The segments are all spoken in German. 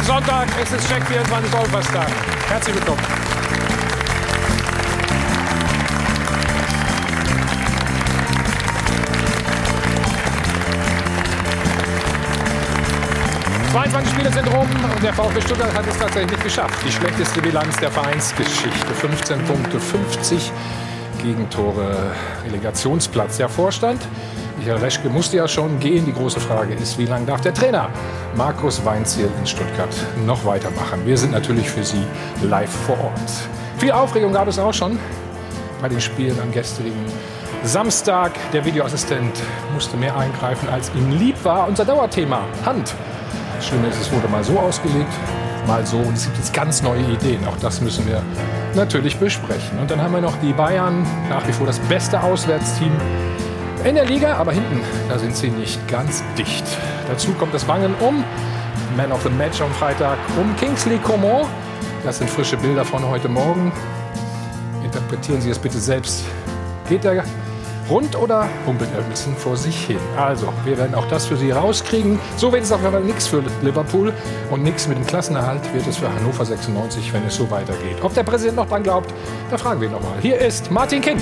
Guten Sonntag, es ist Check 24 Golferstag. Herzlich willkommen. ...22 Spiele sind rum und der VfB Stuttgart hat es tatsächlich geschafft. Die schlechteste Bilanz der Vereinsgeschichte. 15 Punkte, 50 Gegentore, Relegationsplatz. Der Vorstand Michael Reschke musste ja schon gehen. Die große Frage ist, wie lange darf der Trainer Markus Weinziel in Stuttgart noch weitermachen? Wir sind natürlich für Sie live vor Ort. Viel Aufregung gab es auch schon bei den Spielen am gestrigen Samstag. Der Videoassistent musste mehr eingreifen, als ihm lieb war. Unser Dauerthema, Hand. Das Schlimme ist, es wurde mal so ausgelegt, mal so. Und es gibt jetzt ganz neue Ideen. Auch das müssen wir natürlich besprechen. Und dann haben wir noch die Bayern, nach wie vor das beste Auswärtsteam in der Liga, aber hinten, da sind sie nicht ganz dicht. Dazu kommt das Bangen um Man of the Match am Freitag um Kingsley Coman. Das sind frische Bilder von heute Morgen. Interpretieren Sie es bitte selbst. Geht der rund oder humpelt er ein bisschen vor sich hin? Also, wir werden auch das für Sie rauskriegen. So wird es auf jeden Fall nichts für Liverpool und nichts mit dem Klassenerhalt wird es für Hannover 96, wenn es so weitergeht. Ob der Präsident noch dran glaubt, da fragen wir ihn nochmal. Hier ist Martin Kind.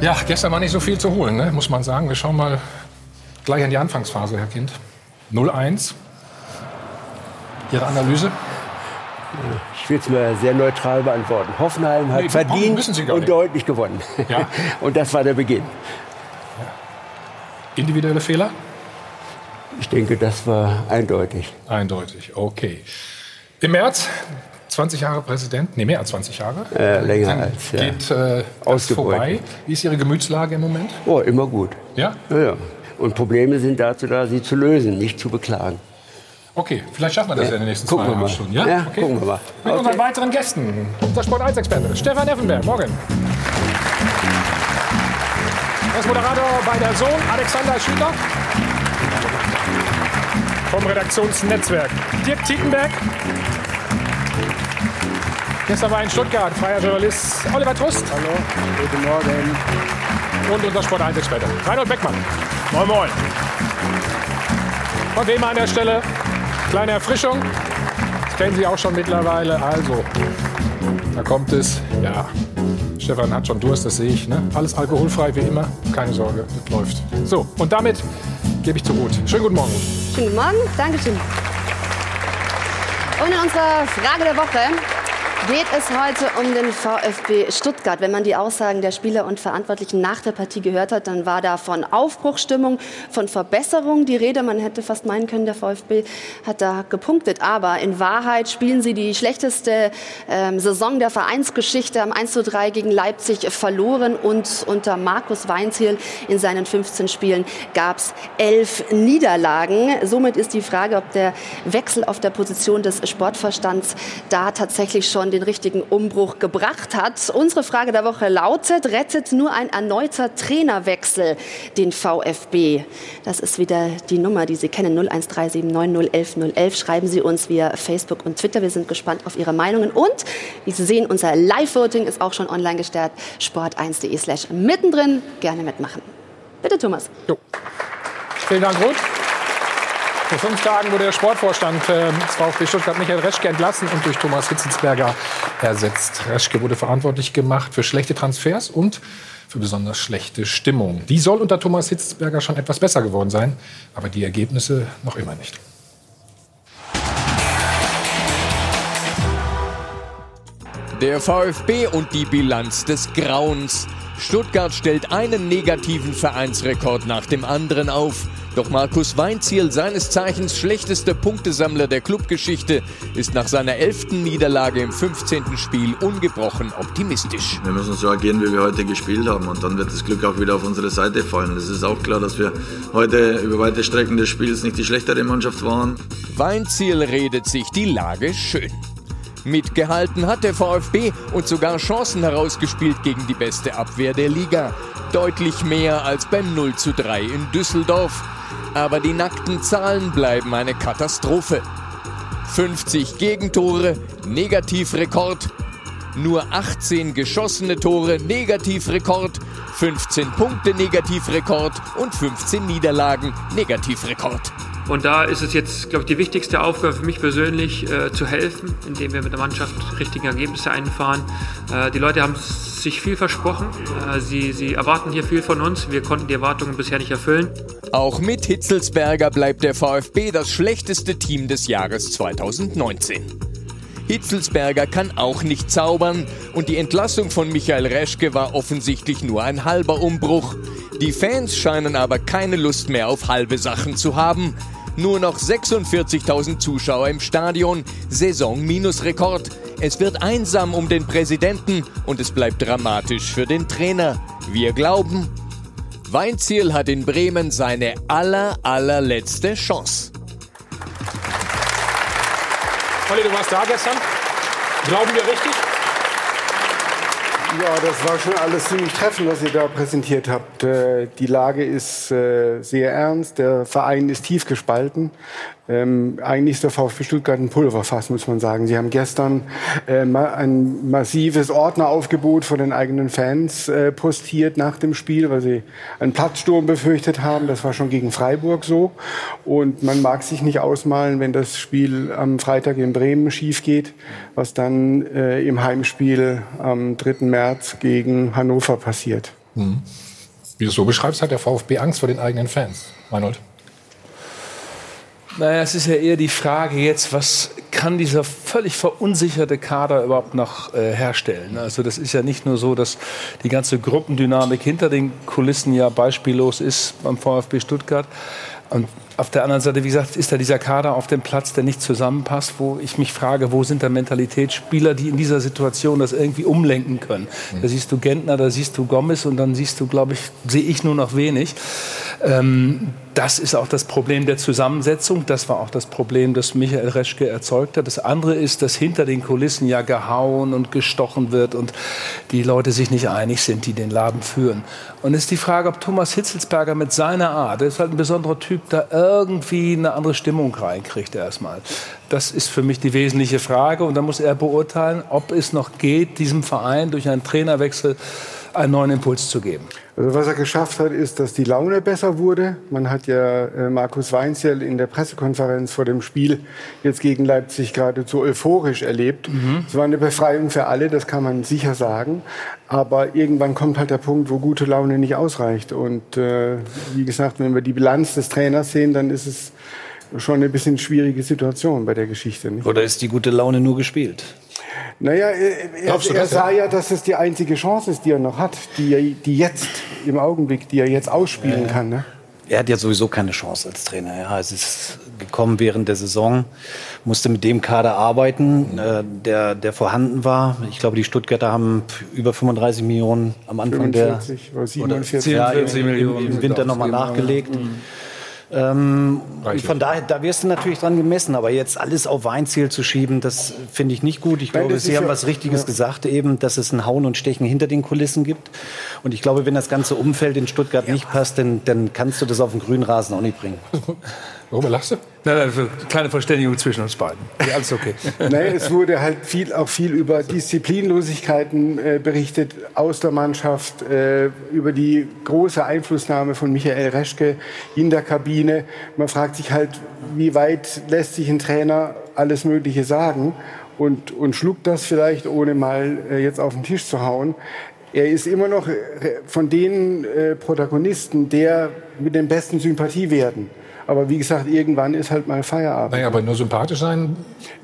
Ja, gestern war nicht so viel zu holen, ne? muss man sagen. Wir schauen mal gleich an die Anfangsphase, Herr Kind. 0-1. Ihre Analyse? Ich will es mir sehr neutral beantworten. Hoffenheim hat nee, verdient und deutlich gewonnen. Ja. und das war der Beginn. Ja. Individuelle Fehler? Ich denke, das war eindeutig. Eindeutig, okay. Im März 20 Jahre Präsident, nee, mehr als 20 Jahre. Äh, länger Dann als, ja. Geht äh, das vorbei. Wie ist Ihre Gemütslage im Moment? Oh, immer gut. Ja? ja? Ja, Und Probleme sind dazu da, sie zu lösen, nicht zu beklagen. Okay, vielleicht schaffen wir das ja, in den nächsten gucken zwei Jahren schon. Ja, ja okay. gucken wir mal. Mit okay. unseren weiteren Gästen. Unser Sport 1-Experte Stefan Effenberg. Morgen. Er ist Moderator bei der Sohn Alexander Schüler. Vom Redaktionsnetzwerk Dirk Tietenberg. Gestern war in Stuttgart freier Journalist Oliver Trust. Hallo, guten Morgen. Und unser Sport 1 Experte Reinhold Beckmann. Moin, moin. Und wie immer an der Stelle, kleine Erfrischung. Das kennen Sie auch schon mittlerweile. Also, da kommt es. Ja, Stefan hat schon Durst, das sehe ich. Ne? Alles alkoholfrei wie immer. Keine Sorge, das läuft. So, und damit gebe ich zu gut. Schönen guten Morgen. Schönen guten Morgen, Dankeschön. Und in unserer Frage der Woche geht es heute um den VfB Stuttgart. Wenn man die Aussagen der Spieler und Verantwortlichen nach der Partie gehört hat, dann war da von Aufbruchstimmung, von Verbesserung die Rede. Man hätte fast meinen können, der VfB hat da gepunktet. Aber in Wahrheit spielen sie die schlechteste ähm, Saison der Vereinsgeschichte. Am 1 zu 3 gegen Leipzig verloren und unter Markus Weinziel in seinen 15 Spielen gab es elf Niederlagen. Somit ist die Frage, ob der Wechsel auf der Position des Sportverstands da tatsächlich schon den richtigen Umbruch gebracht hat. Unsere Frage der Woche lautet, rettet nur ein erneuter Trainerwechsel den VfB? Das ist wieder die Nummer, die Sie kennen, 01379011011. Schreiben Sie uns via Facebook und Twitter. Wir sind gespannt auf Ihre Meinungen. Und, wie Sie sehen, unser Live-Voting ist auch schon online gestellt. sport1.de slash mittendrin. Gerne mitmachen. Bitte, Thomas. Jo. Vielen Dank, Ruth. Vor fünf Tagen wurde der Sportvorstand äh, des VfB Stuttgart Michael Reschke entlassen und durch Thomas Hitzelsberger ersetzt. Reschke wurde verantwortlich gemacht für schlechte Transfers und für besonders schlechte Stimmung. Die soll unter Thomas Hitzelsberger schon etwas besser geworden sein, aber die Ergebnisse noch immer nicht. Der VfB und die Bilanz des Grauens. Stuttgart stellt einen negativen Vereinsrekord nach dem anderen auf. Doch Markus Weinziel, seines Zeichens schlechtester Punktesammler der Clubgeschichte, ist nach seiner elften Niederlage im 15. Spiel ungebrochen optimistisch. Wir müssen so agieren, wie wir heute gespielt haben und dann wird das Glück auch wieder auf unsere Seite fallen. Es ist auch klar, dass wir heute über weite Strecken des Spiels nicht die schlechtere Mannschaft waren. Weinziel redet sich die Lage schön. Mitgehalten hat der VfB und sogar Chancen herausgespielt gegen die beste Abwehr der Liga. Deutlich mehr als beim 0 zu 3 in Düsseldorf. Aber die nackten Zahlen bleiben eine Katastrophe. 50 Gegentore, Negativrekord. Nur 18 geschossene Tore, Negativrekord. 15 Punkte, Negativrekord. Und 15 Niederlagen, Negativrekord. Und da ist es jetzt, glaube ich, die wichtigste Aufgabe für mich persönlich, äh, zu helfen, indem wir mit der Mannschaft richtige Ergebnisse einfahren. Äh, die Leute haben sich viel versprochen. Äh, sie, sie erwarten hier viel von uns. Wir konnten die Erwartungen bisher nicht erfüllen. Auch mit Hitzelsberger bleibt der VfB das schlechteste Team des Jahres 2019. Hitzelsberger kann auch nicht zaubern und die Entlassung von Michael Reschke war offensichtlich nur ein halber Umbruch. Die Fans scheinen aber keine Lust mehr auf halbe Sachen zu haben. Nur noch 46.000 Zuschauer im Stadion, Saison-Minus-Rekord. Es wird einsam um den Präsidenten und es bleibt dramatisch für den Trainer. Wir glauben, Weinziel hat in Bremen seine aller, allerletzte Chance. Olli, du warst da gestern. Glauben wir richtig? Ja, das war schon alles ziemlich treffend, was ihr da präsentiert habt. Äh, die Lage ist äh, sehr ernst, der Verein ist tief gespalten. Ähm, eigentlich ist der VfB Stuttgart ein Pulverfass, muss man sagen. Sie haben gestern äh, ein massives Ordneraufgebot von den eigenen Fans äh, postiert nach dem Spiel, weil sie einen Platzsturm befürchtet haben. Das war schon gegen Freiburg so. Und man mag sich nicht ausmalen, wenn das Spiel am Freitag in Bremen schief geht, was dann äh, im Heimspiel am 3. März gegen Hannover passiert. Hm. Wie du es so beschreibst, hat der VfB Angst vor den eigenen Fans. Meinhold? Naja, es ist ja eher die Frage jetzt, was kann dieser völlig verunsicherte Kader überhaupt noch äh, herstellen? Also das ist ja nicht nur so, dass die ganze Gruppendynamik hinter den Kulissen ja beispiellos ist beim VfB Stuttgart. Und auf der anderen Seite, wie gesagt, ist da dieser Kader auf dem Platz, der nicht zusammenpasst, wo ich mich frage, wo sind da Mentalitätsspieler, die in dieser Situation das irgendwie umlenken können. Mhm. Da siehst du Gentner, da siehst du Gomez und dann siehst du, glaube ich, sehe ich nur noch wenig. Ähm, das ist auch das Problem der Zusammensetzung. Das war auch das Problem, das Michael Reschke erzeugt hat. Das andere ist, dass hinter den Kulissen ja gehauen und gestochen wird und die Leute sich nicht einig sind, die den Laden führen. Und es ist die Frage, ob Thomas Hitzelsberger mit seiner Art, der ist halt ein besonderer Typ, da irgendwie eine andere Stimmung reinkriegt erstmal. Das ist für mich die wesentliche Frage. Und da muss er beurteilen, ob es noch geht, diesem Verein durch einen Trainerwechsel einen neuen Impuls zu geben. Also was er geschafft hat, ist, dass die Laune besser wurde. Man hat ja äh, Markus Weinzierl in der Pressekonferenz vor dem Spiel jetzt gegen Leipzig geradezu euphorisch erlebt. Mhm. Es war eine Befreiung für alle, das kann man sicher sagen. Aber irgendwann kommt halt der Punkt, wo gute Laune nicht ausreicht. Und äh, wie gesagt, wenn wir die Bilanz des Trainers sehen, dann ist es schon eine bisschen schwierige Situation bei der Geschichte. Nicht? Oder ist die gute Laune nur gespielt? Naja, er, er, er sah ja, dass es die einzige Chance ist, die er noch hat, die, die jetzt im Augenblick, die er jetzt ausspielen ja. kann. Ne? Er hat ja sowieso keine Chance als Trainer. Ja. Es ist gekommen während der Saison, musste mit dem Kader arbeiten, äh, der, der vorhanden war. Ich glaube, die Stuttgarter haben über 35 Millionen am Anfang 45 der oder 47 oder, ja, im, Millionen im Winter nochmal nachgelegt. Mhm. Ähm, von daher, da wirst du natürlich dran gemessen, aber jetzt alles auf Weinziel zu schieben, das finde ich nicht gut. Ich Nein, glaube, Sie haben was Richtiges ja. gesagt, eben, dass es ein Hauen und Stechen hinter den Kulissen gibt. Und ich glaube, wenn das ganze Umfeld in Stuttgart ja. nicht passt, dann, dann kannst du das auf den grünen Rasen auch nicht bringen. Warum lachst du? Nein, nein, kleine Verständigung zwischen uns beiden. Ja, alles okay. nein, es wurde halt viel, auch viel über Disziplinlosigkeiten äh, berichtet aus der Mannschaft, äh, über die große Einflussnahme von Michael Reschke in der Kabine. Man fragt sich halt, wie weit lässt sich ein Trainer alles Mögliche sagen und, und schluckt das vielleicht, ohne mal äh, jetzt auf den Tisch zu hauen. Er ist immer noch äh, von den äh, Protagonisten der mit den besten Sympathiewerten. Aber wie gesagt, irgendwann ist halt mal Feierabend. Naja, aber nur sympathisch sein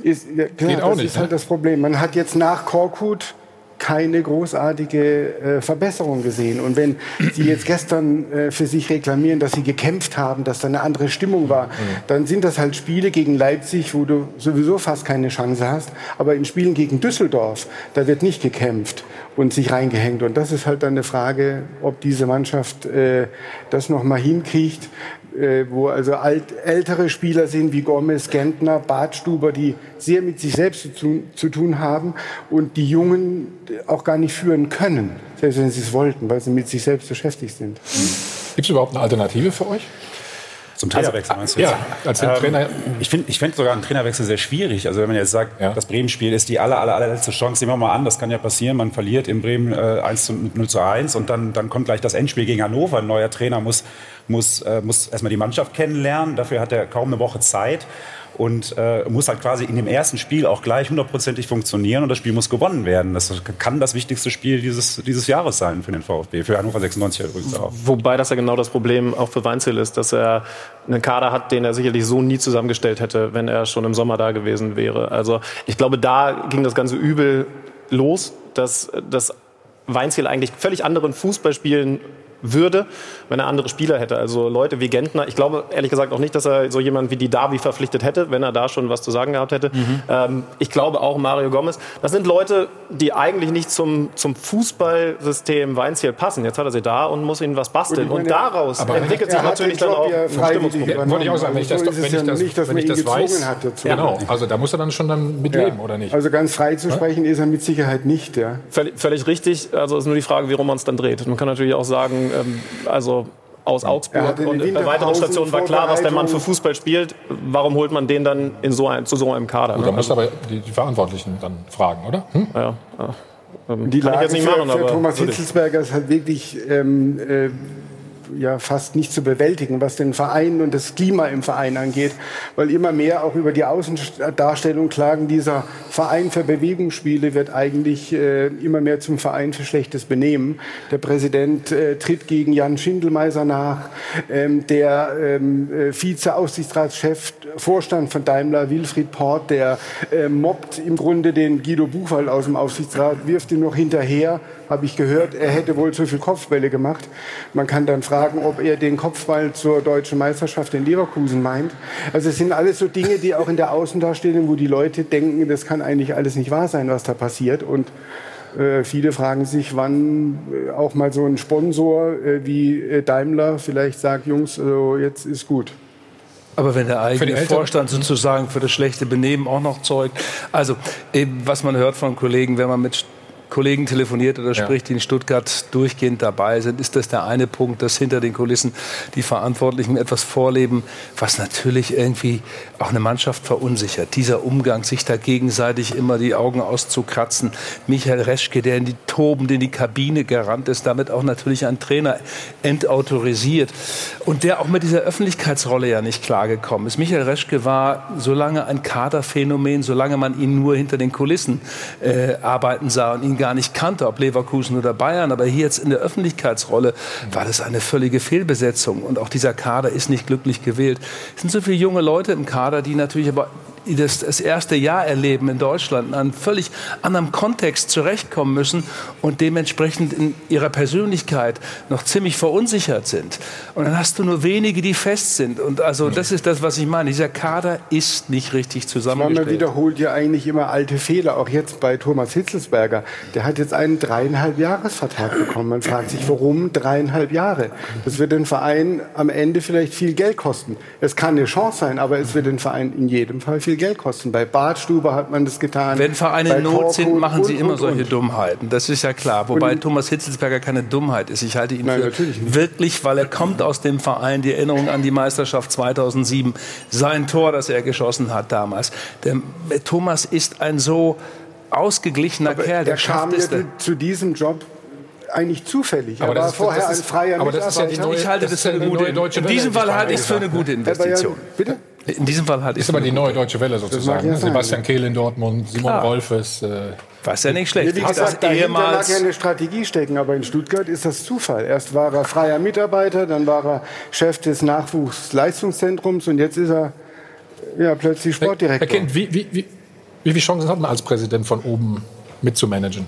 ist, ja, klar, geht auch das nicht. Das ist halt ne? das Problem. Man hat jetzt nach Korkut keine großartige äh, Verbesserung gesehen. Und wenn Sie jetzt gestern äh, für sich reklamieren, dass Sie gekämpft haben, dass da eine andere Stimmung war, mhm. dann sind das halt Spiele gegen Leipzig, wo du sowieso fast keine Chance hast. Aber in Spielen gegen Düsseldorf, da wird nicht gekämpft und sich reingehängt. Und das ist halt dann eine Frage, ob diese Mannschaft äh, das noch mal hinkriegt äh, wo also alt, ältere Spieler sind wie Gomez, Gentner, Bartstuber, die sehr mit sich selbst zu, zu tun haben und die Jungen auch gar nicht führen können, selbst wenn sie es wollten, weil sie mit sich selbst beschäftigt sind. Gibt es überhaupt eine Alternative für euch? Zum Trainerwechsel meinst du jetzt? Ja, als ähm, Trainer. Ich finde ich find sogar einen Trainerwechsel sehr schwierig. Also wenn man jetzt sagt, ja. das Bremen-Spiel ist die aller, aller, allerletzte Chance, nehmen wir mal an, das kann ja passieren, man verliert in Bremen äh, 1 zu 0 zu 1 und dann, dann kommt gleich das Endspiel gegen Hannover. Ein neuer Trainer muss, muss, äh, muss erstmal die Mannschaft kennenlernen, dafür hat er kaum eine Woche Zeit und äh, muss halt quasi in dem ersten Spiel auch gleich hundertprozentig funktionieren und das Spiel muss gewonnen werden. Das kann das wichtigste Spiel dieses, dieses Jahres sein für den VfB, für Hannover 96 übrigens auch. Wobei das ja genau das Problem auch für Weinzel ist, dass er einen Kader hat, den er sicherlich so nie zusammengestellt hätte, wenn er schon im Sommer da gewesen wäre. Also ich glaube, da ging das ganze übel los, dass, dass Weinziel eigentlich völlig anderen Fußball spielen würde, wenn er andere Spieler hätte. Also Leute wie Gentner. Ich glaube ehrlich gesagt auch nicht, dass er so jemanden wie die Davi verpflichtet hätte, wenn er da schon was zu sagen gehabt hätte. Mhm. Ähm, ich glaube auch Mario Gomez. Das sind Leute, die eigentlich nicht zum, zum Fußballsystem Weinziel passen. Jetzt hat er sie da und muss ihnen was basteln. Und, meine, und daraus entwickelt sich natürlich dann auch ein Stimmungsproblem. Wollte ich auch sagen, wenn ich das, wenn ich das, nicht, dass wenn ich das weiß, hat dazu. Genau, also da muss er dann schon dann mit ja. leben, oder nicht? Also ganz frei zu sprechen ist er mit Sicherheit nicht. Ja. Völlig, völlig richtig. Also ist nur die Frage, wie rum man es dann dreht. Man kann natürlich auch sagen, also aus Augsburg und bei weiteren Stationen war klar, was der Mann für Fußball spielt. Warum holt man den dann in so ein, zu so einem Kader? Gut, ne? da müssen aber die, die, Verantwortlichen dann fragen, oder? Hm? Ja. Ähm, die Lage ich jetzt nicht machen, für, für Thomas Hitzelsberger ist halt wirklich ähm, äh, ja fast nicht zu bewältigen, was den Verein und das Klima im Verein angeht, weil immer mehr auch über die Außendarstellung klagen, dieser Verein für Bewegungsspiele wird eigentlich äh, immer mehr zum Verein für schlechtes Benehmen. Der Präsident äh, tritt gegen Jan Schindelmeiser nach, ähm, der ähm, äh, Vize-Aufsichtsratschef, Vorstand von Daimler, Wilfried Port, der äh, mobbt im Grunde den Guido Buchwald aus dem Aufsichtsrat, wirft ihn noch hinterher, habe ich gehört, er hätte wohl zu viel Kopfbälle gemacht. Man kann dann fragen, ob er den Kopfball zur deutschen Meisterschaft in Leverkusen meint. Also es sind alles so Dinge, die auch in der Außendarstellung, wo die Leute denken, das kann eigentlich alles nicht wahr sein, was da passiert. Und äh, viele fragen sich, wann äh, auch mal so ein Sponsor äh, wie Daimler vielleicht sagt, Jungs, also jetzt ist gut. Aber wenn der eigene Vorstand sozusagen für das schlechte Benehmen auch noch zeugt. Also, was man hört von Kollegen, wenn man mit Kollegen telefoniert oder spricht, die in Stuttgart durchgehend dabei sind, ist das der eine Punkt, dass hinter den Kulissen die Verantwortlichen etwas vorleben, was natürlich irgendwie auch eine Mannschaft verunsichert. Dieser Umgang, sich da gegenseitig immer die Augen auszukratzen. Michael Reschke, der in die tobend in die Kabine gerannt ist, damit auch natürlich ein Trainer entautorisiert und der auch mit dieser Öffentlichkeitsrolle ja nicht klargekommen ist. Michael Reschke war so lange ein Kaderphänomen, solange man ihn nur hinter den Kulissen äh, arbeiten sah und ihn gar nicht kannte, ob Leverkusen oder Bayern. Aber hier jetzt in der Öffentlichkeitsrolle war das eine völlige Fehlbesetzung. Und auch dieser Kader ist nicht glücklich gewählt. Es sind so viele junge Leute im Kader, die natürlich aber das, das erste Jahr erleben in Deutschland, in einem völlig anderen Kontext zurechtkommen müssen und dementsprechend in ihrer Persönlichkeit noch ziemlich verunsichert sind. Und dann hast du nur wenige, die fest sind. Und also das ist das, was ich meine. Dieser Kader ist nicht richtig zusammengestellt. Man wiederholt ja eigentlich immer alte Fehler, auch jetzt bei Thomas Hitzelsberger. Der hat jetzt einen dreieinhalb Jahresvertrag bekommen. Man fragt sich, warum dreieinhalb Jahre? Das wird den Verein am Ende vielleicht viel Geld kosten. Es kann eine Chance sein, aber es wird den Verein in jedem Fall viel viel Geld kosten. Bei Badstube hat man das getan. Wenn Vereine in Not sind, machen sie immer und, solche und. Dummheiten. Das ist ja klar. Wobei und, Thomas Hitzelsberger keine Dummheit ist. Ich halte ihn Nein, für wirklich, weil er kommt aus dem Verein, die Erinnerung an die Meisterschaft 2007, sein Tor, das er geschossen hat damals. Der, Thomas ist ein so ausgeglichener Aber Kerl. Der, der kam ja zu diesem Job eigentlich zufällig. Aber er war vorher ein freier aber das ist ja die neue, Ich halte das, das für eine gute. In diesem Fall halte ich es für eine gute Investition. bitte? In diesem Fall halt ist aber die neue deutsche Welle sozusagen. Ja Sebastian Kehl in Dortmund, Simon Klar. Rolfes. Äh was ja nicht schlecht. Wie gesagt, dahinter mag ja eine Strategie stecken, aber in Stuttgart ist das Zufall. Erst war er freier Mitarbeiter, dann war er Chef des Nachwuchsleistungszentrums und jetzt ist er ja, plötzlich Sportdirektor. Herr Kind, wie, wie, wie, wie viele Chancen hat man als Präsident von oben mitzumanagen?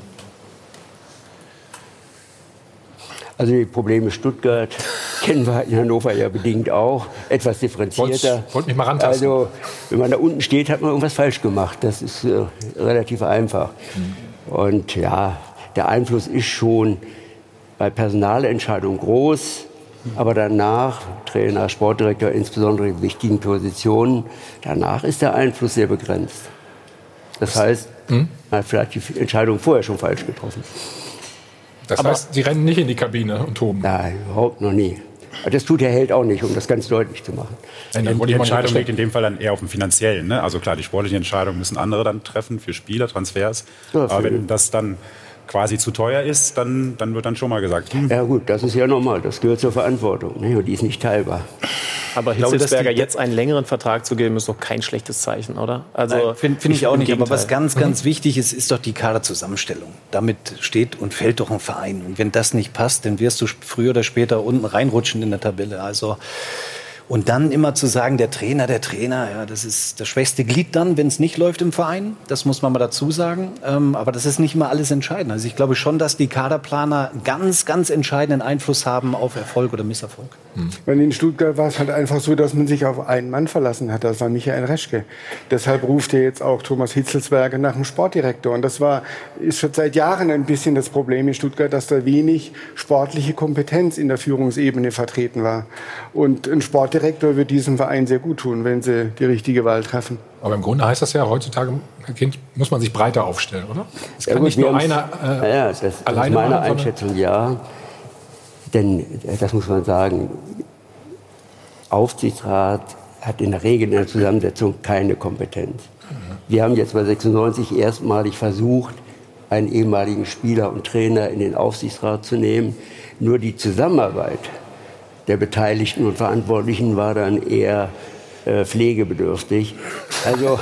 Also die Probleme Stuttgart kennen wir in Hannover ja bedingt auch, etwas differenzierter. Wollt mich mal rantasten. Also wenn man da unten steht, hat man irgendwas falsch gemacht. Das ist äh, relativ einfach. Mhm. Und ja, der Einfluss ist schon bei Personalentscheidungen groß. Aber danach, Trainer, Sportdirektor, insbesondere in wichtigen Positionen, danach ist der Einfluss sehr begrenzt. Das heißt, hm? man hat vielleicht die Entscheidung vorher schon falsch getroffen. Das Aber heißt, Sie rennen nicht in die Kabine und toben? Nein, überhaupt noch nie. Das tut der Held auch nicht, um das ganz deutlich zu machen. Nein, die, die Entscheidung liegt in dem Fall dann eher auf dem finanziellen. Ne? Also klar, die sportlichen Entscheidungen müssen andere dann treffen für Spieler, Transfers. Ja, Aber wenn das dann quasi zu teuer ist, dann, dann wird dann schon mal gesagt. Hm. Ja gut, das ist ja normal, das gehört zur Verantwortung ne? und die ist nicht teilbar. Aber Hitzelsberger jetzt einen längeren Vertrag zu geben, ist doch kein schlechtes Zeichen, oder? Also finde find ich auch nicht. Aber was ganz, ganz mhm. wichtig ist, ist doch die Kaderzusammenstellung. Damit steht und fällt doch ein Verein. Und wenn das nicht passt, dann wirst du früher oder später unten reinrutschen in der Tabelle. Also und dann immer zu sagen, der Trainer, der Trainer, ja, das ist das schwächste Glied dann, wenn es nicht läuft im Verein. Das muss man mal dazu sagen. Ähm, aber das ist nicht immer alles entscheidend. Also ich glaube schon, dass die Kaderplaner ganz, ganz entscheidenden Einfluss haben auf Erfolg oder Misserfolg. Hm. In Stuttgart war es halt einfach so, dass man sich auf einen Mann verlassen hat. Das war Michael Reschke. Deshalb ruft er jetzt auch Thomas Hitzelsberger nach dem Sportdirektor. Und das war, ist schon seit Jahren ein bisschen das Problem in Stuttgart, dass da wenig sportliche Kompetenz in der Führungsebene vertreten war. Und ein Sport Sportdirektor wird diesem Verein sehr gut tun, wenn sie die richtige Wahl treffen. Aber im Grunde heißt das ja, heutzutage kind, muss man sich breiter aufstellen, oder? Es kann ja, gut, nicht nur einer äh, ja, das, das alleine ist meine machen, Einschätzung, ja. Denn, äh, das muss man sagen, Aufsichtsrat hat in der Regel in der Zusammensetzung keine Kompetenz. Mhm. Wir haben jetzt bei 96 erstmalig versucht, einen ehemaligen Spieler und Trainer in den Aufsichtsrat zu nehmen. Nur die Zusammenarbeit der Beteiligten und Verantwortlichen war dann eher äh, pflegebedürftig. Also,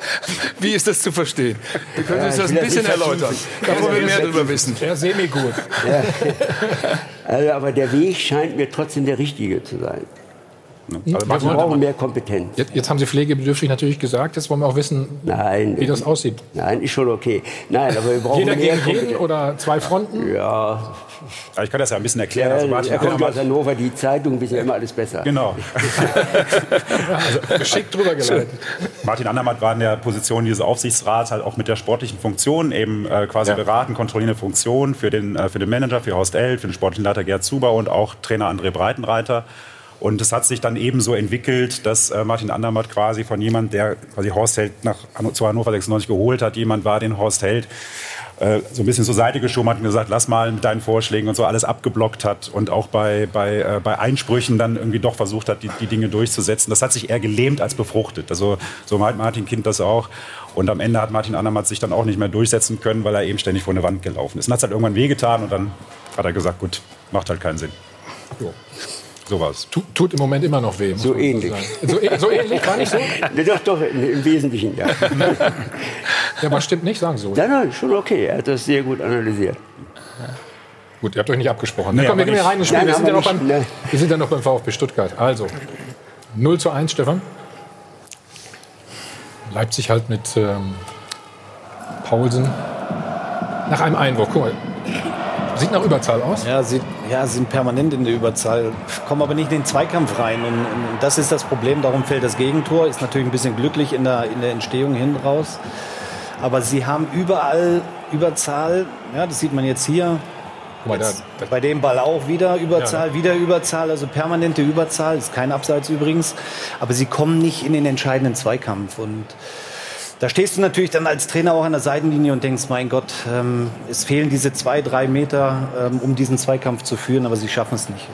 Wie ist das zu verstehen? Wir können ja, uns das ein bisschen erläutern, da wollen wir mehr darüber wissen. Ja, semi-gut. Ja. Also, aber der Weg scheint mir trotzdem der richtige zu sein. Also wir brauchen mehr Kompetenz. Jetzt, jetzt, haben Sie pflegebedürftig natürlich gesagt. Jetzt wollen wir auch wissen, Nein, wie das aussieht. Nein, ist schon okay. Nein, aber wir brauchen Jeder mehr gegen jeden oder zwei Fronten? Ja. Aber ich kann das ja ein bisschen erklären. Ja, also Martin er kommt aus Hannover, die Zeitung wissen ja immer alles besser. Genau. ja, also geschickt drüber geleitet. Martin Andermatt war in der Position dieses Aufsichtsrats halt auch mit der sportlichen Funktion eben äh, quasi ja. beraten, kontrollierende Funktion für den, äh, für den Manager, für Horst L., für den sportlichen Leiter Gerd Zuber und auch Trainer André Breitenreiter. Und es hat sich dann eben so entwickelt, dass äh, Martin Andermatt quasi von jemand, der quasi Horst Held nach, zu Hannover 96 geholt hat, jemand war, den Horst Held äh, so ein bisschen zur Seite geschoben hat und gesagt, lass mal mit deinen Vorschlägen und so alles abgeblockt hat und auch bei, bei, äh, bei Einsprüchen dann irgendwie doch versucht hat, die, die Dinge durchzusetzen. Das hat sich eher gelähmt als befruchtet. Also so meint Martin Kind das auch. Und am Ende hat Martin Andermatt sich dann auch nicht mehr durchsetzen können, weil er eben ständig vor eine Wand gelaufen ist. Und hat es halt irgendwann wehgetan und dann hat er gesagt, gut, macht halt keinen Sinn. Jo. Sowas. Tut, tut im Moment immer noch weh. So ähnlich. So, so, ähnlich, gar nicht so? doch, doch, im Wesentlichen, ja. ja, aber stimmt nicht, sagen so. Nein, nein, schon okay. Er hat das sehr gut analysiert. Gut, ihr habt euch nicht abgesprochen. Nee, Komm, wir gehen rein ins Spiel. Nein, wir, sind ja noch beim, wir sind ja noch beim VfB Stuttgart. Also, 0 zu 1, Stefan. Leipzig halt mit ähm, Paulsen. Nach einem Einwurf. Guck mal, Sieht nach Überzahl aus? Ja, sieht, ja, sind permanent in der Überzahl, kommen aber nicht in den Zweikampf rein. Und, und, das ist das Problem, darum fällt das Gegentor. Ist natürlich ein bisschen glücklich in der, in der Entstehung hin raus. Aber sie haben überall Überzahl. Ja, das sieht man jetzt hier. Jetzt, bei dem Ball auch wieder Überzahl, ja, ne? wieder Überzahl, also permanente Überzahl. Ist kein Abseits übrigens. Aber sie kommen nicht in den entscheidenden Zweikampf. Und da stehst du natürlich dann als Trainer auch an der Seitenlinie und denkst, mein Gott, ähm, es fehlen diese zwei, drei Meter, ähm, um diesen Zweikampf zu führen, aber sie schaffen es nicht.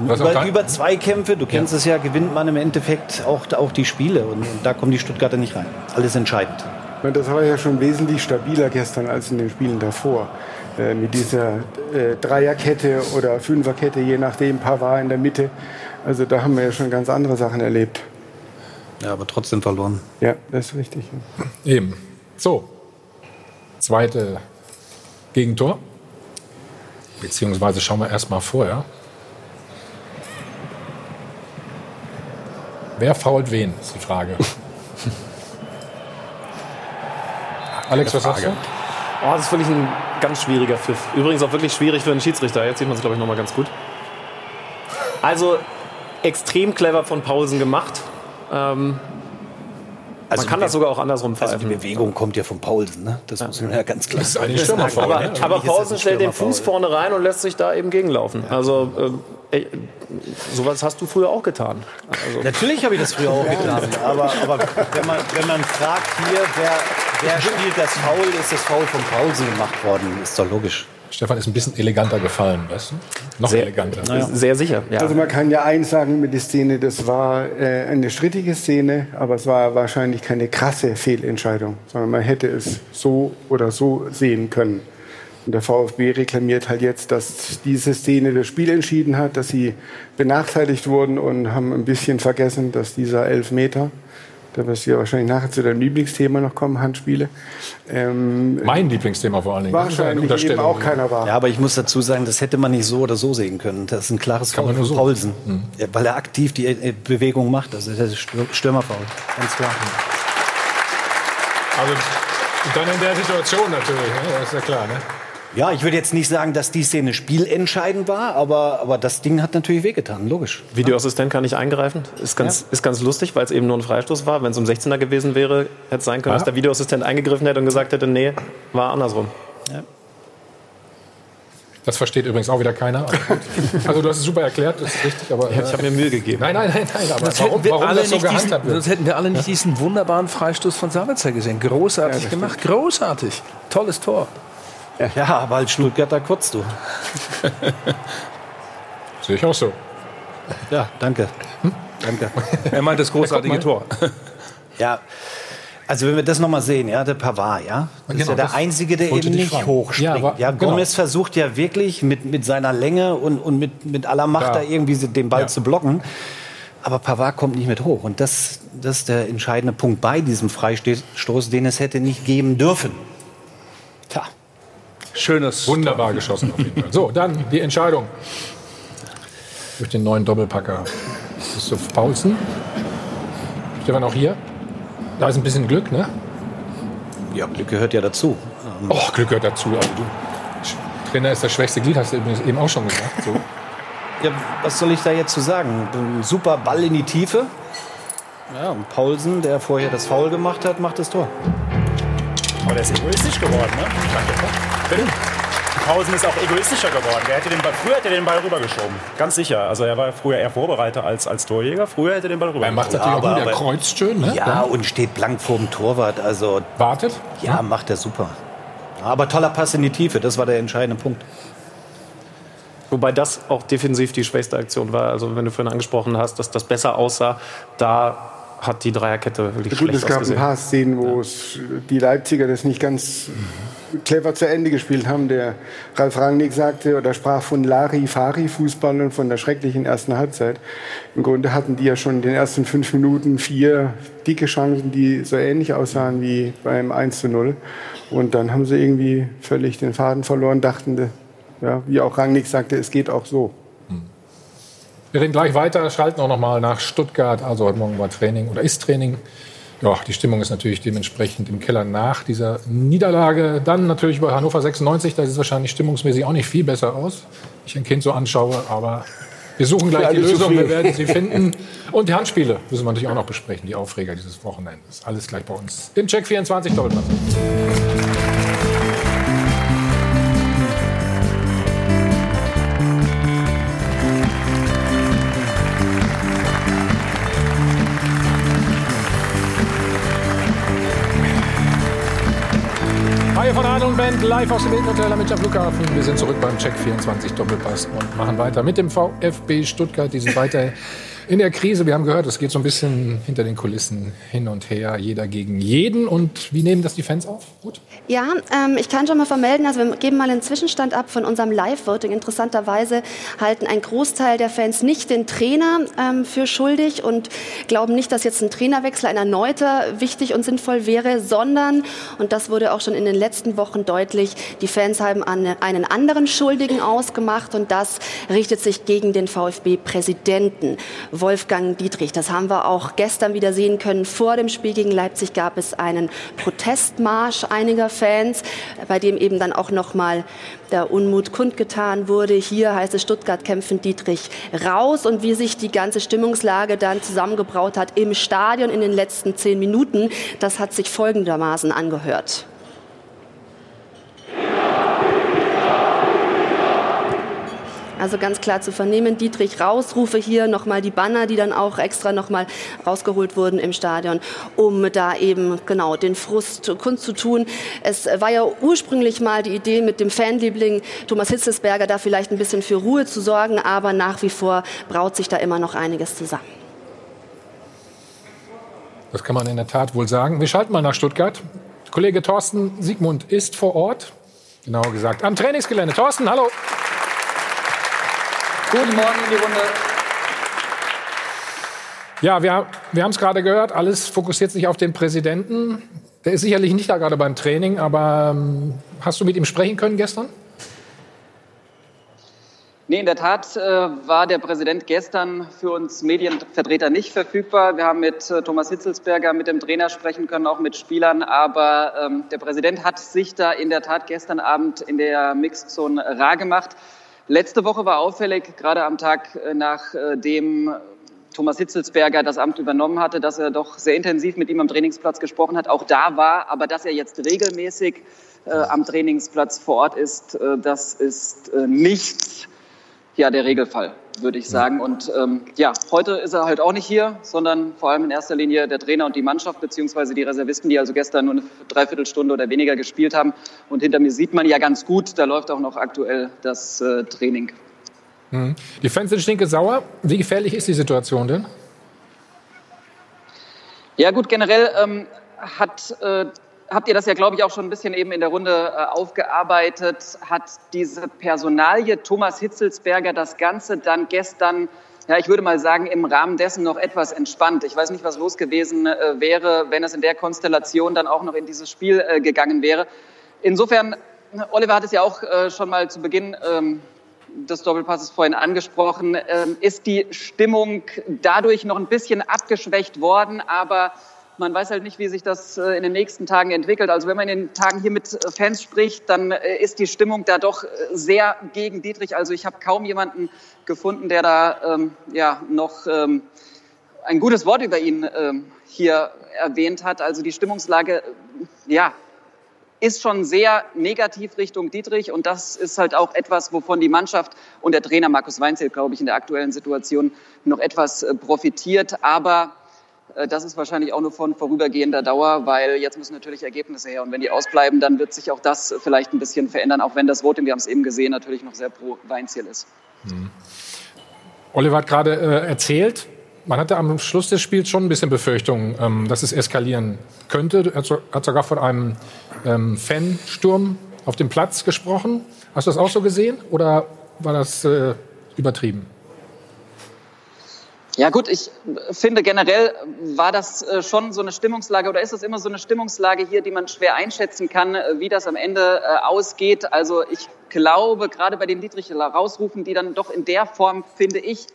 Und, ähm, über, über Zweikämpfe, du kennst ja. es ja, gewinnt man im Endeffekt auch, auch die Spiele und, und da kommen die Stuttgarter nicht rein. Alles entscheidend. Das war ja schon wesentlich stabiler gestern als in den Spielen davor. Äh, mit dieser äh, Dreierkette oder Fünferkette, je nachdem, Pavard in der Mitte. Also da haben wir ja schon ganz andere Sachen erlebt. Ja, aber trotzdem verloren. Ja, das ist richtig. Eben. So. Zweite Gegentor. Beziehungsweise schauen wir erst mal vorher. Wer fault wen, ist die Frage. Alex, was sagst du? Oh, das ist wirklich ein ganz schwieriger Pfiff. Übrigens auch wirklich schwierig für einen Schiedsrichter. Jetzt sieht man es, glaube ich, noch mal ganz gut. Also extrem clever von Pausen gemacht. Ähm, Also man kann das sogar auch andersrum pfeifen. Also die Bewegung kommt ja von Paulsen, ne? Das ja. muss man ja ganz klar sagen. Das ist eine Stürmerfaul. Aber, ne? aber Paulsen stellt den Fuß vorne rein und lässt sich da eben gegenlaufen. Ja. Also äh, sowas hast du früher auch getan. Also. Natürlich habe ich das früher auch getan. Aber, aber wenn, man, wenn man fragt hier, wer, wer spielt das Foul, ist das Foul von Paulsen gemacht worden. Ist doch logisch. Stefan ist ein bisschen eleganter gefallen, weißt du? Noch sehr, eleganter. Ja. Sehr sicher. Ja. Also man kann ja eins sagen mit der Szene, das war äh, eine strittige Szene, aber es war wahrscheinlich keine krasse Fehlentscheidung, sondern man hätte es so oder so sehen können. Und der VfB reklamiert halt jetzt, dass diese Szene das Spiel entschieden hat, dass sie benachteiligt wurden und haben ein bisschen vergessen, dass dieser Elfmeter da wirst du ja wahrscheinlich nachher zu deinem Lieblingsthema noch kommen, Handspiele. Ähm, mein Lieblingsthema vor allen Dingen. Wahrscheinlich eben auch keiner war. Ja, aber ich muss dazu sagen, das hätte man nicht so oder so sehen können. Das ist ein klares Kann Foul von so. Paulsen. Mhm. Ja, weil er aktiv die äh, Bewegung macht. Also das ist Stürmerfoul, ganz klar. Also dann in der Situation natürlich, ne? das ist ja klar. Ne? Ja, ich würde jetzt nicht sagen, dass die Szene spielentscheidend war, aber, aber das Ding hat natürlich wehgetan, logisch. Videoassistent kann nicht eingreifen. Ist ganz, ja. ist ganz lustig, weil es eben nur ein Freistoß war. Wenn es um 16er gewesen wäre, hätte es sein können, ja. dass der Videoassistent eingegriffen hätte und gesagt hätte, nee, war andersrum. Ja. Das versteht übrigens auch wieder keiner. Also du hast es super erklärt, das ist richtig, aber... Äh, ich habe mir Mühe gegeben. Nein, nein, nein, nein aber warum, warum das so gehandhabt wird? Sonst hätten wir alle nicht diesen wunderbaren Freistoß von Sabitzer gesehen. Großartig gemacht, großartig. Tolles Tor. Ja, aber als Stuttgarter kurz du. Sehe ich auch so. Ja, danke. Hm? Danke. Er meint das großartige Tor. Ja, also wenn wir das nochmal sehen, ja, der Pavard, ja, das genau, ist ja der Einzige, der eben nicht fragen. hochspringt. Ja, ja Gomez genau. versucht ja wirklich mit, mit seiner Länge und, und mit, mit aller Macht ja. da irgendwie den Ball ja. zu blocken. Aber Pavard kommt nicht mit hoch. Und das, das ist der entscheidende Punkt bei diesem Freistoß, den es hätte nicht geben dürfen. Schönes. Wunderbar geschossen auf jeden Fall. So, dann die Entscheidung. Durch den neuen Doppelpacker. Christoph Paulsen. Stefan auch hier. Da ist ein bisschen Glück, ne? Ja, Glück gehört ja dazu. Oh, Glück gehört dazu. Also du, Trainer ist das schwächste Glied, hast du eben auch schon gesagt. So. Ja, was soll ich da jetzt zu sagen? Ein super Ball in die Tiefe. Ja, und Paulsen, der vorher das Foul gemacht hat, macht das Tor. Aber der ist egoistisch geworden, ne? Danke. Bitte? Pausen ist auch egoistischer geworden. Der hätte den Ball, früher hätte er den Ball rübergeschoben. Ganz sicher. Also er war früher eher Vorbereiter als, als Torjäger. Früher hätte er den Ball rübergeschoben. Er macht natürlich ja, auch gut, er kreuzt schön. Ne? Ja, und steht blank vor dem Torwart. Also, Wartet? Ja, ja, macht er super. Aber toller Pass in die Tiefe, das war der entscheidende Punkt. Wobei das auch defensiv die schwächste Aktion war. Also wenn du vorhin angesprochen hast, dass das besser aussah, da hat die Dreierkette wirklich Gut, schlecht es gab ausgesehen. ein paar Szenen, wo ja. die Leipziger das nicht ganz clever zu Ende gespielt haben. Der Ralf Rangnick sagte oder sprach von Larifari-Fußball und von der schrecklichen ersten Halbzeit. Im Grunde hatten die ja schon in den ersten fünf Minuten vier dicke Chancen, die so ähnlich aussahen wie beim 1 zu 0. Und dann haben sie irgendwie völlig den Faden verloren, dachten, ja, wie auch Rangnick sagte, es geht auch so. Wir reden gleich weiter, schalten auch noch mal nach Stuttgart. Also heute Morgen war Training oder ist Training ja, die Stimmung ist natürlich dementsprechend im Keller nach dieser Niederlage. Dann natürlich bei Hannover 96, da sieht es wahrscheinlich stimmungsmäßig auch nicht viel besser aus. Ich ein Kind so anschaue, aber wir suchen gleich die Lösung, wir werden sie finden. Und die Handspiele müssen wir natürlich auch noch besprechen, die Aufreger dieses Wochenendes. Alles gleich bei uns im Check 24 Doppelpass. Live aus dem Hotel am Münchner Flughafen. Wir sind zurück beim Check 24 Doppelpass und machen weiter mit dem VfB Stuttgart. Die sind weiter in der Krise. Wir haben gehört, es geht so ein bisschen hinter den Kulissen hin und her, jeder gegen jeden. Und wie nehmen das die Fans auf? Gut? Ja, ähm, ich kann schon mal vermelden, also wir geben mal einen Zwischenstand ab von unserem Live-Voting. Interessanterweise halten ein Großteil der Fans nicht den Trainer ähm, für schuldig und glauben nicht, dass jetzt ein Trainerwechsel, ein erneuter, wichtig und sinnvoll wäre, sondern, und das wurde auch schon in den letzten Wochen deutlich, die Fans haben einen anderen Schuldigen ausgemacht und das richtet sich gegen den VfB-Präsidenten. Wolfgang Dietrich. Das haben wir auch gestern wieder sehen können. Vor dem Spiel gegen Leipzig gab es einen Protestmarsch einiger Fans, bei dem eben dann auch noch mal der Unmut kundgetan wurde. Hier heißt es Stuttgart kämpfen Dietrich raus und wie sich die ganze Stimmungslage dann zusammengebraut hat im Stadion in den letzten zehn Minuten, das hat sich folgendermaßen angehört. Also ganz klar zu vernehmen, Dietrich Rausrufe hier nochmal die Banner, die dann auch extra nochmal rausgeholt wurden im Stadion, um da eben genau den Frust kundzutun. Es war ja ursprünglich mal die Idee mit dem Fanliebling Thomas Hitzelsberger da vielleicht ein bisschen für Ruhe zu sorgen, aber nach wie vor braut sich da immer noch einiges zusammen. Das kann man in der Tat wohl sagen. Wir schalten mal nach Stuttgart. Kollege Thorsten Siegmund ist vor Ort, genauer gesagt am Trainingsgelände. Thorsten, hallo. Guten Morgen in die Runde. Ja, wir, wir haben es gerade gehört, alles fokussiert sich auf den Präsidenten. Der ist sicherlich nicht da gerade beim Training, aber ähm, hast du mit ihm sprechen können gestern? Nee, in der Tat äh, war der Präsident gestern für uns Medienvertreter nicht verfügbar. Wir haben mit äh, Thomas Hitzelsberger, mit dem Trainer sprechen können, auch mit Spielern. Aber ähm, der Präsident hat sich da in der Tat gestern Abend in der Mixzone rar gemacht. Letzte Woche war auffällig, gerade am Tag äh, nachdem äh, Thomas Hitzelsberger das Amt übernommen hatte, dass er doch sehr intensiv mit ihm am Trainingsplatz gesprochen hat. Auch da war, aber dass er jetzt regelmäßig äh, am Trainingsplatz vor Ort ist, äh, das ist äh, nicht ja, der Regelfall würde ich sagen. Und ähm, ja, heute ist er halt auch nicht hier, sondern vor allem in erster Linie der Trainer und die Mannschaft, beziehungsweise die Reservisten, die also gestern nur eine Dreiviertelstunde oder weniger gespielt haben. Und hinter mir sieht man ja ganz gut, da läuft auch noch aktuell das äh, Training. Mhm. Die Fans sind stinke sauer. Wie gefährlich ist die Situation denn? Ja gut, generell ähm, hat äh, habt ihr das ja, glaube ich, auch schon ein bisschen eben in der Runde äh, aufgearbeitet, hat diese Personalie Thomas Hitzelsberger das Ganze dann gestern, ja, ich würde mal sagen, im Rahmen dessen noch etwas entspannt. Ich weiß nicht, was los gewesen äh, wäre, wenn es in der Konstellation dann auch noch in dieses Spiel äh, gegangen wäre. Insofern, Oliver hat es ja auch äh, schon mal zu Beginn ähm, des Doppelpasses vorhin angesprochen, ähm, ist die Stimmung dadurch noch ein bisschen abgeschwächt worden, aber man weiß halt nicht, wie sich das äh, in den nächsten Tagen entwickelt. Also wenn man in den Tagen hier mit äh, Fans spricht, dann äh, ist die Stimmung da doch sehr gegen Dietrich. Also ich habe kaum jemanden gefunden, der da ähm, ja noch ähm, ein gutes Wort über ihn ähm, hier erwähnt hat. Also die Stimmungslage, ja, ist schon sehr negativ Richtung Dietrich und das ist halt auch etwas, wovon die Mannschaft und der Trainer Markus Weinzel, glaube ich, in der aktuellen Situation noch etwas profitiert. Aber das ist wahrscheinlich auch nur von vorübergehender Dauer, weil jetzt müssen natürlich Ergebnisse her. Und wenn die ausbleiben, dann wird sich auch das vielleicht ein bisschen verändern, auch wenn das Voting, wir haben es eben gesehen, natürlich noch sehr pro Weinziel ist. Mhm. Oliver hat gerade äh, erzählt, man hatte am Schluss des Spiels schon ein bisschen Befürchtung, ähm, dass es eskalieren könnte. Er hat sogar von einem ähm, Fansturm auf dem Platz gesprochen. Hast du das auch so gesehen oder war das äh, übertrieben? Ja gut, ich finde generell war das äh, schon so eine Stimmungslage oder ist das immer so eine Stimmungslage hier, die man schwer einschätzen kann, äh, wie das am Ende äh, ausgeht. Also ich glaube, gerade bei den Dietrich rausrufen, die dann doch in der Form, finde ich,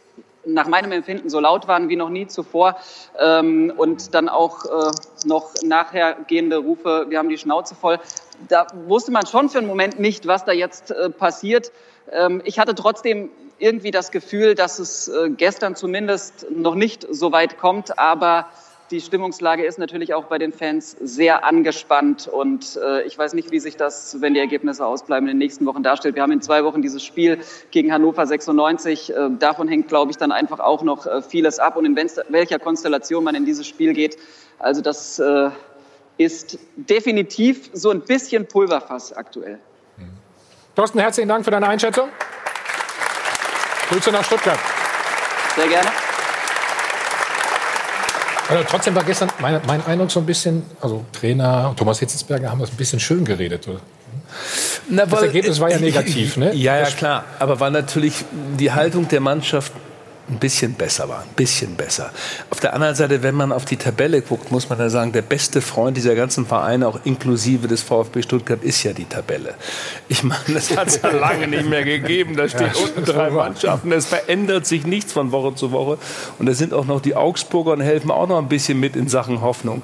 nach meinem Empfinden so laut waren wie noch nie zuvor ähm, und dann auch noch nachhergehende Rufe, wir haben die Schnauze voll. Da wusste man schon für einen Moment nicht, was da jetzt passiert. Ähm, ich hatte trotzdem irgendwie das Gefühl, dass es äh, gestern zumindest noch nicht so weit kommt, aber die Stimmungslage ist natürlich auch bei den Fans sehr angespannt und äh, ich weiß nicht, wie sich das, wenn die Ergebnisse ausbleiben, in den nächsten Wochen darstellt. Wir haben in zwei Wochen dieses Spiel gegen Hannover 96. Äh, davon hängt, glaube ich, dann einfach auch noch äh, vieles ab und in welcher Konstellation man in dieses Spiel geht. Also das äh, ist definitiv so ein bisschen Pulverfass aktuell. Thorsten, herzlichen Dank für deine Einschätzung. Grüße nach Stuttgart. Sehr gerne. Also trotzdem war gestern mein, mein, Eindruck so ein bisschen, also Trainer Thomas Hitzelsberger haben das ein bisschen schön geredet. Oder? Na, das Ergebnis war ja negativ, ne? Ja, ja, klar. Aber war natürlich die Haltung der Mannschaft ein bisschen besser war, ein bisschen besser. Auf der anderen Seite, wenn man auf die Tabelle guckt, muss man ja sagen, der beste Freund dieser ganzen Vereine, auch inklusive des VfB Stuttgart, ist ja die Tabelle. Ich meine, das hat es ja lange nicht mehr gegeben. Da stehen ja, unten drei Mannschaften. Es verändert sich nichts von Woche zu Woche. Und da sind auch noch die Augsburger und helfen auch noch ein bisschen mit in Sachen Hoffnung.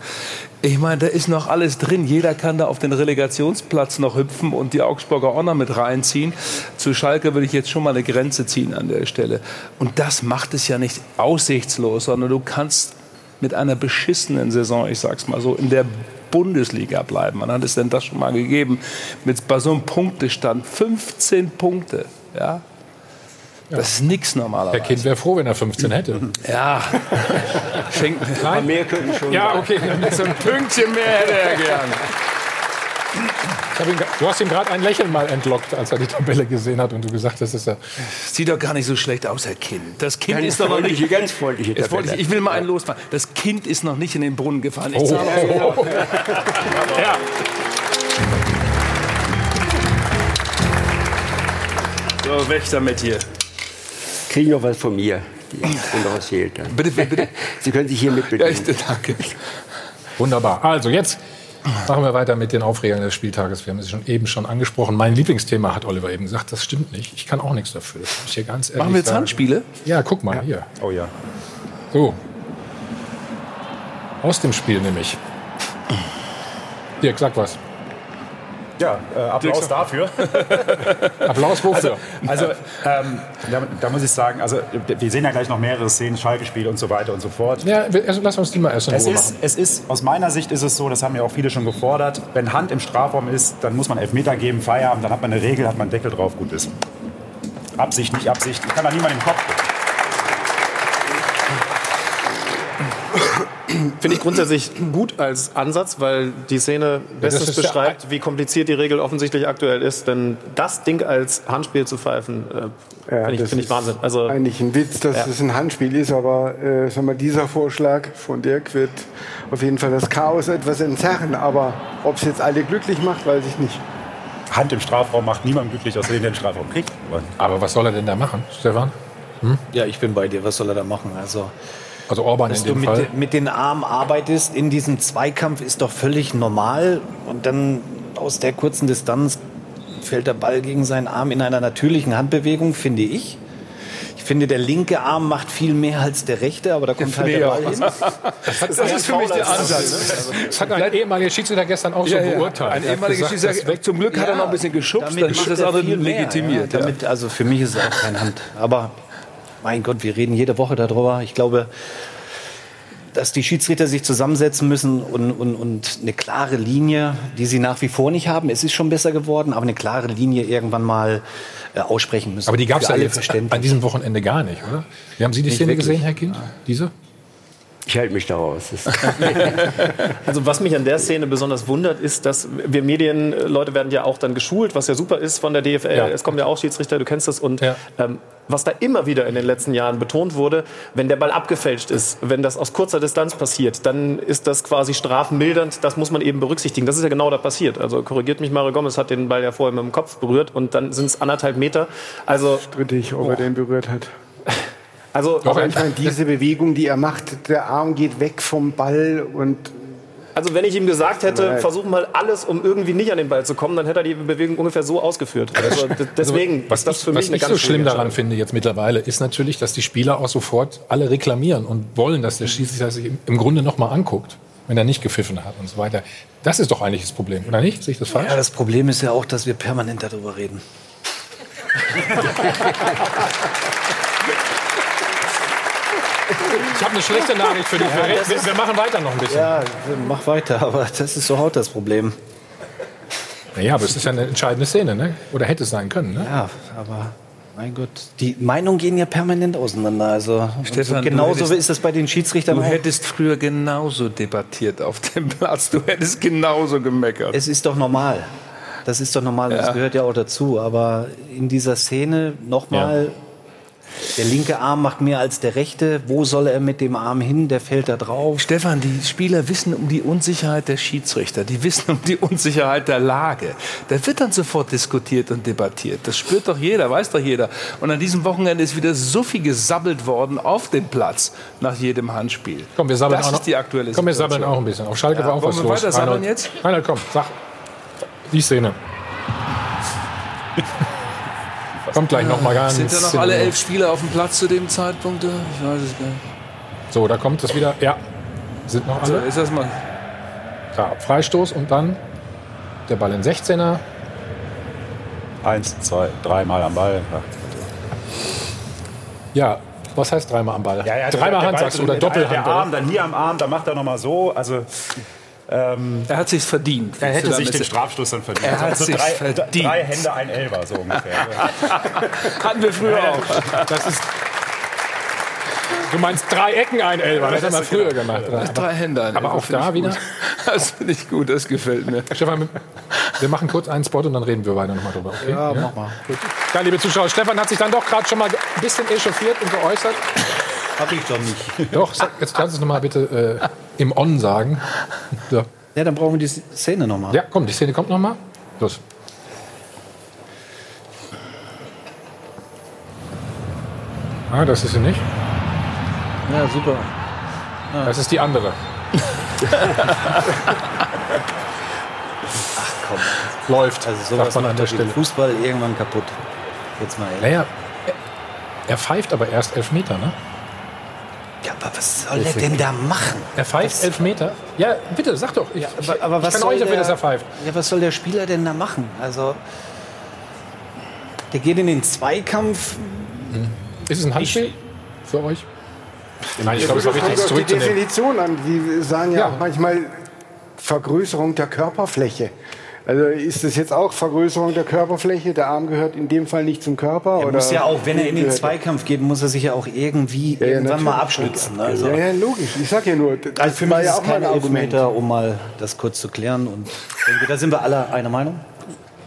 Ich meine, da ist noch alles drin. Jeder kann da auf den Relegationsplatz noch hüpfen und die Augsburger auch noch mit reinziehen. Zu Schalke würde ich jetzt schon mal eine Grenze ziehen an der Stelle. Und das macht es ja nicht aussichtslos, sondern du kannst mit einer beschissenen Saison, ich sag's mal so, in der Bundesliga bleiben. Wann hat es denn das schon mal gegeben? Mit bei so einem Punktestand 15 Punkte, ja, das ist nichts normalerweise. Der Kind wäre froh, wenn er 15 hätte. Ja. Schenken. Nein, mehr könnten schon. Ja, okay. so ein Pünktchen mehr hätte er gern. Ihn, du hast ihm gerade ein Lächeln mal entlockt, als er die Tabelle gesehen hat und du gesagt hast, das ist ja. Sieht doch gar nicht so schlecht aus, Herr Kind. Das Kind Ganz ist doch noch nicht. Ganz freundliche Tabelle. Ich, ich, will mal einen losfahren. Das Kind ist noch nicht in den Brunnen gefallen. Ich Oh. so. ja. So, weg damit hier. Kriegen noch was von mir, die und fehlt dann. Bitte, bitte. Sie können sich hiermit Ja, bedienen. ich, danke. Wunderbar. Also jetzt machen wir weiter mit den Aufregern des Spieltages. Wir haben es schon eben schon angesprochen. Mein Lieblingsthema hat Oliver eben gesagt. Das stimmt nicht. Ich kann auch nichts dafür. Das muss ich hier ganz ehrlich Machen wir jetzt sagen. Handspiele? Ja, guck mal hier. Oh ja. So. Aus dem Spiel nämlich. Dirk, sag was. Ja, äh, Applaus dafür. Applaus wofür? Also, ähm, da, da muss ich sagen, also wir sehen ja gleich noch mehrere Szenen, Schalke-Spiel und so weiter und so fort. ja, wir- also lass uns die mal erst in Es Ruhe ist, machen. es ist, aus meiner Sicht ist es so, das haben ja auch viele schon gefordert, wenn Hand im Strafraum ist, dann muss man Elfmeter geben, Feierabend, dann hat man eine Regel, hat man einen Deckel drauf, gut ist. Absicht, nicht Absicht, ich kann da niemand im Kopf. Finde ich grundsätzlich gut als Ansatz, weil die Szene bestens ja beschreibt, wie kompliziert die Regel offensichtlich aktuell ist. Denn das Ding als Handspiel zu pfeifen, äh, Ja, finde ich, find ich Wahnsinn. Also, eigentlich ein Witz, dass Ja. es ein Handspiel ist, aber äh, sag mal, dieser Vorschlag von Dirk wird auf jeden Fall das Chaos etwas entzerren. Aber ob es jetzt alle glücklich macht, weiß ich nicht. Hand im Strafraum macht niemand glücklich, aus dem der den Strafraum kriegt. Aber Aber was soll er denn da machen, Stefan? Ja, ich bin bei dir. Was soll er da machen? Also, Also Orban dass in du dem mit, Fall. mit den Armen arbeitest in diesem Zweikampf ist doch völlig normal. Und dann aus der kurzen Distanz fällt der Ball gegen seinen Arm in einer natürlichen Handbewegung, finde ich. Ich finde, der linke Arm macht viel mehr als der rechte, aber da kommt halt der Ball hin. Das ist für mich der Ansatz. Das hat ein ehemaliger Schiedsrichter gestern auch so Ja, ja. beurteilt. Ein Er ehemaliger Schiedsrichter, das weg- zum Glück hat er noch ein bisschen geschubst, Damit dann ist macht das er andere legitimiert. Ja, Ja, damit, also für mich ist es auch keine Hand. Aber mein Gott, wir reden jede Woche darüber. Ich glaube, dass die Schiedsrichter sich zusammensetzen müssen und, und, und eine klare Linie, die sie nach wie vor nicht haben. Es ist schon besser geworden, aber eine klare Linie irgendwann mal äh, aussprechen müssen. Aber die gab es ja alle jetzt an diesem Wochenende gar nicht, oder? Wie haben Sie die Nicht Szene wirklich. gesehen, Herr Kind? Diese? Ich halte mich da raus. Das Also was mich an der Szene besonders wundert, ist, dass wir Medienleute werden ja auch dann geschult, was ja super ist von der DFL. Ja. Es kommen ja auch Schiedsrichter, du kennst das. Und Ja. ähm, was da immer wieder in den letzten Jahren betont wurde, wenn der Ball abgefälscht ist, wenn das aus kurzer Distanz passiert, dann ist das quasi strafmildernd. Das muss man eben berücksichtigen. Das ist ja genau da passiert. Also korrigiert mich, Mario Gomez hat den Ball ja vorher mit dem Kopf berührt und dann sind es anderthalb Meter. Also, Strittig, ob er den berührt hat. also Aber ich meine, diese Bewegung, die er macht, der Arm geht weg vom Ball und Also wenn ich ihm gesagt hätte, Nein. versuch mal alles, um irgendwie nicht an den Ball zu kommen, dann hätte er die Bewegung ungefähr so ausgeführt. Also d- deswegen was ist das ich, für mich was eine ich ganz so schlimm daran finde jetzt mittlerweile, ist natürlich, dass die Spieler auch sofort alle reklamieren und wollen, dass der Schiedsrichter sich im- Grunde noch mal anguckt, wenn er nicht gepfiffen hat und so weiter. Das ist doch eigentlich das Problem, oder nicht? Sehe ich das falsch? ja, das Problem ist ja auch, dass wir permanent darüber reden. Ich habe eine schlechte Nachricht für dich. Wir, das wir, wir machen weiter noch ein bisschen. Ja, mach weiter, aber das ist so haut das Problem. Naja, aber es ist ja eine entscheidende Szene, ne? Oder hätte es sein können, ne? Ja, aber mein Gott, die Meinungen gehen ja permanent auseinander. Also Stefan, du genauso hättest- ist das bei den Schiedsrichtern Du auch. hättest früher genauso debattiert auf dem Platz. Du hättest genauso gemeckert. Es ist doch normal. Das ist doch normal, das Ja. gehört ja auch dazu. Aber in dieser Szene nochmal, Der linke Arm macht mehr als der rechte. Wo soll er mit dem Arm hin? Der fällt da drauf. Stefan, die Spieler wissen um die Unsicherheit der Schiedsrichter. Die wissen um die Unsicherheit der Lage. Da wird dann sofort diskutiert und debattiert. Das spürt doch jeder, weiß doch jeder. Und an diesem Wochenende ist wieder so viel gesabbelt worden auf dem Platz nach jedem Handspiel. Komm, wir sabbeln das auch noch. ist die aktuelle Komm, wir sabbeln auch ein bisschen. Auf Schalke Ja, war auch wollen was wir los. weiter sabbeln Reinhold. jetzt? Reinhold, komm, sag. Die Szene. Kommt gleich noch mal ganz. Sind ja noch alle elf Spieler auf dem Platz zu dem Zeitpunkt? Ich weiß es gar nicht. So, da kommt es wieder. Ja, sind noch So, alle. ist das mal. Ja, Freistoß und dann der Ball in 16er. Eins, zwei, dreimal am Ball. Ja, was heißt dreimal am Ball? Ja, ja, dreimal Hand sagst du so oder Doppelhand? Der Arm, oder? dann hier am Arm, dann macht er noch mal so. Also ähm, Er hat sich's verdient. er hätte sich den? Strafstoß dann verdient. Er hat also sich's drei, verdient. drei Hände, ein Elber, so ungefähr. Hatten wir früher auch. Das ist. Du meinst drei Ecken ein Elber, das haben wir früher gemacht. Drei Hände. an. Aber auch da wieder. gut. Das finde ich gut, das gefällt mir. Stefan, wir machen kurz einen Spot und dann reden wir weiter nochmal drüber. Okay? Ja, mach mal. Ja, liebe Zuschauer, Stefan hat sich dann doch gerade schon mal ein bisschen echauffiert und geäußert. Hab ich doch nicht. Doch, sag- jetzt kannst du es nochmal bitte äh, im On sagen. So. Ja, dann brauchen wir die Szene nochmal. Ja, komm, die Szene kommt nochmal. Los. Ah, das ist sie nicht. Ja, super. Das ist die andere. Ach komm. Läuft, Also sowas man an der Stelle. Fußball irgendwann kaputt. Jetzt mal ehrlich. Naja, er, er pfeift aber erst elf Meter, ne? Ja, aber was soll er denn da machen? Er pfeift elf Meter? Ja, bitte, sag doch. Ich, Aber, aber ich was kann euch dafür, dass er pfeift. Ja, was soll der Spieler denn da machen? Also, der geht in den Zweikampf. Ist es ein Handspiel für euch? Nein, ich Ja, glaube, es war wichtig, es auf die. Definition an. Die sagen ja, Ja. auch manchmal Vergrößerung der Körperfläche. Also ist das jetzt auch Vergrößerung der Körperfläche? Der Arm gehört in dem Fall nicht zum Körper? Er oder muss ja auch, wenn er in den Zweikampf geht, muss er sich ja auch irgendwie Ja, ja, irgendwann mal abstützen. Also, ja, ja, logisch. Ich sag ja nur, das also für mich ja ist auch es mal kein ein Argument. Elfmeter, um mal das kurz zu klären. Und denke, da sind wir alle einer Meinung.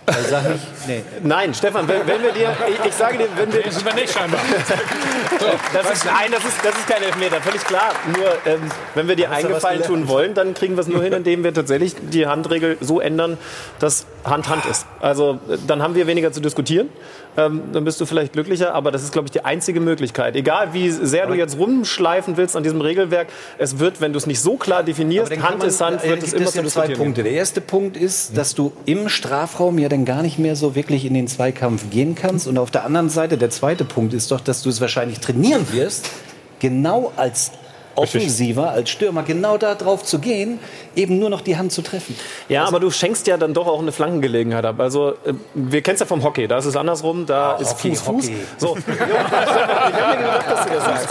Weil sag ich, nee. Nein, Stefan, wenn, wenn wir dir, ich, ich sage dir, wenn wir, Das sind wir nicht scheinbar. das ist, nein, das ist, das ist kein Elfmeter, völlig klar. Nur, ähm, wenn wir dir eingefallen tun wollen, dann kriegen wir es nur hin, indem wir tatsächlich die Handregel so ändern, dass Hand Hand ist. Also äh, dann haben wir weniger zu diskutieren. Ähm, dann bist du vielleicht glücklicher, aber das ist, glaube ich, die einzige Möglichkeit. Egal, wie sehr du jetzt rumschleifen willst an diesem Regelwerk, es wird, wenn du es nicht so klar definierst, Hand man- ist Hand, äh, wird es immer es zu ja zwei diskutieren. Punkte. Der erste Punkt ist, dass du im Strafraum ja dann gar nicht mehr so wirklich in den Zweikampf gehen kannst. Und auf der anderen Seite, der zweite Punkt ist doch, dass du es wahrscheinlich trainieren wirst, genau als Offensiver, als Stürmer, genau da drauf zu gehen, eben nur noch die Hand zu treffen. Ja, aber du schenkst ja dann doch auch eine Flankengelegenheit ab. Also äh, wir kennen es ja vom Hockey, da ist es andersrum, da ist Hockey, Fuß, Fuß. Hockey. So, ich habe mir gedacht, dass du das sagst.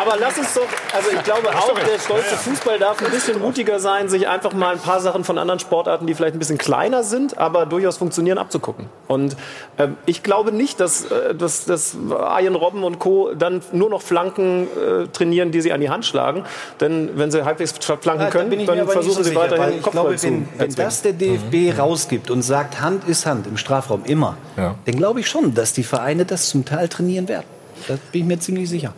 Aber lass uns doch, also ich glaube auch, der stolze Fußball darf ein bisschen mutiger sein, sich einfach mal ein paar Sachen von anderen Sportarten, die vielleicht ein bisschen kleiner sind, aber durchaus funktionieren, abzugucken. Und ähm, ich glaube nicht, dass, äh, dass, dass Arjen Robben und Co. dann nur noch Flanken äh, trainieren, die sie an die Hand schlagen. Denn wenn sie halbwegs flanken Ja, können, bin ich mir dann nicht versuchen so sie sicher, weiterhin ich Kopfball glaube, zu wenn, wenn das der DFB rausgibt und sagt, Hand ist Hand im Strafraum immer, Ja. dann glaube ich schon, dass die Vereine das zum Teil trainieren werden. Da bin ich mir ziemlich sicher.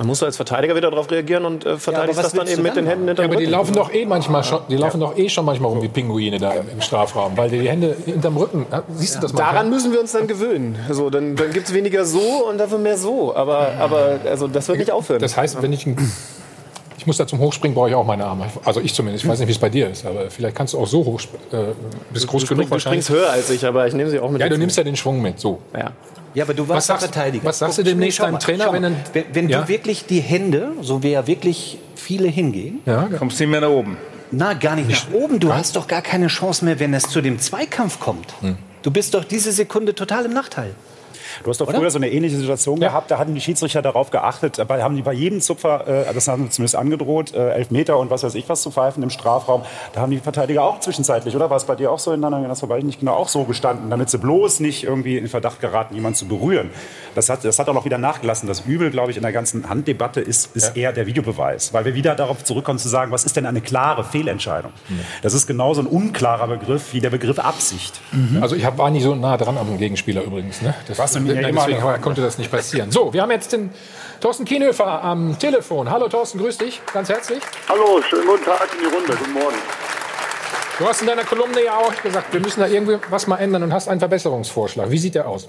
Dann musst du als Verteidiger wieder darauf reagieren und äh, verteidigst was das dann eben mit den Händen Ja, hinterm aber die Rücken. laufen doch eh manchmal schon, die laufen doch eh schon manchmal rum wie Pinguine da im, im Strafraum, weil die die Hände hinterm Rücken. Ja, Siehst du das mal? Daran müssen wir uns dann gewöhnen. So, dann dann gibt es weniger so und dafür mehr so. Aber, aber also, das wird nicht aufhören. Das heißt, wenn ich ein ich muss da zum Hochspringen, brauche ich auch meine Arme. Also ich zumindest. Ich weiß nicht, wie es bei dir ist, aber vielleicht kannst du auch so hoch, äh, bist groß du, genug spring, du wahrscheinlich. springst höher als ich, aber ich nehme sie auch mit. Ja, du nimmst ja den Schwung mit. So. Ja. Ja, aber du Was warst sagst- Verteidiger. was sagst du demnächst deinem Trainer, wenn dann- wenn, wenn Ja? du wirklich die Hände, so wie ja wirklich viele hingehen, Ja, Kommst nicht mehr nach oben. na, gar nicht nach oben. Du hast doch gar keine Chance mehr, wenn es zu dem Zweikampf kommt. Hm. Du bist doch diese Sekunde total im Nachteil. Du hast doch früher so eine ähnliche Situation gehabt, da hatten die Schiedsrichter darauf geachtet, dabei haben die bei jedem Zupfer, äh, das haben sie zumindest angedroht, äh, Elfmeter und was weiß ich was zu pfeifen im Strafraum. Da haben die Verteidiger auch zwischenzeitlich, oder war es bei dir auch so in deiner das war bei dir nicht genau auch so gestanden, damit sie bloß nicht irgendwie in Verdacht geraten, jemanden zu berühren. Das hat, das hat auch noch wieder nachgelassen. Das Übel, glaube ich, in der ganzen Handdebatte ist, ist eher der Videobeweis, weil wir wieder darauf zurückkommen zu sagen, was ist denn eine klare Fehlentscheidung? Das ist genauso ein unklarer Begriff wie der Begriff Absicht. Also ich hab, war nie so nah dran am Gegenspieler übrigens. Ne? Das Warst du immer deswegen noch. konnte das nicht passieren. So, wir haben jetzt den Thorsten Kienhöfer am Telefon. Hallo Thorsten, grüß dich ganz herzlich. Hallo, schönen guten Tag in die Runde. Guten Morgen. Du hast in deiner Kolumne ja auch gesagt, wir müssen da irgendwie was mal ändern und hast einen Verbesserungsvorschlag. Wie sieht der aus?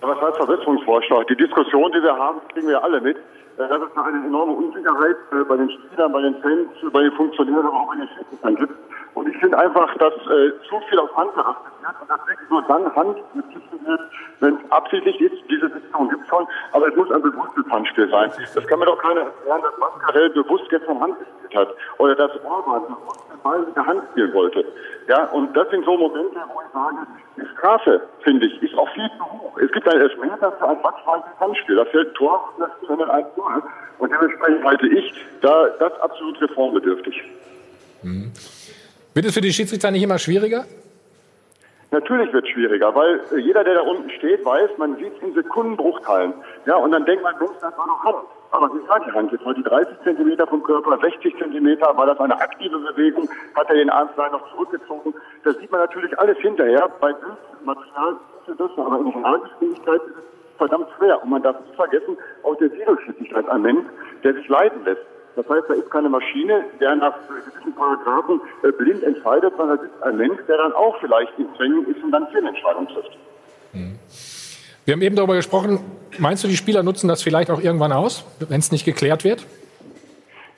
Ja, was heißt Verbesserungsvorschlag? Die Diskussion, die wir haben, kriegen wir alle mit. Äh, dass es eine enorme Unsicherheit äh, bei den Spielern, bei den Fans, bei den Funktionären, aber auch bei den Schiedsrichtern gibt. Und ich finde einfach, dass äh, zu viel auf Hand geachtet wird und deswegen nur dann Hand gepfiffen wird, wenn es absichtlich ist. Diese Situation gibt es schon, aber es muss ein bewusstes Handspiel sein. Das kann mir doch keiner erklären, dass Mascarell bewusst gestern Hand gespielt hat oder dass Orban bewusst den Ball mit der Hand spielen wollte. Ja, und das sind so Momente, wo ich sage, die Strafe, finde ich, ist auch viel zu hoch. Es gibt ein Elfmeter für ein matchweises Handspiel. Da fällt Tor, das ist ein Tor. Und dementsprechend halte ich da das absolut reformbedürftig. Mhm. Wird es für die Schiedsrichter nicht immer schwieriger? Natürlich wird es schwieriger, weil äh, jeder, der da unten steht, weiß, man sieht es in Sekundenbruchteilen. Ja, und dann denkt man, das war doch Hand. Aber wie sagt die Hand jetzt? War die 30 Zentimeter vom Körper, 60 Zentimeter, war das eine aktive Bewegung? Hat er den Arm vielleicht noch zurückgezogen? Das sieht man natürlich alles hinterher. Bei Bildmaterial ist das, aber in Realgeschwindigkeit ist es verdammt schwer. Und man darf nicht vergessen, auch der ist ein Mensch, der sich leiten lässt. Das heißt, da ist keine Maschine, der nach gewissen Paragraphen äh, blind entscheidet, sondern es ist ein Mensch, der dann auch vielleicht in Zwängen ist und dann Fehlentscheidungen trifft. Mhm. Wir haben eben darüber gesprochen, meinst du, die Spieler nutzen das vielleicht auch irgendwann aus, wenn es nicht geklärt wird?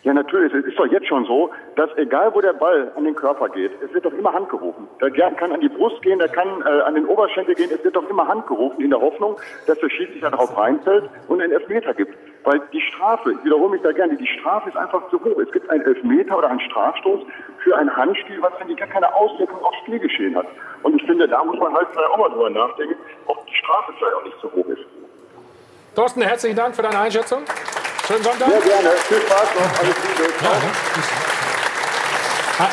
Ja, natürlich. Es ist doch jetzt schon so, dass egal wo der Ball an den Körper geht, es wird doch immer Hand gerufen. Der kann an die Brust gehen, der kann äh, an den Oberschenkel gehen, es wird doch immer Hand gerufen in der Hoffnung, dass der Schiedsrichter darauf reinfällt und einen Elfmeter gibt. Weil die Strafe, ich wiederhole mich da gerne, die Strafe ist einfach zu hoch. Es gibt einen Elfmeter oder einen Strafstoß für ein Handspiel, was eigentlich gar keine Auswirkung aufs Spielgeschehen hat. Und ich finde, da muss man halt vielleicht auch mal drüber nachdenken, ob die Strafe vielleicht auch nicht zu hoch ist. Thorsten, herzlichen Dank für deine Einschätzung. Schönen Sonntag. Sehr gerne. Viel Spaß noch. Alles Gute. Ja, ne? ah,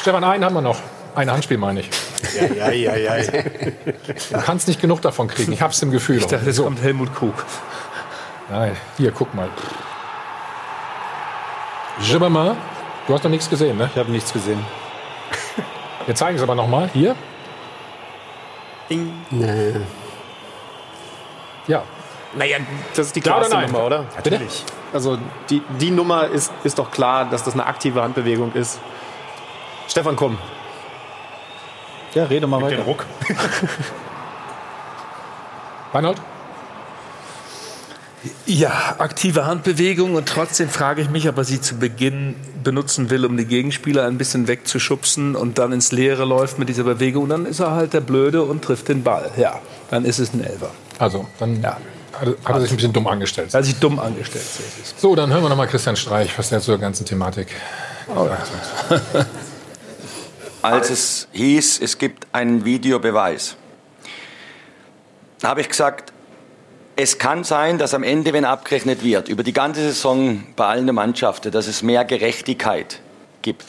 Stefan, einen haben wir noch. Ein Handspiel meine ich. Ja, ja, ja, ja. Du kannst nicht genug davon kriegen. Ich habe es im Gefühl. Ich dachte, jetzt so. kommt Helmut Krug. Nein, hier, guck mal. Gibbermann, du hast noch nichts gesehen, ne? Ich habe nichts gesehen. Wir zeigen es aber noch mal. Hier. Ding. Nee. Ja, Naja, das ist die Klar oder klarste nein? Nummer, oder? Natürlich. Also die, die Nummer ist, ist doch klar, dass das eine aktive Handbewegung ist. Stefan, komm. Ja, rede mal Mit weiter. dem Ruck. Reinhold? Ja, aktive Handbewegung und trotzdem frage ich mich, ob er sie zu Beginn benutzen will, um die Gegenspieler ein bisschen wegzuschubsen und dann ins Leere läuft mit dieser Bewegung. Dann ist er halt der Blöde und trifft den Ball. Ja, dann ist es ein Elfer. Also, dann Ja. hat, er- hat er sich ein bisschen dumm angestellt. Er hat sich dumm angestellt. so ist es. So, dann hören wir noch mal Christian Streich, was der zur ganzen Thematik gesagt hat. als es hieß, es gibt einen Videobeweis. Da habe ich gesagt, es kann sein, dass am Ende, wenn abgerechnet wird, über die ganze Saison bei allen Mannschaften, dass es mehr Gerechtigkeit gibt.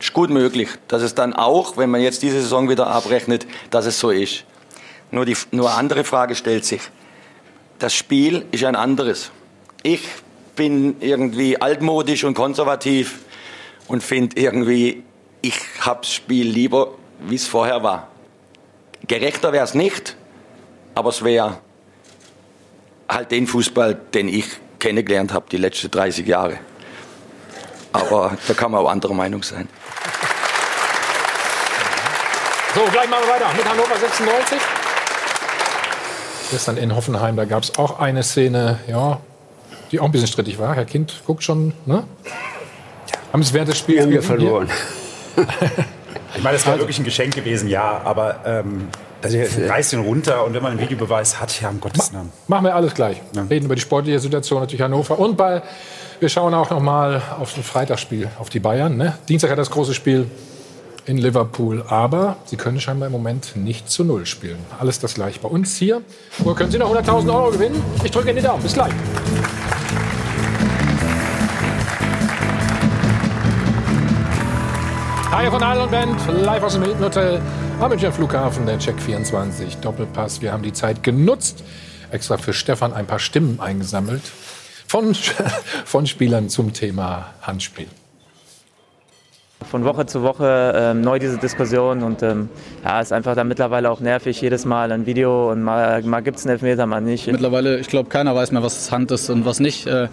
Ist gut möglich, dass es dann auch, wenn man jetzt diese Saison wieder abrechnet, dass es so ist. Nur die nur andere Frage stellt sich. Das Spiel ist ein anderes. Ich bin irgendwie altmodisch und konservativ und finde irgendwie, ich habe das Spiel lieber, wie es vorher war. Gerechter wäre es nicht, aber es wäre halt den Fußball, den ich kennengelernt habe die letzten 30 Jahre. Aber da kann man auch anderer Meinung sein. So, gleich machen wir weiter mit Hannover 96. Gestern in Hoffenheim, da gab es auch eine Szene, ja, die auch ein bisschen strittig war. Herr Kind guckt schon, ne? Haben Sie es während des Spiels haben wir verloren. Ich meine, das wäre wirklich ein Geschenk gewesen, ja, aber ähm, also, reißt ihn runter und wenn man einen Videobeweis hat, ja, um Gottes Namen. Machen wir alles gleich. Reden über die sportliche Situation natürlich Hannover und bei, wir schauen auch noch mal auf das Freitagsspiel, auf die Bayern. Ne? Dienstag hat das große Spiel in Liverpool, aber sie können scheinbar im Moment nicht zu Null spielen. Alles das gleich bei uns hier. Wo können Sie noch 100.000 Euro gewinnen? Ich drücke Ihnen die Daumen. Bis gleich. Hi von und Band, live aus dem Hilton Hotel am Münchner Flughafen, der Check 24 Doppelpass. Wir haben die Zeit genutzt, extra für Stefan ein paar Stimmen eingesammelt von, von Spielern zum Thema Handspiel. von Woche zu Woche ähm, neu diese Diskussion und ähm, ja, ist einfach dann mittlerweile auch nervig, jedes Mal ein Video und mal, mal gibt es einen Elfmeter, mal nicht. Mittlerweile, ich glaube, keiner weiß mehr, was Hand ist und was nicht. Äh,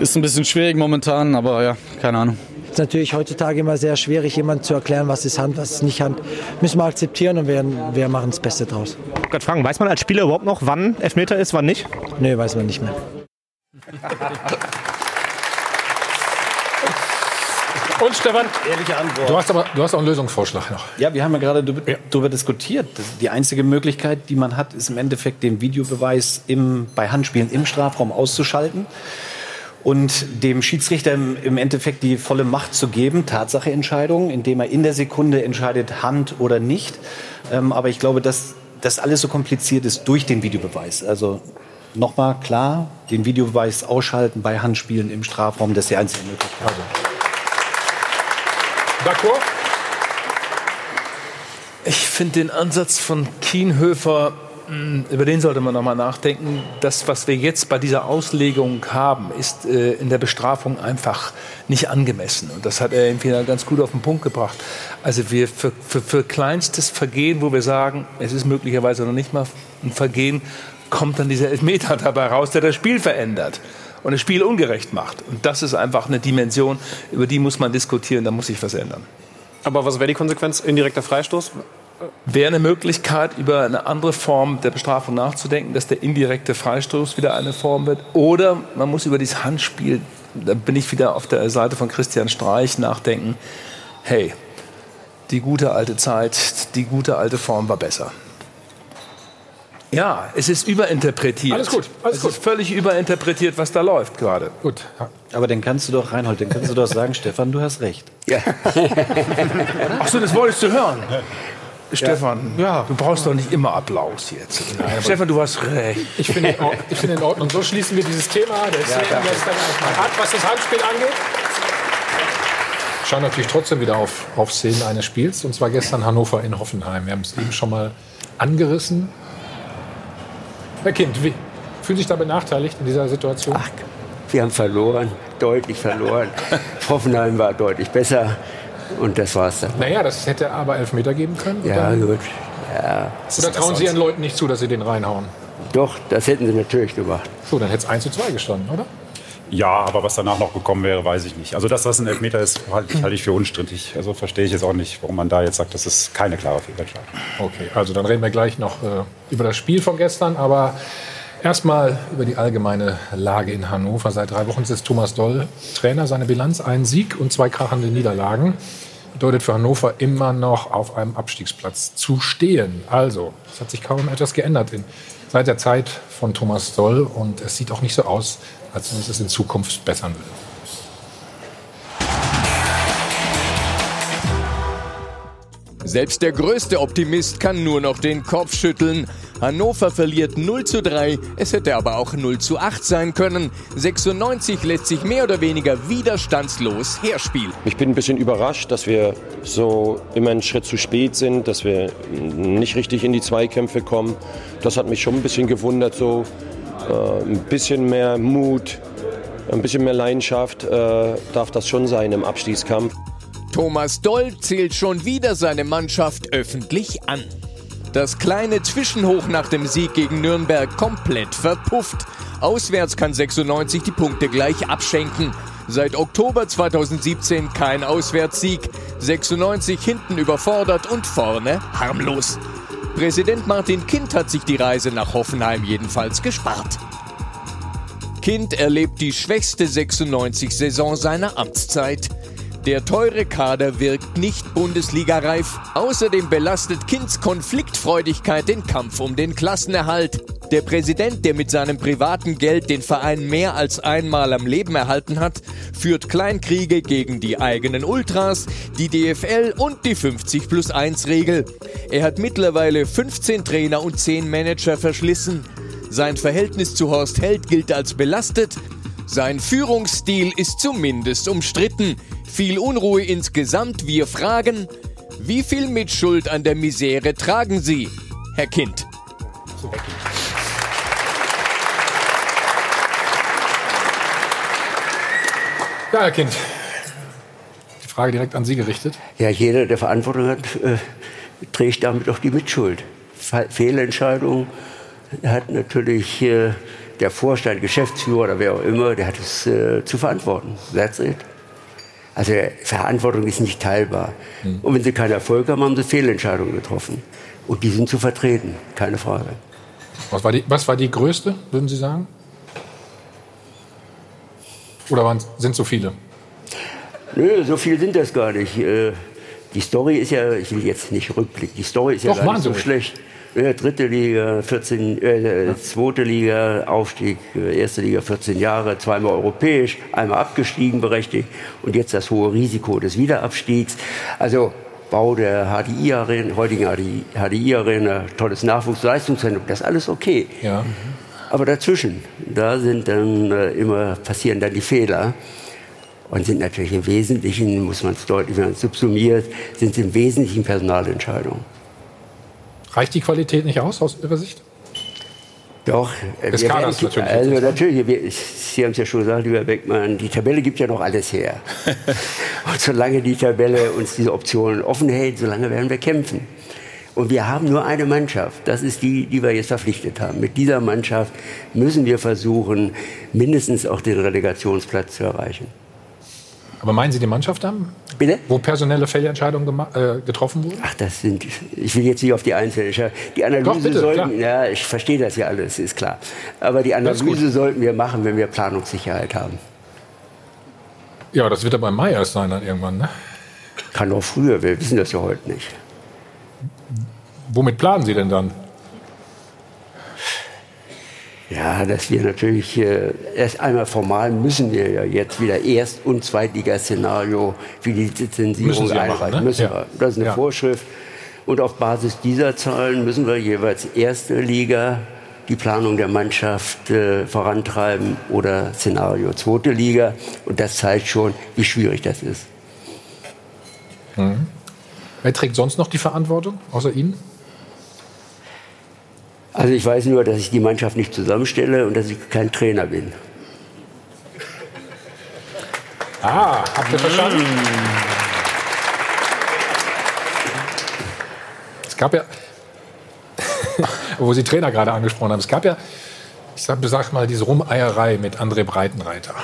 ist ein bisschen schwierig momentan, aber ja, keine Ahnung. Es ist natürlich heutzutage immer sehr schwierig, jemandem zu erklären, was ist Hand, was ist nicht Hand. Müssen wir akzeptieren und wir, wir machen das Beste draus. Ich Gott fragen, weiß man als Spieler überhaupt noch, wann Elfmeter ist, wann nicht? Nee, weiß man nicht mehr. Und Stefan? Ehrliche Antwort. Du hast aber du hast auch einen Lösungsvorschlag noch. Ja, wir haben ja gerade darüber diskutiert. Die einzige Möglichkeit, die man hat, ist im Endeffekt den Videobeweis im, bei Handspielen im Strafraum auszuschalten und dem Schiedsrichter im, Endeffekt die volle Macht zu geben, Tatsacheentscheidungen, indem er in der Sekunde entscheidet, Hand oder nicht. Ähm, aber ich glaube, dass das alles so kompliziert ist durch den Videobeweis. Also nochmal klar, den Videobeweis ausschalten bei Handspielen im Strafraum, das ist die einzige Möglichkeit. Also. D'accord? Ich finde den Ansatz von Kienhöfer, über den sollte man noch mal nachdenken. Das, was wir jetzt bei dieser Auslegung haben, ist äh, in der Bestrafung einfach nicht angemessen. Und das hat er irgendwie ganz gut auf den Punkt gebracht. Also wir für, für, für kleinstes Vergehen, wo wir sagen, es ist möglicherweise noch nicht mal ein Vergehen, kommt dann dieser Elfmeter dabei raus, der das Spiel verändert und das Spiel ungerecht macht. Und das ist einfach eine Dimension, über die muss man diskutieren, da muss sich was ändern. Aber was wäre die Konsequenz? Indirekter Freistoß? Wäre eine Möglichkeit, über eine andere Form der Bestrafung nachzudenken, dass der indirekte Freistoß wieder eine Form wird. Oder man muss über dieses Handspiel, da bin ich wieder auf der Seite von Christian Streich, nachdenken. Hey, die gute alte Zeit, die gute alte Form war besser. Ja, es ist überinterpretiert. Alles gut, alles es gut. ist völlig überinterpretiert, was da läuft gerade. Gut. Aber dann kannst du doch, Reinhold, dann kannst du doch sagen, Stefan, du hast recht. Ja. Ach so, das wolltest du hören. Stefan, ja. du brauchst doch nicht immer Applaus jetzt. Stefan, du hast recht. Ich finde finde in Ordnung. So schließen wir dieses Thema gestern erstmal ab, was das Handspiel angeht. Schauen natürlich trotzdem wieder auf, auf Szenen eines Spiels. Und zwar gestern Hannover in Hoffenheim. Wir haben es eben schon mal angerissen. Herr Kind, wie, fühlen Sie sich da benachteiligt in dieser Situation? Ach, wir haben verloren, deutlich verloren. Hoffenheim war deutlich besser und das war's dann. Naja, das hätte aber Elfmeter geben können. Ja, Oder- gut. Ja. Oder trauen Sie Ihren Leuten nicht zu, dass sie den reinhauen? Doch, das hätten sie natürlich gemacht. So, dann hätte es 1 zu 2 gestanden, oder? Ja, aber was danach noch gekommen wäre, weiß ich nicht. Also, dass das ein Elfmeter ist, halte ich, halte ich für unstrittig. Also verstehe ich jetzt auch nicht, warum man da jetzt sagt, das ist keine klare Fehlentscheidung. Okay, also dann reden wir gleich noch äh, über das Spiel von gestern, aber erstmal über die allgemeine Lage in Hannover. Seit drei Wochen ist Thomas Doll Trainer. Seine Bilanz ein Sieg und zwei krachende Niederlagen. Bedeutet für Hannover immer noch auf einem Abstiegsplatz zu stehen. Also, es hat sich kaum etwas geändert in, seit der Zeit von Thomas Doll und es sieht auch nicht so aus, als wenn es in Zukunft bessern würde. Selbst der größte Optimist kann nur noch den Kopf schütteln. Hannover verliert 0 zu 3, es hätte aber auch 0 zu 8 sein können. 96 lässt sich mehr oder weniger widerstandslos herspielen. Ich bin ein bisschen überrascht, dass wir so immer einen Schritt zu spät sind, dass wir nicht richtig in die Zweikämpfe kommen. Das hat mich schon ein bisschen gewundert. So äh, ein bisschen mehr Mut, ein bisschen mehr Leidenschaft äh, darf das schon sein im Abstiegskampf. Thomas Doll zählt schon wieder seine Mannschaft öffentlich an. Das kleine Zwischenhoch nach dem Sieg gegen Nürnberg komplett verpufft. Auswärts kann 96 die Punkte gleich abschenken. Seit Oktober 2017 kein Auswärtssieg. 96 hinten überfordert und vorne harmlos. Präsident Martin Kind hat sich die Reise nach Hoffenheim jedenfalls gespart. Kind erlebt die schwächste 96-Saison seiner Amtszeit. Der teure Kader wirkt nicht Bundesliga-reif. Außerdem belastet Kinds Konfliktfreudigkeit den Kampf um den Klassenerhalt. Der Präsident, der mit seinem privaten Geld den Verein mehr als einmal am Leben erhalten hat, führt Kleinkriege gegen die eigenen Ultras, die DFL und die 50 plus 1 Regel. Er hat mittlerweile 15 Trainer und 10 Manager verschlissen. Sein Verhältnis zu Horst Held gilt als belastet. Sein Führungsstil ist zumindest umstritten. Viel Unruhe insgesamt. Wir fragen, wie viel Mitschuld an der Misere tragen Sie, Herr Kind? Ja, Herr Kind. Die Frage direkt an Sie gerichtet. Ja, jeder, der Verantwortung hat, äh, trägt damit auch die Mitschuld. Fe Fehlentscheidungen hat natürlich äh, der Vorstand, Geschäftsführer oder wer auch immer, der hat es äh, zu verantworten. That's it. Also Verantwortung ist nicht teilbar. Mhm. Und wenn sie keinen Erfolg haben, haben sie Fehlentscheidungen getroffen. Und die sind zu vertreten, keine Frage. Was war die, was war die größte, würden Sie sagen? Oder waren, sind so viele? Nö, so viele sind das gar nicht. Äh, die Story ist ja, ich will jetzt nicht rückblicken, die Story ist ja Doch, gar nicht so schlecht. Dritte Liga, 14, äh, zweite Liga, Aufstieg, äh, erste Liga 14 Jahre, zweimal europäisch, einmal abgestiegen berechtigt und jetzt das hohe Risiko des Wiederabstiegs. Also Bau der HDI-Arena, heutigen HDI-Arena, tolles Nachwuchsleistungszentrum, das ist alles okay. Ja. Aber dazwischen, da sind dann äh, immer passieren dann die Fehler und sind natürlich im Wesentlichen, muss man es deutlich, wenn man es subsumiert, sind es im Wesentlichen Personalentscheidungen. Reicht die Qualität nicht aus, aus Ihrer Sicht? Doch, wir Kaders werden- natürlich Also natürlich, wir, Sie haben es ja schon gesagt, lieber Beckmann, die Tabelle gibt ja noch alles her. Und solange die Tabelle uns diese Optionen offen hält, solange werden wir kämpfen. Und wir haben nur eine Mannschaft, das ist die, die wir jetzt verpflichtet haben. Mit dieser Mannschaft müssen wir versuchen, mindestens auch den Relegationsplatz zu erreichen. Aber meinen Sie die Mannschaft haben? Bitte? Wo personelle Fehlentscheidungen äh, getroffen wurden? Ach, das sind, ich will jetzt nicht auf die Einzelnen. Die Analyse Doch, bitte, sollten, klar. ja, ich verstehe das ja alles, ist klar. Aber die. Analyse sollten wir machen, wenn wir Planungssicherheit haben. Ja, das wird aber im Mai erst sein dann irgendwann, ne? Kann auch früher, wir wissen das ja heute nicht. Womit planen Sie denn dann? Ja, dass wir natürlich äh, erst einmal formal müssen wir ja jetzt wieder Erst- und Zweitliga-Szenario für die Lizenzierung Müssen einreichen. machen, ne? müssen Ja. wir. Das ist eine Ja. Vorschrift. Und auf Basis dieser Zahlen müssen wir jeweils erste Liga die Planung der Mannschaft äh, vorantreiben oder Szenario zweite Liga. Und das zeigt schon, wie schwierig das ist. Mhm. Wer trägt sonst noch die Verantwortung, außer Ihnen? Also ich weiß nur, dass ich die Mannschaft nicht zusammenstelle und dass ich kein Trainer bin. Ah, habt ihr verstanden? Es gab ja, wo Sie Trainer gerade angesprochen haben, es gab ja, ich sag, sag mal, diese Rumeierei mit André Breitenreiter.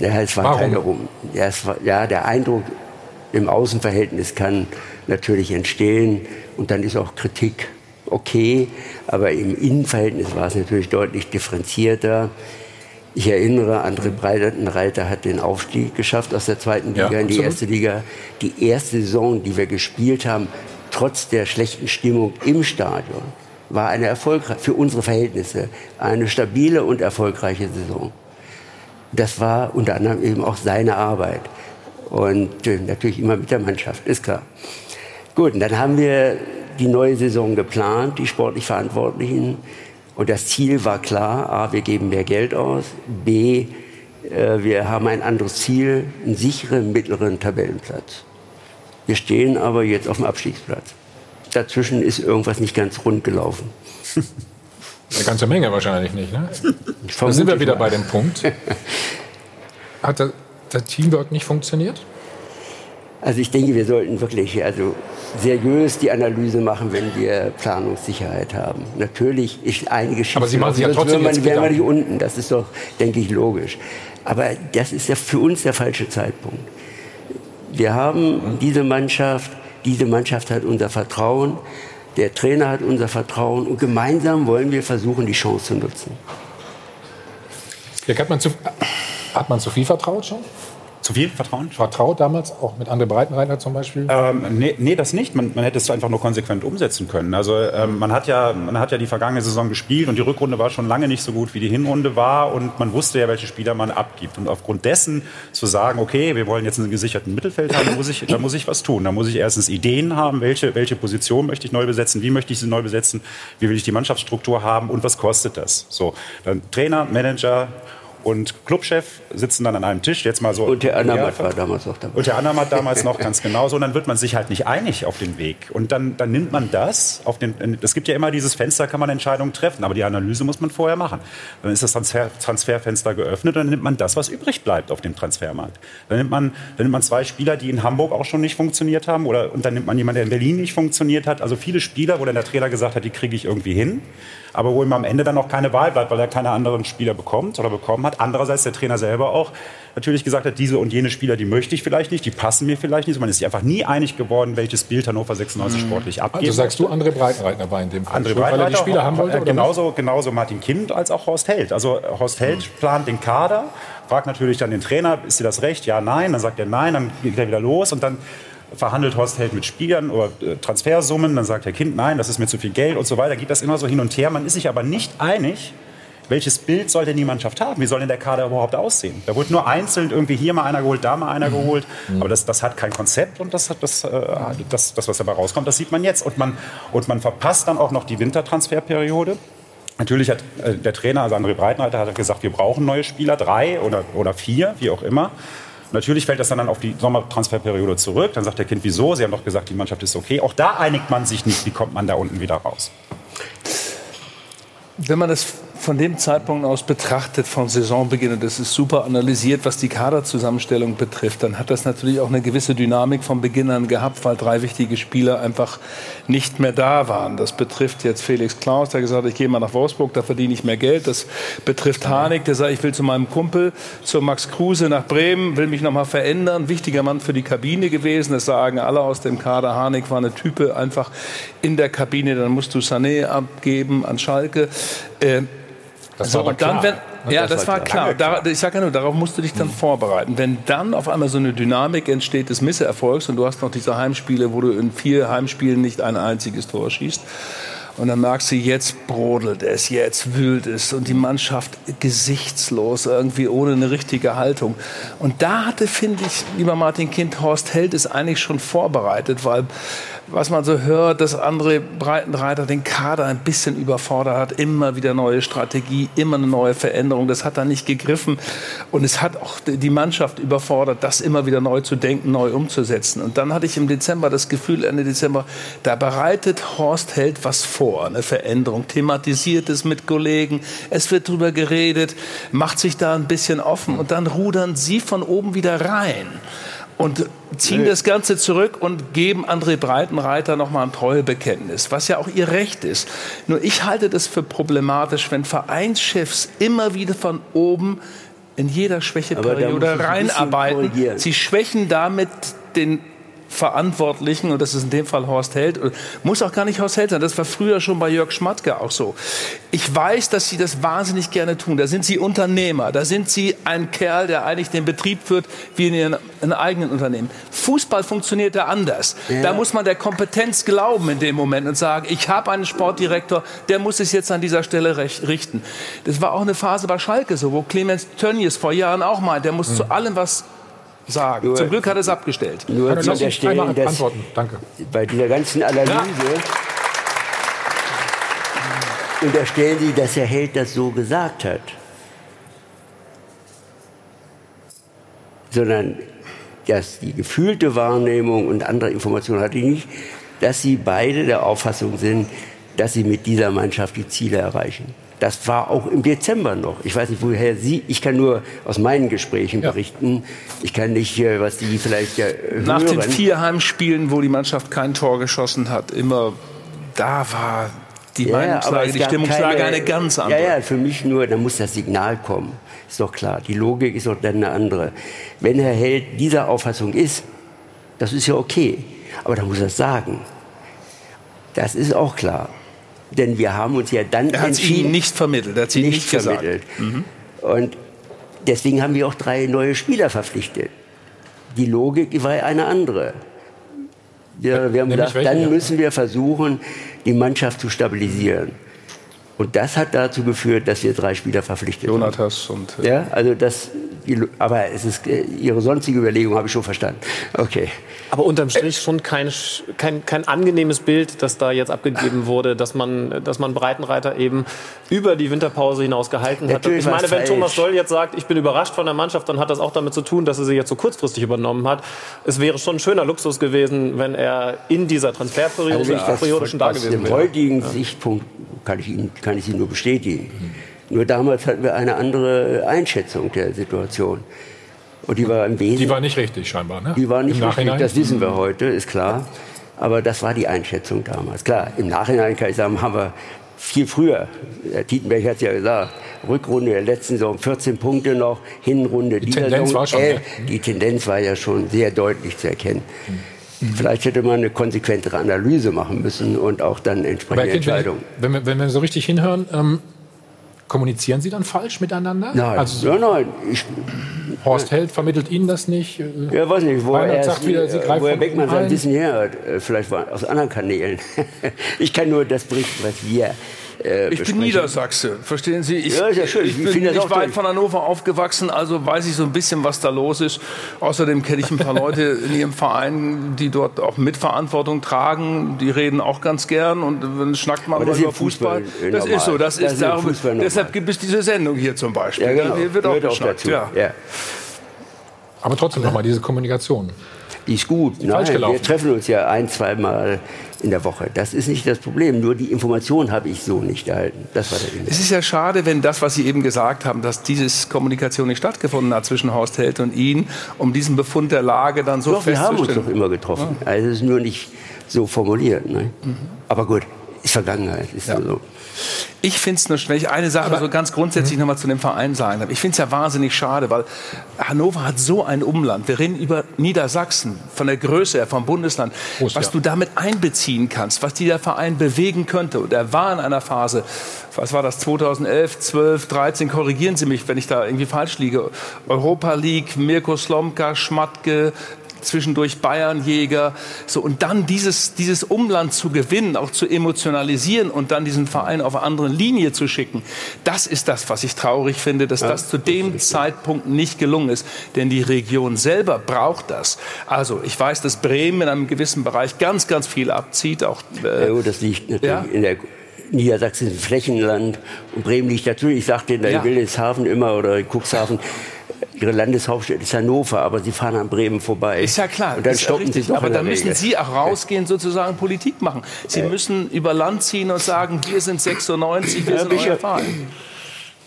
Ja, es war Warum? keine Rum. Ja, war, ja, der Eindruck im Außenverhältnis kann natürlich entstehen und dann ist auch Kritik okay, aber im Innenverhältnis war es natürlich deutlich differenzierter. Ich erinnere, André Breitenreiter hat den Aufstieg geschafft aus der zweiten Ja, Liga in die absolut. erste Liga. Die erste Saison, die wir gespielt haben, trotz der schlechten Stimmung im Stadion, war eine erfolgreich für unsere Verhältnisse eine stabile und erfolgreiche Saison. Das war unter anderem eben auch seine Arbeit. Und äh, natürlich immer mit der Mannschaft, ist klar. Gut, und dann haben wir die neue Saison geplant, die sportlich Verantwortlichen. Und das Ziel war klar, A, wir geben mehr Geld aus, B, äh, wir haben ein anderes Ziel, einen sicheren mittleren Tabellenplatz. Wir stehen aber jetzt auf dem Abstiegsplatz. Dazwischen ist irgendwas nicht ganz rund gelaufen. Eine ganze Menge wahrscheinlich nicht, ne? Da sind wir wieder mal. bei dem Punkt. Hat der, der Teamwork nicht funktioniert? Also ich denke, wir sollten wirklich also seriös die Analyse machen, wenn wir Planungssicherheit haben. Natürlich ist einige Aber Sie machen sich ja trotzdem wären jetzt wären wir nicht unten. Das ist doch, denke ich, logisch. Aber das ist ja für uns der falsche Zeitpunkt. Wir haben diese Mannschaft, diese Mannschaft hat unser Vertrauen, der Trainer hat unser Vertrauen und gemeinsam wollen wir versuchen, die Chance zu nutzen. Hat man, zu, hat man zu viel vertraut schon? Zu viel Vertrauen? Vertraut damals, auch mit André Breitenreiter zum Beispiel? Ähm, nee, nee, das nicht. Man, man hätte es einfach nur konsequent umsetzen können. Also ähm, man, hat ja, man hat ja die vergangene Saison gespielt und die Rückrunde war schon lange nicht so gut, wie die Hinrunde war. Und man wusste ja, welche Spieler man abgibt. Und aufgrund dessen zu sagen, okay, wir wollen jetzt einen gesicherten Mittelfeld haben, da muss ich, da muss ich was tun. Da muss ich erstens Ideen haben, welche, welche Position möchte ich neu besetzen, wie möchte ich sie neu besetzen, wie will ich die Mannschaftsstruktur haben und was kostet das. So, dann Trainer, Manager und Clubchef sitzen dann an einem Tisch, jetzt mal so. Und der Anamat war damals auch dabei. Und der Anamat damals noch ganz genauso. Und dann wird man sich halt nicht einig auf den Weg. Und dann, dann nimmt man das auf den, es gibt ja immer dieses Fenster, kann man Entscheidungen treffen, aber die Analyse muss man vorher machen. Dann ist das Transfer, Transferfenster geöffnet dann nimmt man das, was übrig bleibt auf dem Transfermarkt. Dann nimmt man, dann nimmt man zwei Spieler, die in Hamburg auch schon nicht funktioniert haben, oder, und dann nimmt man jemanden, der in Berlin nicht funktioniert hat. Also viele Spieler, wo dann der Trainer gesagt hat, die kriege ich irgendwie hin aber wo ihm am Ende dann auch keine Wahl bleibt, weil er keine anderen Spieler bekommt oder bekommen hat. Andererseits der Trainer selber auch natürlich gesagt hat, diese und jene Spieler, die möchte ich vielleicht nicht, die passen mir vielleicht nicht. Man ist sich einfach nie einig geworden, welches Bild Hannover 96 mhm. sportlich abgeht. Also sagst du, André Breitenreiter war in dem Fall André weil er die Spieler haben wollte? Oder genauso, genauso Martin Kind als auch Horst Held. Also Horst Held mhm. plant den Kader, fragt natürlich dann den Trainer, ist dir das recht? Ja, nein. Dann sagt er nein, dann geht er wieder los und dann verhandelt Horst Held mit Spielern oder äh, Transfersummen, dann sagt der Kind, nein, das ist mir zu viel Geld und so weiter, geht das immer so hin und her. Man ist sich aber nicht einig, welches Bild soll denn die Mannschaft haben? Wie soll denn der Kader überhaupt aussehen? Da wird nur einzeln irgendwie hier mal einer geholt, da mal einer geholt. Mhm. Aber das, das hat kein Konzept und das, das, äh, das, das, was dabei rauskommt, das sieht man jetzt. Und man, und man verpasst dann auch noch die Wintertransferperiode. Natürlich hat äh, der Trainer, also André Breitenreiter, hat gesagt, wir brauchen neue Spieler, drei oder, oder vier, wie auch immer. Natürlich fällt das dann auf die Sommertransferperiode zurück. Dann sagt der Kind, wieso? Sie haben doch gesagt, die Mannschaft ist okay. Auch da einigt man sich nicht, wie kommt man da unten wieder raus. Wenn man das von dem Zeitpunkt aus betrachtet, von Saisonbeginn, und das ist super analysiert, was die Kaderzusammenstellung betrifft, dann hat das natürlich auch eine gewisse Dynamik von Beginn an gehabt, weil drei wichtige Spieler einfach nicht mehr da waren. Das betrifft jetzt Felix Klaus, der gesagt hat, ich gehe mal nach Wolfsburg, da verdiene ich mehr Geld. Das betrifft Harnik, der sagt, ich will zu meinem Kumpel, zu Max Kruse nach Bremen, will mich noch mal verändern. Wichtiger Mann für die Kabine gewesen, das sagen alle aus dem Kader. Harnik war eine Type einfach in der Kabine, dann musst du Sané abgeben an Schalke. Äh, das so, war und klar. Wenn, ja, das, das war klar. klar. Da, ich sage ja nur, darauf musst du dich dann mhm. vorbereiten. Wenn dann auf einmal so eine Dynamik entsteht des Misserfolgs und du hast noch diese Heimspiele, wo du in vier Heimspielen nicht ein einziges Tor schießt, und dann merkst du, jetzt brodelt es, jetzt wühlt es und die Mannschaft gesichtslos, irgendwie ohne eine richtige Haltung. Und da hatte, finde ich, lieber Martin Kind, Horst Held ist eigentlich schon vorbereitet, weil was man so hört, dass andere Breitenreiter den Kader ein bisschen überfordert hat. Immer wieder neue Strategie, immer eine neue Veränderung. Das hat da nicht gegriffen. Und es hat auch die Mannschaft überfordert, das immer wieder neu zu denken, neu umzusetzen. Und dann hatte ich im Dezember das Gefühl, Ende Dezember, da bereitet Horst Held was vor. Eine Veränderung, thematisiert es mit Kollegen. Es wird drüber geredet, macht sich da ein bisschen offen. Und dann rudern sie von oben wieder rein und ziehen das Ganze zurück und geben André Breitenreiter nochmal ein Treuebekenntnis, was ja auch ihr Recht ist. Nur ich halte das für problematisch, wenn Vereinschefs immer wieder von oben in jeder Schwächeperiode reinarbeiten. Sie schwächen damit den Verantwortlichen, und das ist in dem Fall Horst Held, muss auch gar nicht Horst Held sein, das war früher schon bei Jörg Schmatke auch so. Ich weiß, dass Sie das wahnsinnig gerne tun. Da sind Sie Unternehmer, da sind Sie ein Kerl, der eigentlich den Betrieb führt wie in Ihrem eigenen Unternehmen. Fußball funktioniert da anders. Ja. Da muss man der Kompetenz glauben in dem Moment und sagen, ich habe einen Sportdirektor, der muss es jetzt an dieser Stelle richten. Das war auch eine Phase bei Schalke so, wo Clemens Tönnies vor Jahren auch mal, der muss mhm. zu allem was sagen. Nur, Zum Glück hat er es abgestellt. Nur zu unterstellen, dass antworten. Danke. bei dieser ganzen Analyse ja. unterstellen Sie, dass Herr Held das so gesagt hat. Sondern dass die gefühlte Wahrnehmung und andere Informationen hatte ich nicht, dass sie beide der Auffassung sind, dass sie mit dieser Mannschaft die Ziele erreichen. Das war auch im Dezember noch. Ich weiß nicht, woher Sie, ich kann nur aus meinen Gesprächen ja. berichten. Ich kann nicht, äh, was die vielleicht ja hören. Nach den vier Heimspielen, wo die Mannschaft kein Tor geschossen hat, immer, da war die ja, Meinungslage, die Stimmungslage keine, eine ganz andere. Ja, ja, für mich nur, da muss das Signal kommen. Ist doch klar. Die Logik ist doch dann eine andere. Wenn Herr Held dieser Auffassung ist, das ist ja okay. Aber dann muss er es sagen. Das ist auch klar. Denn wir haben uns ja dann er entschieden. Ihnen nicht vermittelt, er hat sie nicht, nicht vermittelt. Mhm. Und deswegen haben wir auch drei neue Spieler verpflichtet. Die Logik war eine andere. Wir, wir haben gedacht, dann müssen wir versuchen, die Mannschaft zu stabilisieren. Und das hat dazu geführt, dass wir drei Spieler verpflichtet Jonathas haben. und. Äh ja, also das. Aber es ist, äh, Ihre sonstige Überlegung habe ich schon verstanden. Okay. Aber unterm Strich schon kein, kein, kein angenehmes Bild, das da jetzt abgegeben wurde, dass man, dass man Breitenreiter eben über die Winterpause hinaus gehalten hat. Natürlich ich meine, wenn falsch. Thomas Doll jetzt sagt, ich bin überrascht von der Mannschaft, dann hat das auch damit zu tun, dass er sie jetzt so kurzfristig übernommen hat. Es wäre schon ein schöner Luxus gewesen, wenn er in dieser Transferperiode Also ich das periodischen da aus gewesen dem wäre. heutigen Ja. Sichtpunkt kann ich, Ihnen, kann ich Sie nur bestätigen. Nur damals hatten wir eine andere Einschätzung der Situation. Und die war im Wesentlichen. Die war nicht richtig, scheinbar. Ne? Die war nicht richtig, das wissen wir heute, ist klar. Aber das war die Einschätzung damals. Klar, im Nachhinein kann ich sagen, haben wir viel früher, Herr Tietenberg hat es ja gesagt, Rückrunde der letzten Saison 14 Punkte noch, Hinrunde Die dieser Tendenz Saison war schon, 11. ne? Die Tendenz war ja schon sehr deutlich zu erkennen. Vielleicht hätte man eine konsequentere Analyse machen müssen und auch dann entsprechende Kind, Entscheidungen. wenn, wir, wenn wir so richtig hinhören, ähm, kommunizieren Sie dann falsch miteinander? Nein, Also, nein, nein. Ich, Horst Held vermittelt Ihnen das nicht? ja, weiß nicht, wo Reinhard er, sagt wieder, Sie äh, greifen wo Beckmann sein ein. Wissen her hat. Äh, Vielleicht war aus anderen Kanälen. ich kann nur das berichten, was wir äh, Ich bin. Niedersachse, verstehen Sie? Ich, Ja, ist ja schön. ich Ich bin nicht weit toll. von Hannover aufgewachsen, also weiß ich so ein bisschen, was da los ist. Außerdem kenne ich ein paar Leute in Ihrem Verein, die dort auch Mitverantwortung tragen. Die reden auch ganz gern und dann schnackt man über Fußball, Fußball. Das normal. ist so, das, Das ist darum. Deshalb gibt es diese Sendung hier zum Beispiel. Ja, genau. Hier wird auch auch geschnackt. dazu. Ja. Ja. Aber trotzdem nochmal diese Kommunikation. Die ist gut. Nein, wir treffen uns ja ein, zweimal in der Woche. Das ist nicht das Problem. Nur die Information habe ich so nicht erhalten. Das war der Inhalt. Es ist ja schade, wenn das, was Sie eben gesagt haben, dass diese Kommunikation nicht stattgefunden hat zwischen Horst Held und Ihnen, um diesen Befund der Lage dann so Doch, wir haben uns festzustellen. doch immer getroffen. Also es ist nur nicht so formuliert. Ne? Aber gut, ist Vergangenheit. Ist so. Ich finde es nur schwer. Ich eine Sache so ganz grundsätzlich Mhm. noch mal zu dem Verein sagen darf. Ich finde es ja wahnsinnig schade, weil Hannover hat so ein Umland. Wir reden über Niedersachsen, von der Größe her, vom Bundesland. Groß, was ja. du damit einbeziehen kannst, was dieser Verein bewegen könnte. Und er war in einer Phase, was war das, 2011, 12, 13, korrigieren Sie mich, wenn ich da irgendwie falsch liege. Europa League, Mirko Slomka, Schmatke, zwischendurch Bayernjäger. So, und dann dieses, dieses Umland zu gewinnen, auch zu emotionalisieren und dann diesen Verein auf eine andere Linie zu schicken, das ist das, was ich traurig finde, dass das zu dem Zeitpunkt nicht gelungen ist. Denn die Region selber braucht das. Also, ich weiß, dass Bremen in einem gewissen Bereich ganz, ganz viel abzieht. Auch, äh, Ja, das liegt natürlich Ja. in der Niedersachsen ist ein Flächenland und Bremen liegt natürlich, ich sagte in Ja. Wilhelmshaven immer oder in Cuxhaven, ihre Landeshauptstadt ist Hannover, aber sie fahren an Bremen vorbei. Ist ja klar, Und dann ist ja stoppen sie richtig. doch aber dann müssen Regel. Sie auch rausgehen, sozusagen Politik machen. Sie müssen über Land ziehen und sagen, wir sind 96, wir sind euer Verein.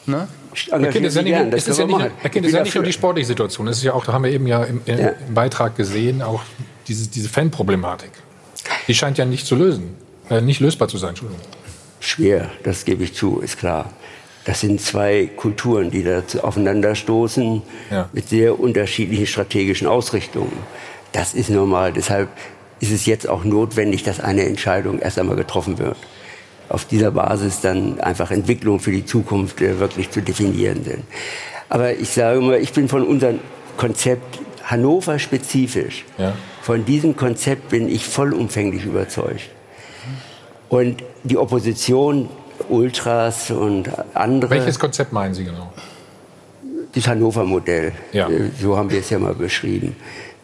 Ne? Herr Kind, es ist ja nicht, das ist ja nicht, es ja nicht nur die sportliche Situation. Es ist ja auch, da haben wir eben ja im, im, Ja. im Beitrag gesehen, auch diese, diese Fan-Problematik. Die scheint ja nicht zu lösen, äh, nicht lösbar zu sein. Entschuldigung. Schwer, das gebe ich zu, ist klar. Das sind zwei Kulturen, die da aufeinanderstoßen Ja. mit sehr unterschiedlichen strategischen Ausrichtungen. Das ist normal. Deshalb ist es jetzt auch notwendig, dass eine Entscheidung erst einmal getroffen wird. Auf dieser Basis dann einfach Entwicklung für die Zukunft äh, wirklich zu definieren sind. Aber ich sage mal, ich bin von unserem Konzept Hannover spezifisch. Ja. Von diesem Konzept bin ich vollumfänglich überzeugt. Und die Opposition, Ultras und andere. Welches Konzept meinen Sie genau? Das Hannover-Modell. Ja. Äh, So haben wir es ja mal beschrieben.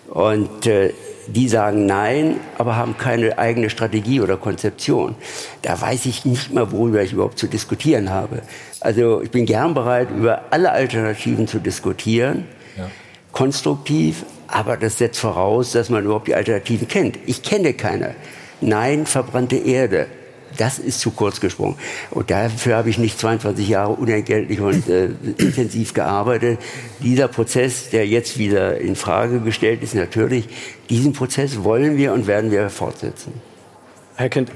Und äh, die sagen Nein, aber haben keine eigene Strategie oder Konzeption. Da weiß ich nicht mal, worüber ich überhaupt zu diskutieren habe. Also ich bin gern bereit, über alle Alternativen zu diskutieren, Ja. konstruktiv, aber das setzt voraus, dass man überhaupt die Alternativen kennt. Ich kenne keine. Nein, verbrannte Erde. Das ist zu kurz gesprungen. Und dafür habe ich nicht 22 Jahre unentgeltlich und äh, intensiv gearbeitet. Dieser Prozess, der jetzt wieder in Frage gestellt ist, natürlich, diesen Prozess wollen wir und werden wir fortsetzen. Herr Kind,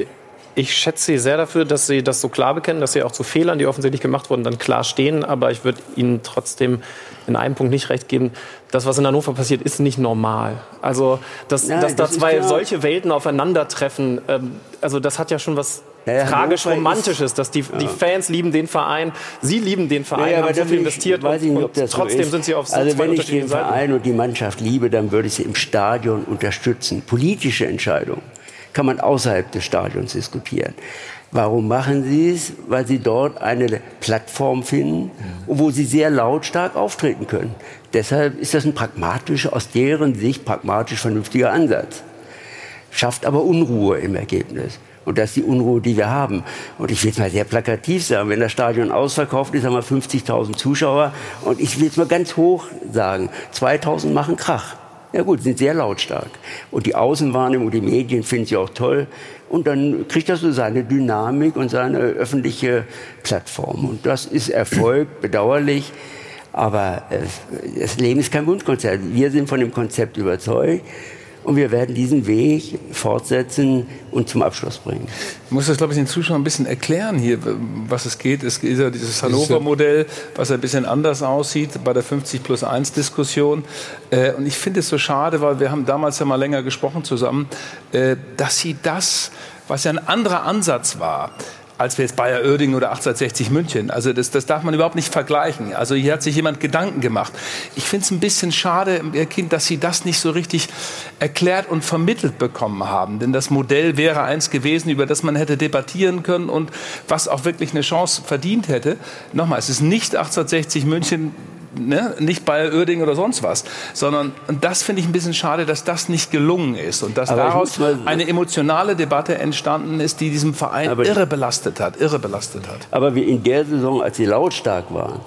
ich schätze Sie sehr dafür, dass Sie das so klar bekennen, dass Sie auch zu Fehlern, die offensichtlich gemacht wurden, dann klar stehen. Aber ich würde Ihnen trotzdem in einem Punkt nicht recht geben. Das, was in Hannover passiert, ist nicht normal. Also, dass, Nein, dass da das ist zwei solche Welten aufeinandertreffen, ähm, also das hat ja schon was Naja, tragisch Hannover Romantisches, dass die, die Fans lieben den Verein, Sie lieben den Verein, Naja, aber haben so viel investiert ich nicht, und, so trotzdem ist. sind Sie auf so Also zwei wenn ich den Seiten. Verein und die Mannschaft liebe, dann würde ich sie im Stadion unterstützen. Politische Entscheidungen kann man außerhalb des Stadions diskutieren. Warum machen sie es? Weil sie dort eine Plattform finden, wo sie sehr lautstark auftreten können. Deshalb ist das ein pragmatischer, aus deren Sicht pragmatisch vernünftiger Ansatz. Schafft aber Unruhe im Ergebnis. Und das ist die Unruhe, die wir haben. Und ich will es mal sehr plakativ sagen, wenn das Stadion ausverkauft ist, haben wir 50.000 Zuschauer. Und ich will es mal ganz hoch sagen, 2.000 machen Krach. Ja gut, sind sehr lautstark. Und die Außenwahrnehmung, die Medien finden sie auch toll. Und dann kriegt das so seine Dynamik und seine öffentliche Plattform. Und das ist Erfolg, bedauerlich. Aber äh, das Leben ist kein Wunschkonzert. Wir sind von dem Konzept überzeugt. Und wir werden diesen Weg fortsetzen und zum Abschluss bringen. Ich muss das, glaube ich, den Zuschauern ein bisschen erklären hier, was es geht. Es ist ja dieses Hannover-Modell, was ein bisschen anders aussieht bei der 50 plus 1 Diskussion. Äh, und ich finde es so schade, weil wir haben damals ja mal länger gesprochen zusammen, äh, dass sie das, was ja ein anderer Ansatz war, als wir jetzt Bayer Oerding oder 1860 München. Also das, das darf man überhaupt nicht vergleichen. Also hier hat sich jemand Gedanken gemacht. Ich finde es ein bisschen schade, Ihr Kind, dass Sie das nicht so richtig erklärt und vermittelt bekommen haben. Denn das Modell wäre eins gewesen, über das man hätte debattieren können und was auch wirklich eine Chance verdient hätte. Nochmal, es ist nicht 1860 München ne, nicht bei Oerding oder sonst was, sondern und das finde ich ein bisschen schade, dass das nicht gelungen ist und dass Aber daraus mal- eine emotionale Debatte entstanden ist, die diesem Verein Aber- irre belastet hat, irre belastet hat. Aber wir in der Saison, als sie lautstark waren,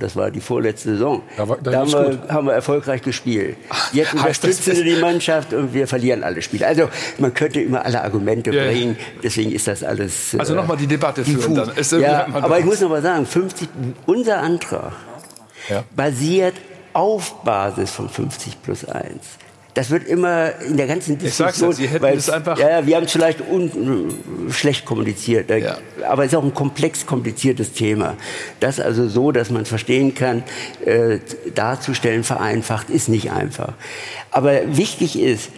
das war die vorletzte Saison, da, da haben, wir, haben wir erfolgreich gespielt. Jetzt unterstützen sie die Mannschaft und wir verlieren alle Spiele. Also man könnte immer alle Argumente Ja, ja. bringen, deswegen ist das alles... Also äh, noch mal die Debatte führen dann. Ist ja, aber ich muss noch mal sagen, 50, unser Antrag basiert auf Basis von 50 plus 1. Das wird immer in der ganzen Ich sag's Diskussion... ja, Sie hätten weil- es einfach- Ja, ja, wir haben es vielleicht un, schlecht kommuniziert, Da- aber es ist auch ein komplex kompliziertes Thema. Das also so, dass man verstehen kann, äh, darzustellen, vereinfacht, ist nicht einfach. Aber wichtig ist,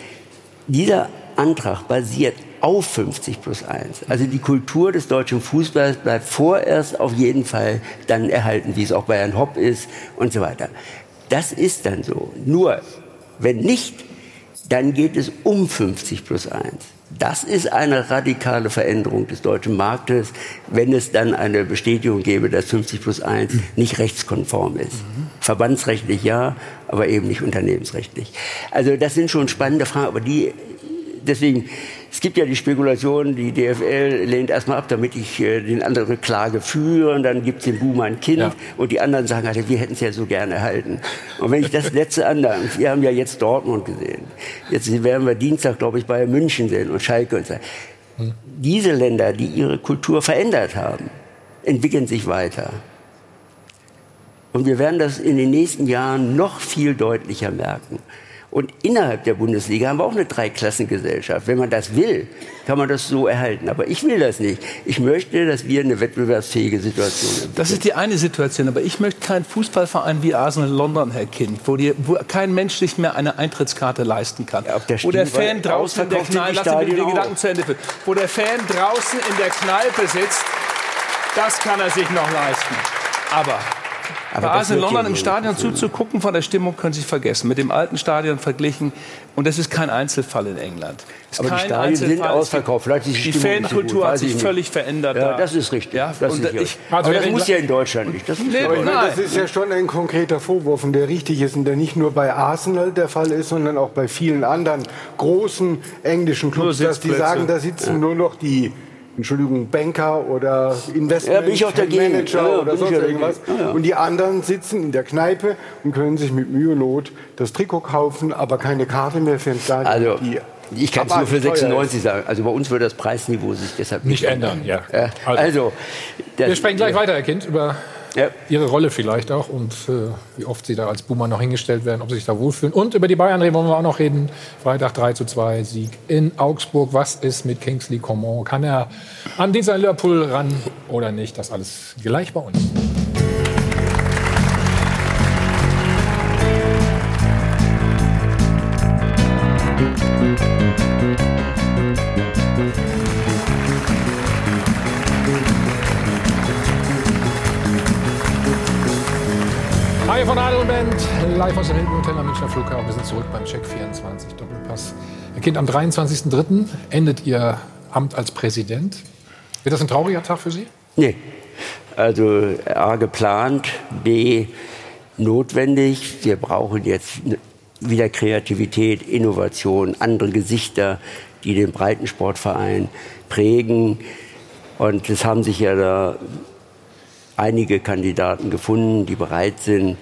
dieser Antrag basiert auf 50 plus 1. Also die Kultur des deutschen Fußballs bleibt vorerst auf jeden Fall dann erhalten, wie es auch bei Herrn Hopp ist und so weiter. Das ist dann so. Nur, wenn nicht, dann geht es um 50 plus 1. Das ist eine radikale Veränderung des deutschen Marktes, wenn es dann eine Bestätigung gäbe, dass 50 plus 1 nicht rechtskonform ist. Verbandsrechtlich ja, aber eben nicht unternehmensrechtlich. Also das sind schon spannende Fragen, aber die, deswegen, es gibt ja die Spekulation, die DFL lehnt erstmal ab, damit ich äh, den andere Klage führe und dann gibt es den Buhmann ein Kind und die anderen sagen, halt, wir hätten es ja so gerne erhalten. Und wenn ich das letzte andere, wir haben ja jetzt Dortmund gesehen, jetzt werden wir Dienstag, glaube ich, bei München sehen und Schalke und so. Diese Länder, die ihre Kultur verändert haben, entwickeln sich weiter. Und wir werden das in den nächsten Jahren noch viel deutlicher merken. Und innerhalb der Bundesliga haben wir auch eine Dreiklassengesellschaft. Wenn man das will, kann man das so erhalten. Aber ich will das nicht. Ich möchte, dass wir eine wettbewerbsfähige Situation haben. Das ist die eine Situation, aber ich möchte keinen Fußballverein wie Arsenal London, Herr Kind, wo, die, wo kein Mensch sich mehr eine Eintrittskarte leisten kann. wo der stimmt, Fan weil draußen in der Kneipe, die. Gedanken zu Ende führen, wo der Fan draußen in der Kneipe sitzt, das kann er sich noch leisten. Aber, Aber bei Arsenal wird London im. Stadion zuzugucken, von der Stimmung können Sie sich vergessen. Mit dem alten Stadion verglichen. Und das ist kein Einzelfall in England. Aber die kein Stadien sind Einzelfall. ausverkauft. Vielleicht ist die die so Fankultur hat sich völlig verändert. Ja, da. das ist richtig. Ja, Das ist ich, also Aber das muss ja in Deutschland nicht. Das Nee, das ist ja schon ein konkreter Vorwurf und der richtig ist und der nicht nur bei Arsenal der Fall ist, sondern auch bei vielen anderen großen englischen Clubs, Nur dass die sagen, da sitzen nur noch die Entschuldigung, Banker oder Ja, bin ich auch dagegen. Manager Ja, ja, oder sonst irgendwas. Ja, ja. Und die anderen sitzen in der Kneipe und können sich mit Mühe und Not das Trikot kaufen, aber keine Karte mehr für ein Stadion. Also, ich kann es nur für abartig teuer ist. 96 sagen. Also bei uns wird das Preisniveau sich deshalb nicht, Nicht ändern, ja. Ja, also, das- Wir sprechen gleich weiter, Herr Kind, über Ihre Rolle vielleicht auch und äh, wie oft Sie da als Boomer noch hingestellt werden, ob Sie sich da wohlfühlen. Und über die Bayern reden wollen wir auch noch reden. Freitag 3 zu 2 Sieg in Augsburg. Was ist mit Kingsley Coman? Kann er am Dienstag in Liverpool ran oder nicht? Das alles gleich bei uns. Hi von Adel live aus dem Hilton Hotel am Münchner Flughafen. Wir sind zurück beim Check 24 Doppelpass. Herr Kind, am 23.03. endet Ihr Amt als Präsident. Wird das ein trauriger Tag für Sie? Nee. Also A geplant, B notwendig. Wir brauchen jetzt wieder Kreativität, Innovation, andere Gesichter, die den Breitensportverein prägen. Und es haben sich ja da einige Kandidaten gefunden, die bereit sind,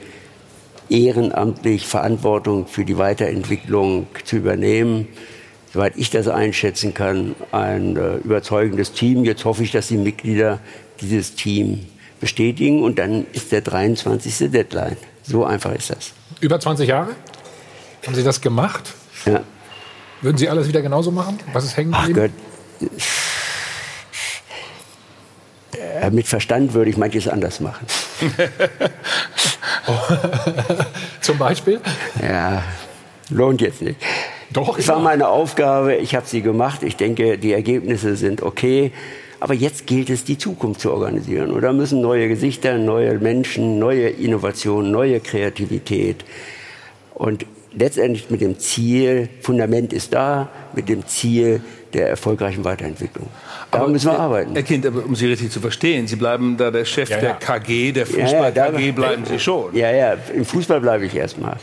ehrenamtlich Verantwortung für die Weiterentwicklung zu übernehmen. Soweit ich das einschätzen kann, ein äh, überzeugendes Team. Jetzt hoffe ich, dass die Mitglieder dieses Team bestätigen und dann ist der 23. Deadline. So einfach ist das. Über 20 Jahre? Haben Sie das gemacht? Ja. Würden Sie alles wieder genauso machen? Was ist hängen geblieben? Ach Gott. Äh, mit Verstand würde ich manches anders machen. Zum Beispiel? Ja, lohnt jetzt nicht. Doch. Es war meine Aufgabe, ich habe sie gemacht. Ich denke, die Ergebnisse sind okay. Aber jetzt gilt es, die Zukunft zu organisieren. Und da müssen neue Gesichter, neue Menschen, neue Innovationen, neue Kreativität. Und letztendlich mit dem Ziel, Fundament ist da, mit dem Ziel der erfolgreichen Weiterentwicklung. Da Aber müssen wir arbeiten. Herr Kind, aber um Sie richtig zu verstehen, Sie bleiben da der Chef Ja, ja. der KG, der Ja, ja, Fußball-KG da- bleiben Sie schon. Ja, ja, im Fußball bleibe ich erstmal.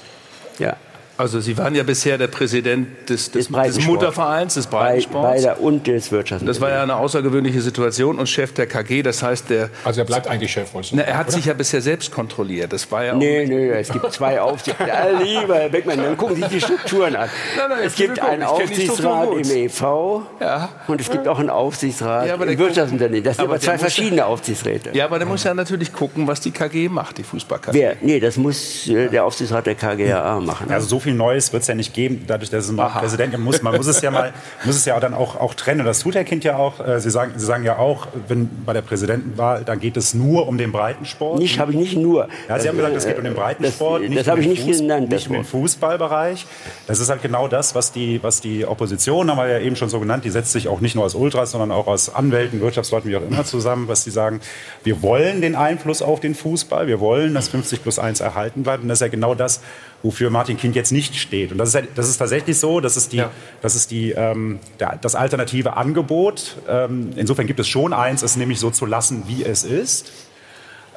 Ja. Also Sie waren ja bisher der Präsident des, des, des Breitensport. Muttervereins, des Bei, Breitensports. beider und des Wirtschafts. Das war ja eine außergewöhnliche Situation und Chef der KG, das heißt, der. Also er bleibt eigentlich Chef, wolltest Na, er hat oder? sich ja bisher selbst kontrolliert. Das war ja auch Nee, nee, es gibt zwei Aufsichtsräte. Ja, lieber Herr Beckmann, dann gucken Sie sich die Strukturen an. Nein, nein, es gibt einen Aufsichtsrat im. EV Ja. und es gibt auch einen Aufsichtsrat Ja, im Wirtschaftsunternehmen. Das sind aber aber zwei verschiedene Aufsichtsräte. Ja, aber der muss ja natürlich gucken, was die KG macht, die Fußball-KG. Wer? Nee, das muss äh, der Aufsichtsrat der KGAA machen. Also so viel Neues wird es ja nicht geben, dadurch, dass es noch Präsident muss. Man muss es ja mal, muss es ja dann auch, auch trennen. Und das tut Herr Kind ja auch. Äh, Sie sagen, Sie sagen ja auch, wenn bei der Präsidentenwahl, dann geht es nur um den Breitensport. Nicht, habe ich nicht nur. Ja, Sie haben gesagt, es geht um den Breitensport. Das- nicht das um habe den ich nicht genannt, Nicht um den. Fußballbereich. Das ist halt genau das, was die, was die Opposition, haben wir ja eben schon so genannt, die setzt sich auch nicht nur aus Ultras, sondern auch aus Anwälten, Wirtschaftsleuten, wie auch immer zusammen, was die sagen, wir wollen den Einfluss auf den Fußball, wir wollen, dass 50 plus 1 erhalten bleibt. Und das ist ja genau das, wofür Martin Kind jetzt nicht steht. Und das ist, ja- das ist tatsächlich so, das ist, die, das, ist die, ähm, der, das alternative Angebot. Ähm, insofern gibt es schon eins, es nämlich so zu lassen, wie es ist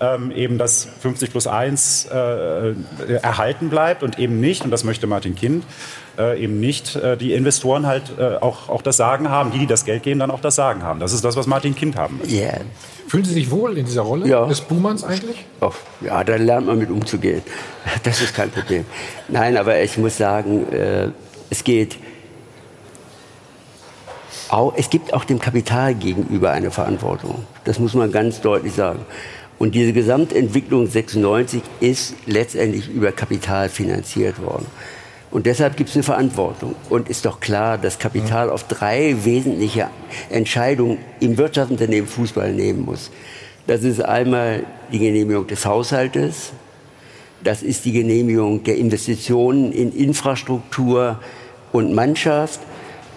ähm, eben das 50 plus 1 äh, erhalten bleibt und eben nicht, und das möchte Martin Kind, äh, eben nicht äh, die Investoren halt äh, auch, auch das Sagen haben, die, die das Geld geben, dann auch das Sagen haben. Das ist das, was Martin Kind haben möchte. Ja. Fühlen Sie sich wohl in dieser Rolle Ja. des Buhmanns eigentlich? Ach, ja, da lernt man mit umzugehen. Das ist kein Problem. Nein, aber ich muss sagen, äh, es geht. Auch, es gibt auch dem Kapital gegenüber eine Verantwortung. Das muss man ganz deutlich sagen. Und diese Gesamtentwicklung 96 ist letztendlich über Kapital finanziert worden. Und deshalb gibt es eine Verantwortung. Und ist doch klar, dass Kapital auf drei wesentliche Entscheidungen im Wirtschaftsunternehmen Fußball nehmen muss. Das ist einmal die Genehmigung des Haushaltes, das ist die Genehmigung der Investitionen in Infrastruktur und Mannschaft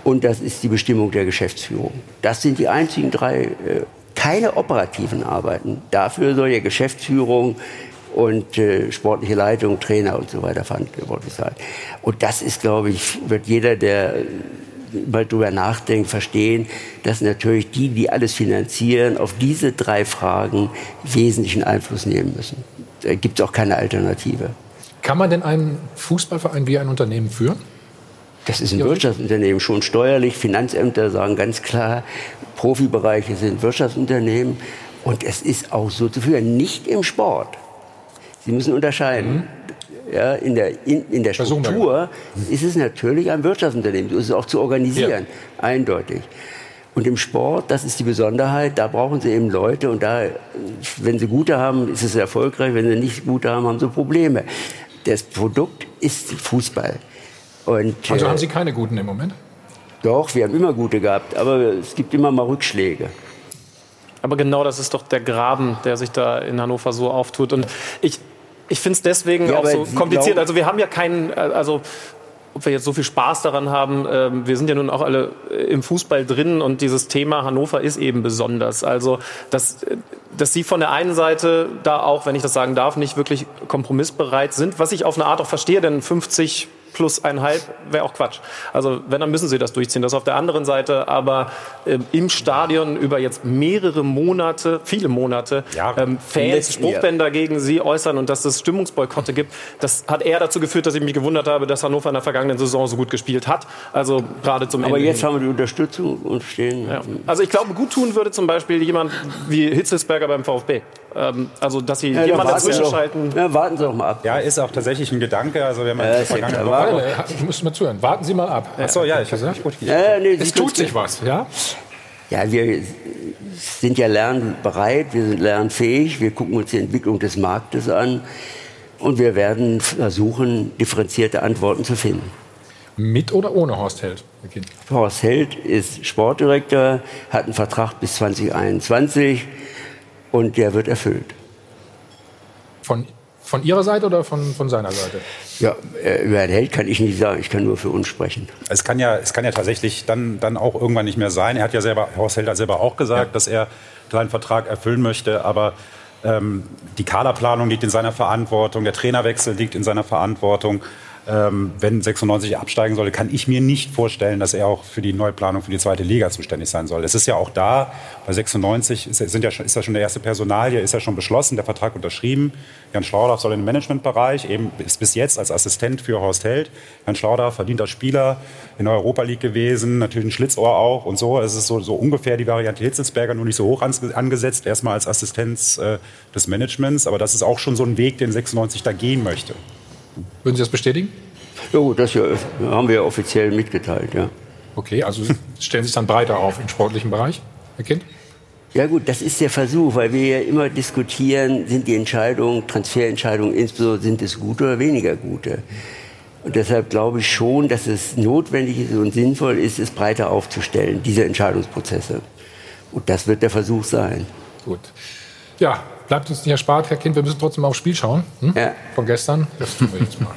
und das ist die Bestimmung der Geschäftsführung. Das sind die einzigen drei, äh, keine operativen Arbeiten. Dafür soll ja Geschäftsführung und äh, sportliche Leitung, Trainer und so weiter verantwortlich sein. Und das ist, glaube ich, wird jeder, der mal drüber nachdenkt, verstehen, dass natürlich die, die alles finanzieren, auf diese drei Fragen wesentlichen Einfluss nehmen müssen. Da gibt es auch keine Alternative. Kann man denn einen Fußballverein wie ein Unternehmen führen? Das ist ein Wirtschaftsunternehmen, schon steuerlich. Finanzämter sagen ganz klar, Profibereiche sind Wirtschaftsunternehmen. Und es ist auch so zu führen, nicht im Sport. Sie müssen unterscheiden. Ja, in, der, in, in der Struktur ist es natürlich ein Wirtschaftsunternehmen. So ist es auch zu organisieren, eindeutig. Und im Sport, das ist die Besonderheit, da brauchen sie eben Leute und da, wenn sie gute haben, ist es erfolgreich, wenn sie nicht gute haben, haben sie Probleme. Das Produkt ist Fußball. Und, Also äh, haben Sie keine guten im Moment? doch, wir haben immer gute gehabt, aber es gibt immer mal Rückschläge. Aber genau das ist doch der Graben, der sich da in Hannover so auftut. Und ich, ich finde es deswegen Ja, auch so kompliziert. Also wir haben ja keinen, äh, also ob wir jetzt so viel Spaß daran haben, ähm, wir sind ja nun auch alle äh, im Fußball drin und dieses Thema Hannover ist eben besonders. Also dass, äh, dass Sie von der einen Seite da auch, wenn ich das sagen darf, nicht wirklich kompromissbereit sind, was ich auf eine Art auch verstehe, denn 50 plus einhalb wäre auch Quatsch. Also wenn, dann müssen sie das durchziehen. Das auf der anderen Seite, aber äh, im Stadion über jetzt mehrere Monate, viele Monate, ähm, Fans Spruchbänder gegen sie äußern und dass es Stimmungsboykotte gibt, das hat eher dazu geführt, dass ich mich gewundert habe, dass Hannover in der vergangenen Saison so gut gespielt hat. Also gerade zum Aber Ende. jetzt hin. haben wir die Unterstützung und stehen. Ja. Also ich glaube, gut tun würde zum Beispiel jemand wie Hitzelsberger beim VfB. Ähm, also dass sie Ja, dann jemand warten Sie dazwischen doch. schalten. Ja, warten Sie doch mal ab. Ja, ist auch tatsächlich ein Gedanke. Also wir haben Ja, ja, ist ja vergangene klar. Woche. Warte, ich muss mal zuhören. Warten Sie mal ab. Ach so, ja, ich gesagt. Ja, nee, es tut sich was, ja? Ja, wir sind ja lernbereit, wir sind lernfähig, wir gucken uns die Entwicklung des Marktes an und wir werden versuchen, differenzierte Antworten zu finden. Mit oder ohne Horst Held? Horst Held ist Sportdirektor, hat einen Vertrag bis 2021 und der wird erfüllt. Von, von Ihrer Seite oder von, von seiner Seite? Ja, äh, über Herrn Held kann ich nicht sagen, ich kann nur für uns sprechen. Es kann ja, es kann ja tatsächlich dann, dann auch irgendwann nicht mehr sein. Er hat ja selber, Horst Held hat selber auch gesagt, dass er seinen Vertrag erfüllen möchte, aber ähm, die Kaderplanung liegt in seiner Verantwortung, der Trainerwechsel liegt in seiner Verantwortung. Ähm, wenn 96 absteigen sollte, kann ich mir nicht vorstellen, dass er auch für die Neuplanung für die zweite Liga zuständig sein soll. Es ist ja auch da, bei 96 ist, sind ja schon, ist ja schon der erste Personalie, ist ja schon beschlossen, der Vertrag unterschrieben. Jan Schlauderf soll in den Managementbereich, eben ist bis jetzt als Assistent für Horst Held. Jan Schlauderf verdienter Spieler in der Europa League gewesen, natürlich ein Schlitzohr auch und so. Es ist so, so ungefähr die Variante Hitzelsberger, nur nicht so hoch angesetzt, erstmal als Assistenz äh, des Managements. Aber das ist auch schon so ein Weg, den 96 da gehen möchte. Würden Sie das bestätigen? Ja gut, das ja, haben wir ja offiziell mitgeteilt, ja. Okay, also Sie stellen sich dann breiter auf im sportlichen Bereich, Herr Kind? Ja gut, das ist der Versuch, weil wir ja immer diskutieren, sind die Entscheidungen, Transferentscheidungen insbesondere, sind es gute oder weniger gute. Und deshalb glaube ich schon, dass es notwendig ist und sinnvoll ist, es breiter aufzustellen, diese Entscheidungsprozesse. Und das wird der Versuch sein. Gut. Ja, bleibt uns nicht erspart, Herr Kind, wir müssen trotzdem aufs Spiel schauen. Hm? Von gestern. Das tun wir jetzt mal.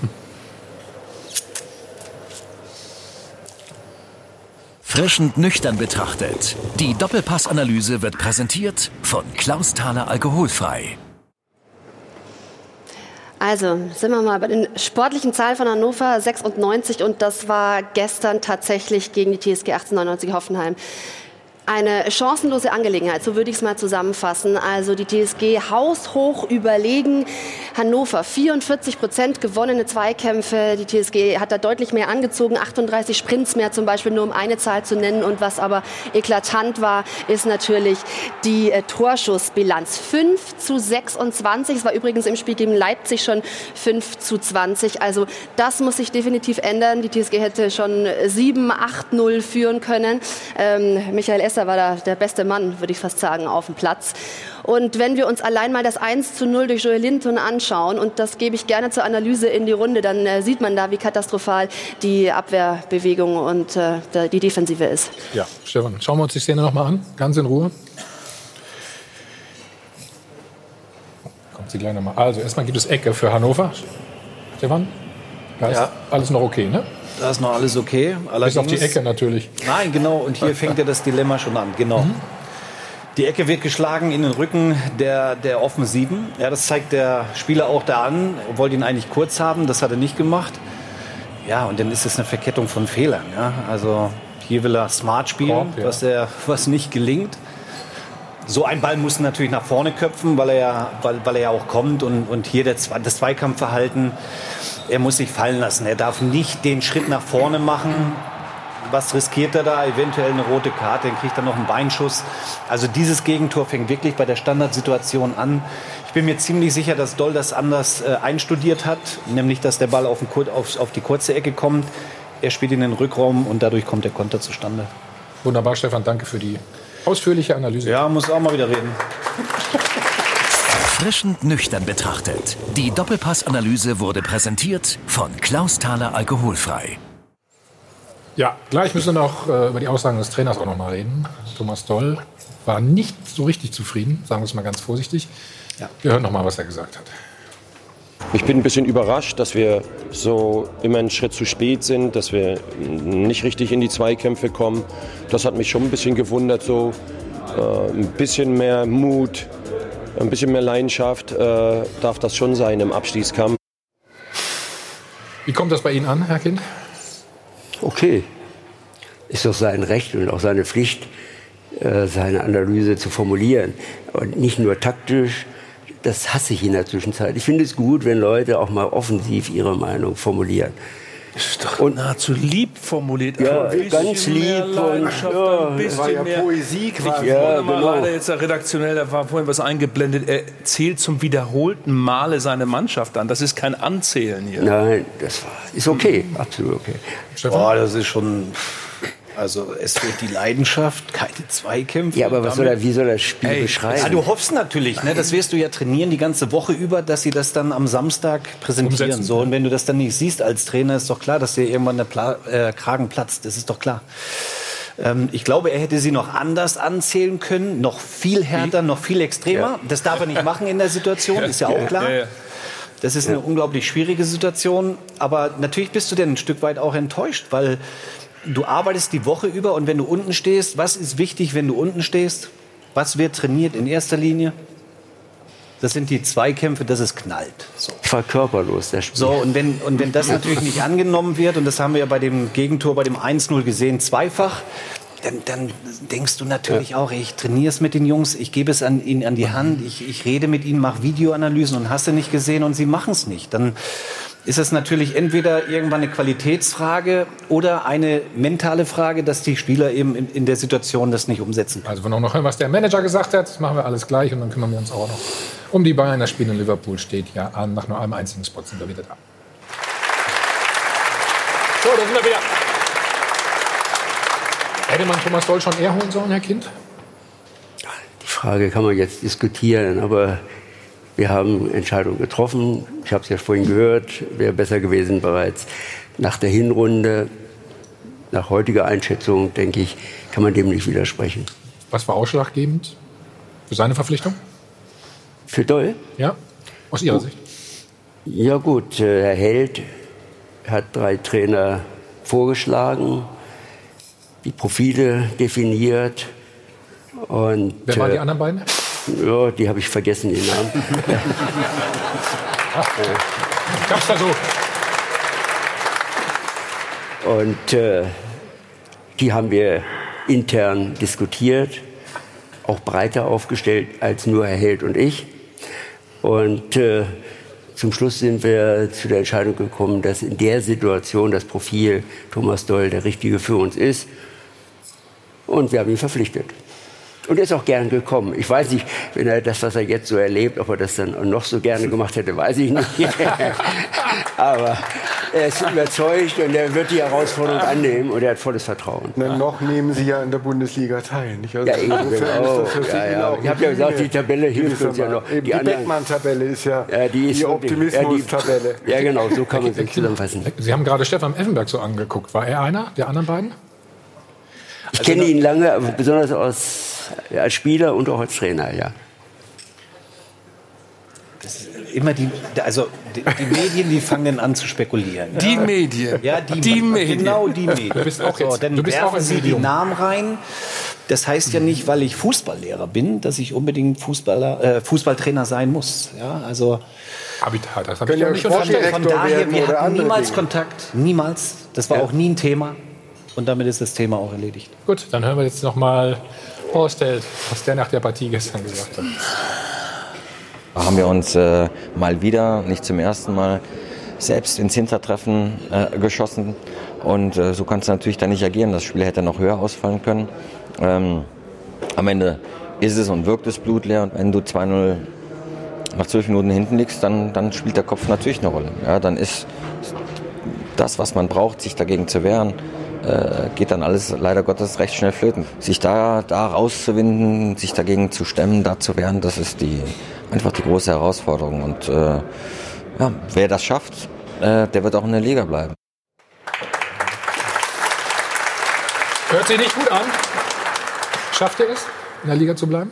Frischend nüchtern betrachtet. Die Doppelpassanalyse wird präsentiert von Klaus Thaler Alkoholfrei. Also, sind wir mal bei den sportlichen Zahlen von Hannover 96 und das war gestern tatsächlich gegen die TSG 1899 Hoffenheim. Eine chancenlose Angelegenheit, so würde ich es mal zusammenfassen. Also die TSG haushoch überlegen. Hannover 44 Prozent gewonnene Zweikämpfe. Die TSG hat da deutlich mehr angezogen, 38 Sprints mehr zum Beispiel, nur um eine Zahl zu nennen. Und was aber eklatant war, ist natürlich die äh, Torschussbilanz. 5 zu 26. Es war übrigens im Spiel gegen Leipzig schon 5 zu 20. Also das muss sich definitiv ändern. Die TSG hätte schon 7, 8, 0 führen können. Ähm, Michael Esser war da der beste Mann, würde ich fast sagen, auf dem Platz. Und wenn wir uns allein mal das 1 zu 0 durch Joel Linton anschauen, und das gebe ich gerne zur Analyse in die Runde, dann äh, sieht man da, wie katastrophal die Abwehrbewegung und äh, die Defensive ist. Ja, Stefan, schauen wir uns die Szene noch mal an, ganz in Ruhe. Kommt sie gleich noch mal. Also erstmal gibt es Ecke für Hannover. Stefan, da ist Ja. alles noch okay, ne? Da ist noch alles okay. Bis auf die Allerdings- Ecke natürlich. Nein, genau. Und hier fängt ja das Dilemma schon an. Genau. Die Ecke wird geschlagen in den Rücken der, der Offensiven. Ja, das zeigt der Spieler auch da an. Er wollte ihn eigentlich kurz haben, das hat er nicht gemacht. Ja, und dann ist es eine Verkettung von Fehlern. Ja? Also hier will er smart spielen, Korb, ja. was, er, was nicht gelingt. So ein Ball muss natürlich nach vorne köpfen, weil er ja, weil, weil er ja auch kommt. Und, und hier der, das Zweikampfverhalten, er muss sich fallen lassen. Er darf nicht den Schritt nach vorne machen. Was riskiert er da? Eventuell eine rote Karte, dann kriegt er noch einen Beinschuss. Also dieses Gegentor fängt wirklich bei der Standardsituation an. Ich bin mir ziemlich sicher, dass Doll das anders äh, einstudiert hat, nämlich dass der Ball auf, den, auf, auf die kurze Ecke kommt. Er spielt in den Rückraum und dadurch kommt der Konter zustande. Wunderbar, Stefan, danke für die ausführliche Analyse. Ja, muss auch mal wieder reden. Frischend nüchtern betrachtet. Die Doppelpassanalyse wurde präsentiert von Klaus Thaler Alkoholfrei. Ja, gleich müssen wir noch äh, über die Aussagen des Trainers auch noch mal reden. Thomas Doll war nicht so richtig zufrieden, sagen wir es mal ganz vorsichtig. Wir hören noch mal, was er gesagt hat. Ich bin ein bisschen überrascht, dass wir so immer einen Schritt zu spät sind, dass wir nicht richtig in die Zweikämpfe kommen. Das hat mich schon ein bisschen gewundert. So äh, ein bisschen mehr Mut, ein bisschen mehr Leidenschaft äh, darf das schon sein im Abstiegskampf. Wie kommt das bei Ihnen an, Herr Kind? Okay. Ist doch sein Recht und auch seine Pflicht, äh, seine Analyse zu formulieren. Und nicht nur taktisch, das hasse ich in der Zwischenzeit. Ich finde es gut, wenn Leute auch mal offensiv ihre Meinung formulieren. Das ist doch und nahezu lieb formuliert. Ja, ein ganz lieb und ja, ein bisschen war ja mehr Poesie quasi. Ich Ja, wurde mal genau. leider jetzt redaktionell, da war vorhin was eingeblendet. Er zählt zum wiederholten Male seine Mannschaft an. Das ist kein Anzählen hier. Nein, das war, ist okay, absolut okay. Boah, das ist schon. Also es fehlt die Leidenschaft, keine Zweikämpfe. Ja, aber was soll er, wie soll er das Spiel Ey, beschreiben? Ja, du hoffst natürlich, ne, das wirst du ja trainieren die ganze Woche über, dass sie das dann am Samstag präsentieren. Umsetzen. So, und wenn du das dann nicht siehst als Trainer, ist doch klar, dass dir irgendwann der Pla äh, Kragen platzt. Das ist doch klar. Ähm, ich glaube, er hätte sie noch anders anzählen können, noch viel härter, noch viel extremer. Ja. Das darf er nicht machen in der Situation, ist ja auch klar. Ja, ja. Das ist eine unglaublich schwierige Situation. Aber natürlich bist du denn ein Stück weit auch enttäuscht, weil du arbeitest die Woche über und wenn du unten stehst, was ist wichtig, wenn du unten stehst? Was wird trainiert in erster Linie? Das sind die Zweikämpfe, dass es knallt. So. Ich war körperlos, der Spiel. So, und wenn, und wenn das natürlich nicht angenommen wird, und das haben wir ja bei dem Gegentor, bei dem 1-0 gesehen, zweifach, dann, dann denkst du natürlich auch, ey, ich trainiere es mit den Jungs, ich gebe es an ihnen an die Hand, ich, ich rede mit ihnen, mache Videoanalysen und hast du nicht gesehen und sie machen es nicht. Dann ist es natürlich entweder irgendwann eine Qualitätsfrage oder eine mentale Frage, dass die Spieler eben in, in der Situation das nicht umsetzen. Also wir wollen auch noch hören, was der Manager gesagt hat. Das machen wir alles gleich und dann kümmern wir uns auch noch um die Bayern. Das Spiel in Liverpool steht ja an. Nach nur einem einzigen Spot sind wir wieder da. So, da sind wir wieder. Hätte man Thomas Doll schon eher holen sollen, Herr Kind? Die Frage kann man jetzt diskutieren, aber wir haben Entscheidungen getroffen. Ich habe es ja vorhin gehört, wäre besser gewesen bereits nach der Hinrunde. Nach heutiger Einschätzung, denke ich, kann man dem nicht widersprechen. Was war ausschlaggebend für seine Verpflichtung? Für Doll? Ja, aus Ihrer Sicht. Ja gut, äh, Herr Held hat drei Trainer vorgeschlagen, die Profile definiert. Und, Wer waren äh, die anderen beiden? Ja, die habe ich vergessen, den Namen. Ich hab's versucht. Und äh, die haben wir intern diskutiert, auch breiter aufgestellt als nur Herr Held und ich. Und äh, zum Schluss sind wir zu der Entscheidung gekommen, dass in der Situation das Profil Thomas Doll der richtige für uns ist. Und wir haben ihn verpflichtet. Und er ist auch gern gekommen. Ich weiß nicht, wenn er das, was er jetzt so erlebt, ob er das dann noch so gerne gemacht hätte, weiß ich nicht. Aber er ist überzeugt und er wird die Herausforderung annehmen und er hat volles Vertrauen. Na, noch nehmen Sie ja in der Bundesliga teil. Nicht? Also Ja, eben, genau. ist das für Ja, ja. auch Ich hab ja gesagt, die Tabelle hilft uns ja noch. Eben Die die Beckmann-Tabelle ist ja, Ja, die die Optimismus-Tabelle. Ja, genau, so kann man sich zusammenfassen. Sie haben gerade Stefan Effenberg so angeguckt. War er einer der anderen beiden? Ich kenne ihn lange, besonders aus, ja, als Spieler und auch als Trainer, ja. Immer die, also die, die Medien, die fangen an zu spekulieren. Die Medien. Ja, die, Die Medien. Genau die Medien. Du bist auch so, jetzt- dann du bist auch werfen ein sie die. Namen rein. Das heißt ja nicht, weil ich Fußballlehrer bin, dass ich unbedingt Fußballer, äh, Fußballtrainer sein muss. Ja, also Habitat, das habe ich ja ja nicht unterstellt. von daher, wir hatten niemals Dinge. Kontakt. Niemals. Das war Ja. auch nie ein Thema. Und damit ist das Thema auch erledigt. Gut, dann hören wir jetzt noch mal Horst Held, was der nach der Partie gestern gesagt hat. haben wir uns äh, mal wieder, nicht zum ersten Mal, selbst ins Hintertreffen äh, geschossen. Und äh, so kannst du natürlich dann nicht agieren. Das Spiel hätte noch höher ausfallen können. Ähm, am Ende ist es und wirkt es blutleer. Und wenn du 2-0 nach zwölf Minuten hinten liegst, dann, dann spielt der Kopf natürlich eine Rolle. Ja, dann ist das, was man braucht, sich dagegen zu wehren, äh, geht dann alles leider Gottes recht schnell flöten. Sich da, da rauszuwinden, sich dagegen zu stemmen, da zu wehren, das ist die, einfach die große Herausforderung. Und äh, ja, wer das schafft, äh, der wird auch in der Liga bleiben. Hört sich nicht gut an. Schafft er es, in der Liga zu bleiben?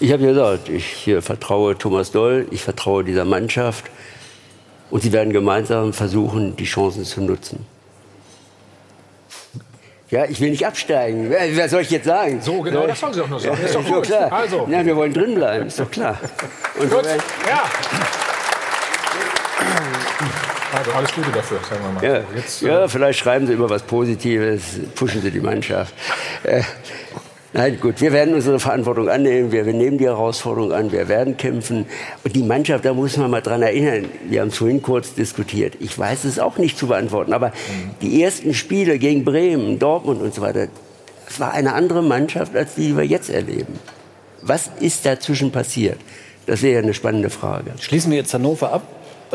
Ich habe ja gesagt, ich vertraue Thomas Doll, ich vertraue dieser Mannschaft und sie werden gemeinsam versuchen, die Chancen zu nutzen. Ja, ich will nicht absteigen. Wer, wer soll ich jetzt sagen? So, genau, Soll das ich- sollen Sie doch nur sagen. Ja, Ist doch ist gut. klar. Also. Nein, wir wollen drin bleiben, ist doch klar. Und Gut, so ja. Also alles Gute dafür, sagen wir mal. Ja, Jetzt, äh, ja, vielleicht schreiben Sie immer was Positives, pushen Sie die Mannschaft. Äh, nein, gut, wir werden unsere Verantwortung annehmen, wir, wir nehmen die Herausforderung an, wir werden kämpfen. Und die Mannschaft, da muss man mal dran erinnern, wir haben es vorhin kurz diskutiert, ich weiß es auch nicht zu beantworten, aber die ersten Spiele gegen Bremen, Dortmund und so weiter, das war eine andere Mannschaft, als die wir jetzt erleben. Was ist dazwischen passiert? Das wäre eine spannende Frage. Schließen wir jetzt Hannover ab?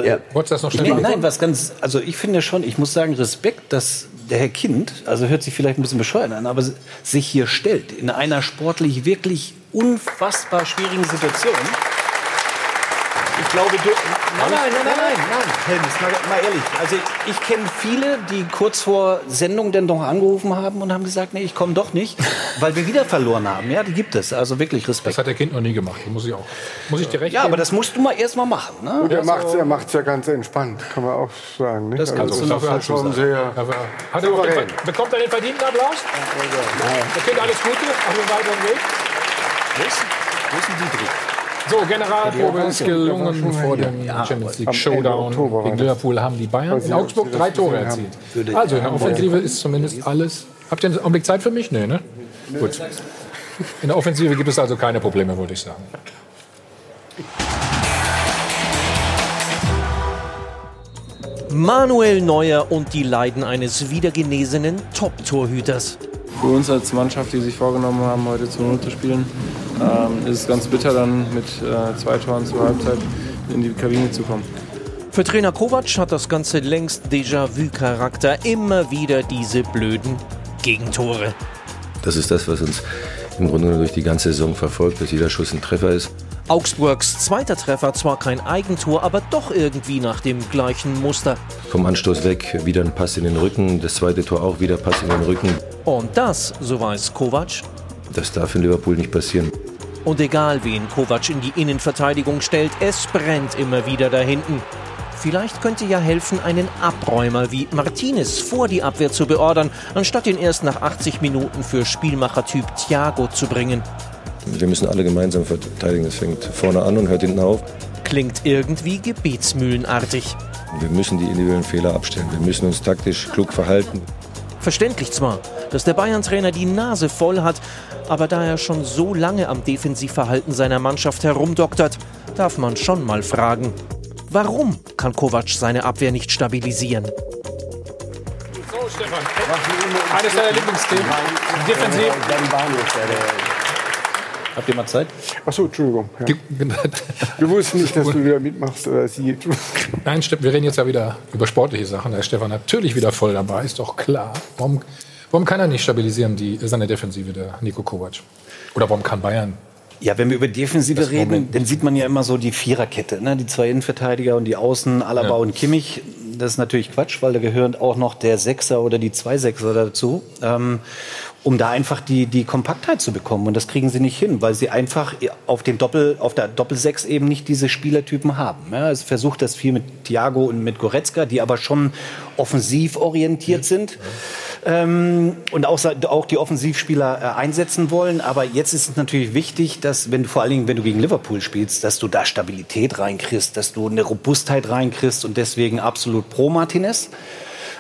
Ja. Wolltest du das noch Nee, schnell nein, was ganz, also ich finde schon, ich muss sagen, Respekt, dass der Herr Kind, also hört sich vielleicht ein bisschen bescheuert an, aber sich hier stellt in einer sportlich wirklich unfassbar schwierigen Situation. Ich glaube, du, nein, nein, nein, nein, nein, nein, Helms, mal, mal ehrlich. Also ich kenne viele, die kurz vor Sendung dann doch angerufen haben und haben gesagt, nee, ich komme doch nicht, weil wir wieder verloren haben. Ja, die gibt es. Also wirklich Respekt. Das hat der Kind noch nie gemacht, muss ich auch. Muss ich dir recht Ja, geben? aber das musst du mal erst mal machen. Ne? Und er Also- macht's, er macht's ja ganz entspannt, kann man auch sagen. Nicht? Das kannst du noch das ist dazu schon sagen. sehr Aber hat er bekommt er den verdienten Applaus? Der Kind alles Gute auf dem weiteren Weg. Wo ist denn Dietrich? So, Generalprobe ist gelungen vor dem Ja, Champions League Showdown gegen. Liverpool haben die Bayern in Augsburg drei Tore erzielt. Also in der Offensive ist zumindest alles. Habt ihr einen Augenblick Zeit für mich? Nee, ne? Gut. In der Offensive gibt es also keine Probleme, würde ich sagen. Manuel Neuer und die Leiden eines wiedergenesenen Top-Torhüters. Für uns als Mannschaft, die sich vorgenommen haben, heute zu Null zu spielen, ähm, ist es ganz bitter, dann mit äh, zwei Toren zur Halbzeit in die Kabine zu kommen. Für Trainer Kovac hat das Ganze längst Déjà-vu-Charakter. Immer wieder diese blöden Gegentore. Das ist das, was uns im Grunde genommen durch die ganze Saison verfolgt, dass jeder Schuss ein Treffer ist. Augsburgs zweiter Treffer zwar kein Eigentor, aber doch irgendwie nach dem gleichen Muster. Vom Anstoß weg wieder ein Pass in den Rücken, das zweite Tor auch wieder Pass in den Rücken. Und das, so weiß Kovac, Das darf in Liverpool nicht passieren. Und egal wen Kovac in die Innenverteidigung stellt, es brennt immer wieder da hinten. Vielleicht könnte ja helfen, einen Abräumer wie Martinez vor die Abwehr zu beordern, anstatt ihn erst nach 80 Minuten für Spielmachertyp Thiago zu bringen. Wir müssen alle gemeinsam verteidigen. Das fängt vorne an und hört hinten auf. Klingt irgendwie gebetsmühlenartig. Wir müssen die individuellen Fehler abstellen. Wir müssen uns taktisch klug verhalten. Verständlich zwar, dass der Bayern-Trainer die Nase voll hat, aber da er schon so lange am Defensivverhalten seiner Mannschaft herumdoktert, darf man schon mal fragen, warum kann Kovac seine Abwehr nicht stabilisieren? So, Stefan. Eines deiner Lieblingsthemen. Defensiv. Habt ihr mal Zeit? Achso, Entschuldigung. Ja. Wir wussten nicht, dass du wieder mitmachst oder sie. Nein, stimmt. Wir reden jetzt ja wieder über sportliche Sachen. Da ist Stefan natürlich wieder voll dabei, ist doch klar. Warum, warum kann er nicht stabilisieren, die, seine Defensive, der Nico Kovac? Oder warum kann Bayern? Ja, wenn wir über Defensive Das reden, Moment. dann sieht man ja immer so die Viererkette, ne? die zwei Innenverteidiger und die Außen, Alaba Ja. und Kimmich. Das ist natürlich Quatsch, weil da gehören auch noch der Sechser oder die zwei Sechser dazu, ähm, um da einfach die, die Kompaktheit zu bekommen. Und das kriegen sie nicht hin, weil sie einfach auf, den Doppel, auf der Doppelsechs eben nicht diese Spielertypen haben. Ja, es versucht das viel mit Thiago und mit Goretzka, die aber schon offensiv orientiert sind ähm, und auch, auch die Offensivspieler äh, einsetzen wollen. Aber jetzt ist es natürlich wichtig, dass, wenn du vor allen Dingen, wenn du gegen Liverpool spielst, dass du da Stabilität reinkriegst, dass du eine Robustheit reinkriegst und deswegen absolut pro Martinez.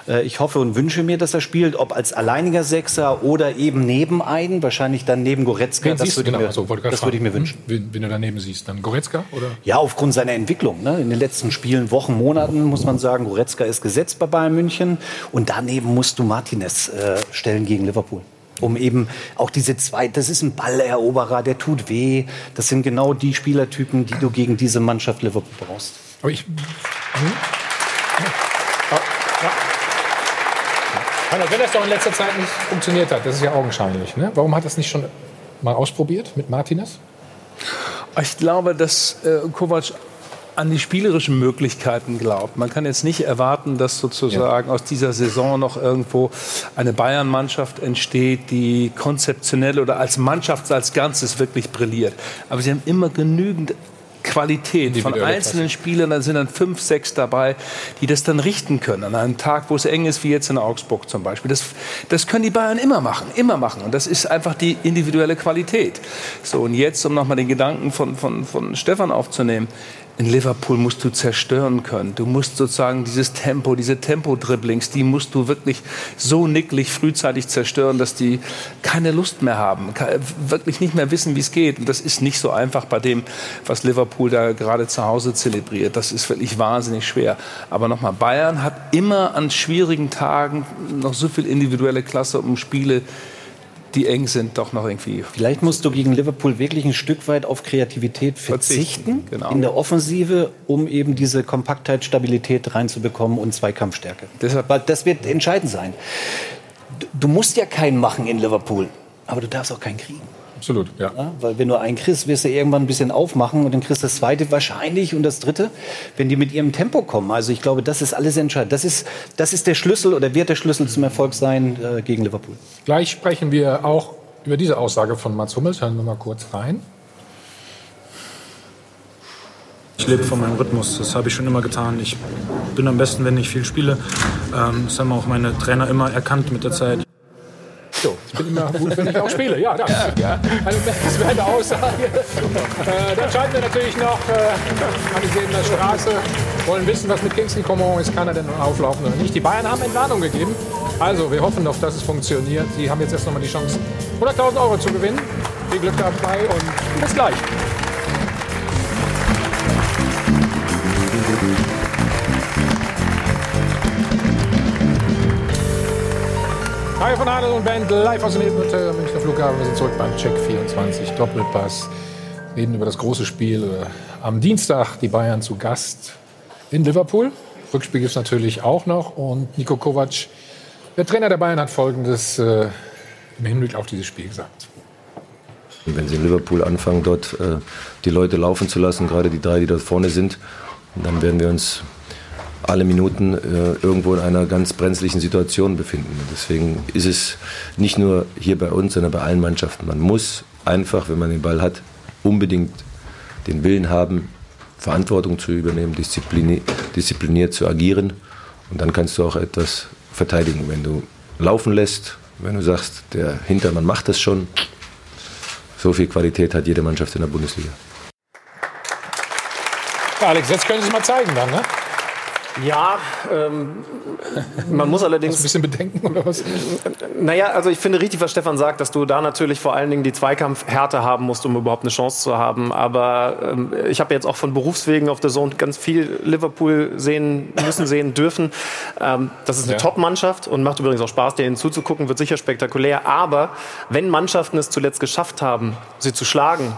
Äh, Ich hoffe und wünsche mir, dass er spielt, ob als alleiniger Sechser oder eben neben einen, wahrscheinlich dann neben Goretzka. Wen das würde ich genau? mir, Also, das würde ich mir wünschen. Hm? Wen, wen du daneben siehst, dann Goretzka oder? Ja, aufgrund seiner Entwicklung. Ne? In den letzten Spielen, Wochen, Monaten muss man sagen, Goretzka ist gesetzt bei Bayern München. Und daneben musst du Martinez äh, stellen gegen Liverpool. Um eben auch diese zwei, das ist ein Balleroberer, der tut weh. Das sind genau die Spielertypen, die du gegen diese Mannschaft Liverpool brauchst. Aber ich. Hm? Ja. Ja. Reinhard, wenn das doch in letzter Zeit nicht funktioniert hat, das ist ja augenscheinlich, ne? warum hat das nicht schon mal ausprobiert mit Martinez? Ich glaube, dass äh, Kovac an die spielerischen Möglichkeiten glaubt. Man kann jetzt nicht erwarten, dass sozusagen aus dieser Saison noch irgendwo eine Bayern-Mannschaft entsteht, die konzeptionell oder als Mannschaft als Ganzes wirklich brilliert. Aber sie haben immer genügend Qualität von einzelnen Spielern, da sind dann fünf, sechs dabei, die das dann richten können. An einem Tag, wo es eng ist, wie jetzt in Augsburg zum Beispiel. Das, das können die Bayern immer machen, immer machen. Und das ist einfach die individuelle Qualität. So, und jetzt, um nochmal den Gedanken von, von, von Stefan aufzunehmen, in Liverpool musst du zerstören können. Du musst sozusagen dieses Tempo, diese Tempo-Dribblings, die musst du wirklich so nicklig frühzeitig zerstören, dass die keine Lust mehr haben, wirklich nicht mehr wissen, wie es geht. Und das ist nicht so einfach bei dem, was Liverpool da gerade zu Hause zelebriert. Das ist wirklich wahnsinnig schwer. Aber nochmal, Bayern hat immer an schwierigen Tagen noch so viel individuelle Klasse, um Spiele die eng sind, doch noch irgendwie. Vielleicht musst du gegen Liverpool wirklich ein Stück weit auf Kreativität verzichten, verzichten genau. in der Offensive, um eben diese Kompaktheit, Stabilität reinzubekommen und Zweikampfstärke. Deshalb, Weil das wird entscheidend sein. Du musst ja keinen machen in Liverpool, aber du darfst auch keinen kriegen. Absolut, ja. ja. Weil wenn du einen kriegst, wirst du irgendwann ein bisschen aufmachen und dann kriegst du das zweite wahrscheinlich und das dritte, wenn die mit ihrem Tempo kommen. Also ich glaube, das ist alles entscheidend. Das ist, das ist der Schlüssel oder wird der Schlüssel zum Erfolg sein äh, gegen Liverpool. Gleich sprechen wir auch über diese Aussage von Mats Hummels. Hören wir mal kurz rein. Ich lebe von meinem Rhythmus, das habe ich schon immer getan. Ich bin am besten, wenn ich viel spiele. Ähm, das haben auch meine Trainer immer erkannt mit der Zeit. So, ich bin immer gut, wenn ich auch spiele. Ja, das, ja. Eine Aussage. Äh, dann schalten wir natürlich noch äh, an die Sebener Straße. Wollen wissen, was mit Kingston Coman ist. Kann er denn auflaufen oder nicht? Die Bayern haben Entwarnung gegeben. Also, wir hoffen noch, dass es funktioniert. Sie haben jetzt erst noch mal die Chance, 100.000 Euro zu gewinnen. Viel Glück dabei und bis gleich. Hi von Adel und Band live aus dem Münchner Flughafen. Wir sind zurück beim Check 24 Doppelpass. Reden über das große Spiel am Dienstag. Die Bayern zu Gast in Liverpool. Rückspiel gibt es natürlich auch noch. Und Nico Kovac, der Trainer der Bayern, hat Folgendes äh, im Hinblick auf dieses Spiel gesagt. Wenn sie in Liverpool anfangen, dort äh, die Leute laufen zu lassen, gerade die drei, die dort vorne sind, dann werden wir uns alle Minuten äh, irgendwo in einer ganz brenzlichen Situation befinden. deswegen ist es nicht nur hier bei uns, sondern bei allen Mannschaften. Man muss einfach, wenn man den Ball hat, unbedingt den Willen haben, Verantwortung zu übernehmen, disziplini diszipliniert zu agieren. Und dann kannst du auch etwas verteidigen. Wenn du laufen lässt, wenn du sagst, der Hintermann macht das schon, so viel Qualität hat jede Mannschaft in der Bundesliga. Alex, jetzt können Sie es mal zeigen dann, ne? Ja, ähm, man muss allerdings. Hast ein bisschen bedenken oder was? Naja, also ich finde richtig, was Stefan sagt, dass du da natürlich vor allen Dingen die Zweikampfhärte haben musst, um überhaupt eine Chance zu haben. Aber ähm, ich habe jetzt auch von Berufswegen auf der Zone ganz viel Liverpool sehen müssen, sehen dürfen. Ähm, das ist eine ja. Top-Mannschaft und macht übrigens auch Spaß, denen zuzugucken, wird sicher spektakulär. Aber wenn Mannschaften es zuletzt geschafft haben, sie zu schlagen,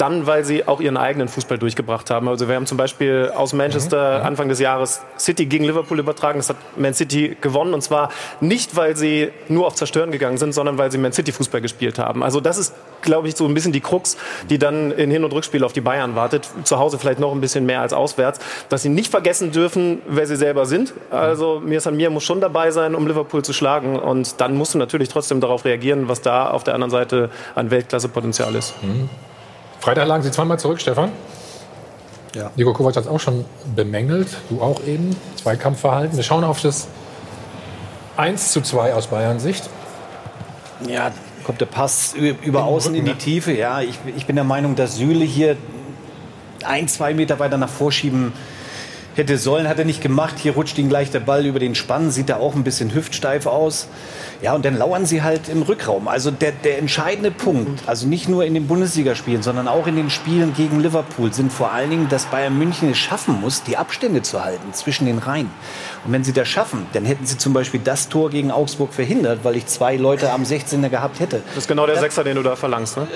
dann, weil sie auch ihren eigenen Fußball durchgebracht haben. Also wir haben zum Beispiel aus Manchester mhm. Anfang des Jahres City gegen Liverpool übertragen. Das hat Man City gewonnen und zwar nicht, weil sie nur auf Zerstören gegangen sind, sondern weil sie Man City Fußball gespielt haben. Also das ist, glaube ich, so ein bisschen die Krux, die dann in Hin- und Rückspiel auf die Bayern wartet. Zu Hause vielleicht noch ein bisschen mehr als auswärts, dass sie nicht vergessen dürfen, wer sie selber sind. Also mir San Mir muss schon dabei sein, um Liverpool zu schlagen und dann musst du natürlich trotzdem darauf reagieren, was da auf der anderen Seite an Weltklasse-Potenzial ist. Mhm. Freitag lagen Sie zweimal zurück, Stefan. Ja. Nico Kovac hat es auch schon bemängelt, du auch eben, Zweikampfverhalten. Wir schauen auf das 1 zu 2 aus Bayern Sicht. Ja, kommt der Pass über außen in die Tiefe. Ja, ich, ich bin der Meinung, dass Süle hier ein, zwei Meter weiter nach vorschieben hätte sollen, hat er nicht gemacht. Hier rutscht ihm gleich der Ball über den Spann, sieht er auch ein bisschen hüftsteif aus. Ja, und dann lauern sie halt im Rückraum. Also der, der entscheidende Punkt, also nicht nur in den Bundesligaspielen, sondern auch in den Spielen gegen Liverpool, sind vor allen Dingen, dass Bayern München es schaffen muss, die Abstände zu halten zwischen den Reihen. Und wenn sie das schaffen, dann hätten sie zum Beispiel das Tor gegen Augsburg verhindert, weil ich zwei Leute am 16er gehabt hätte. Das ist genau der Sechser, den du da verlangst, ne?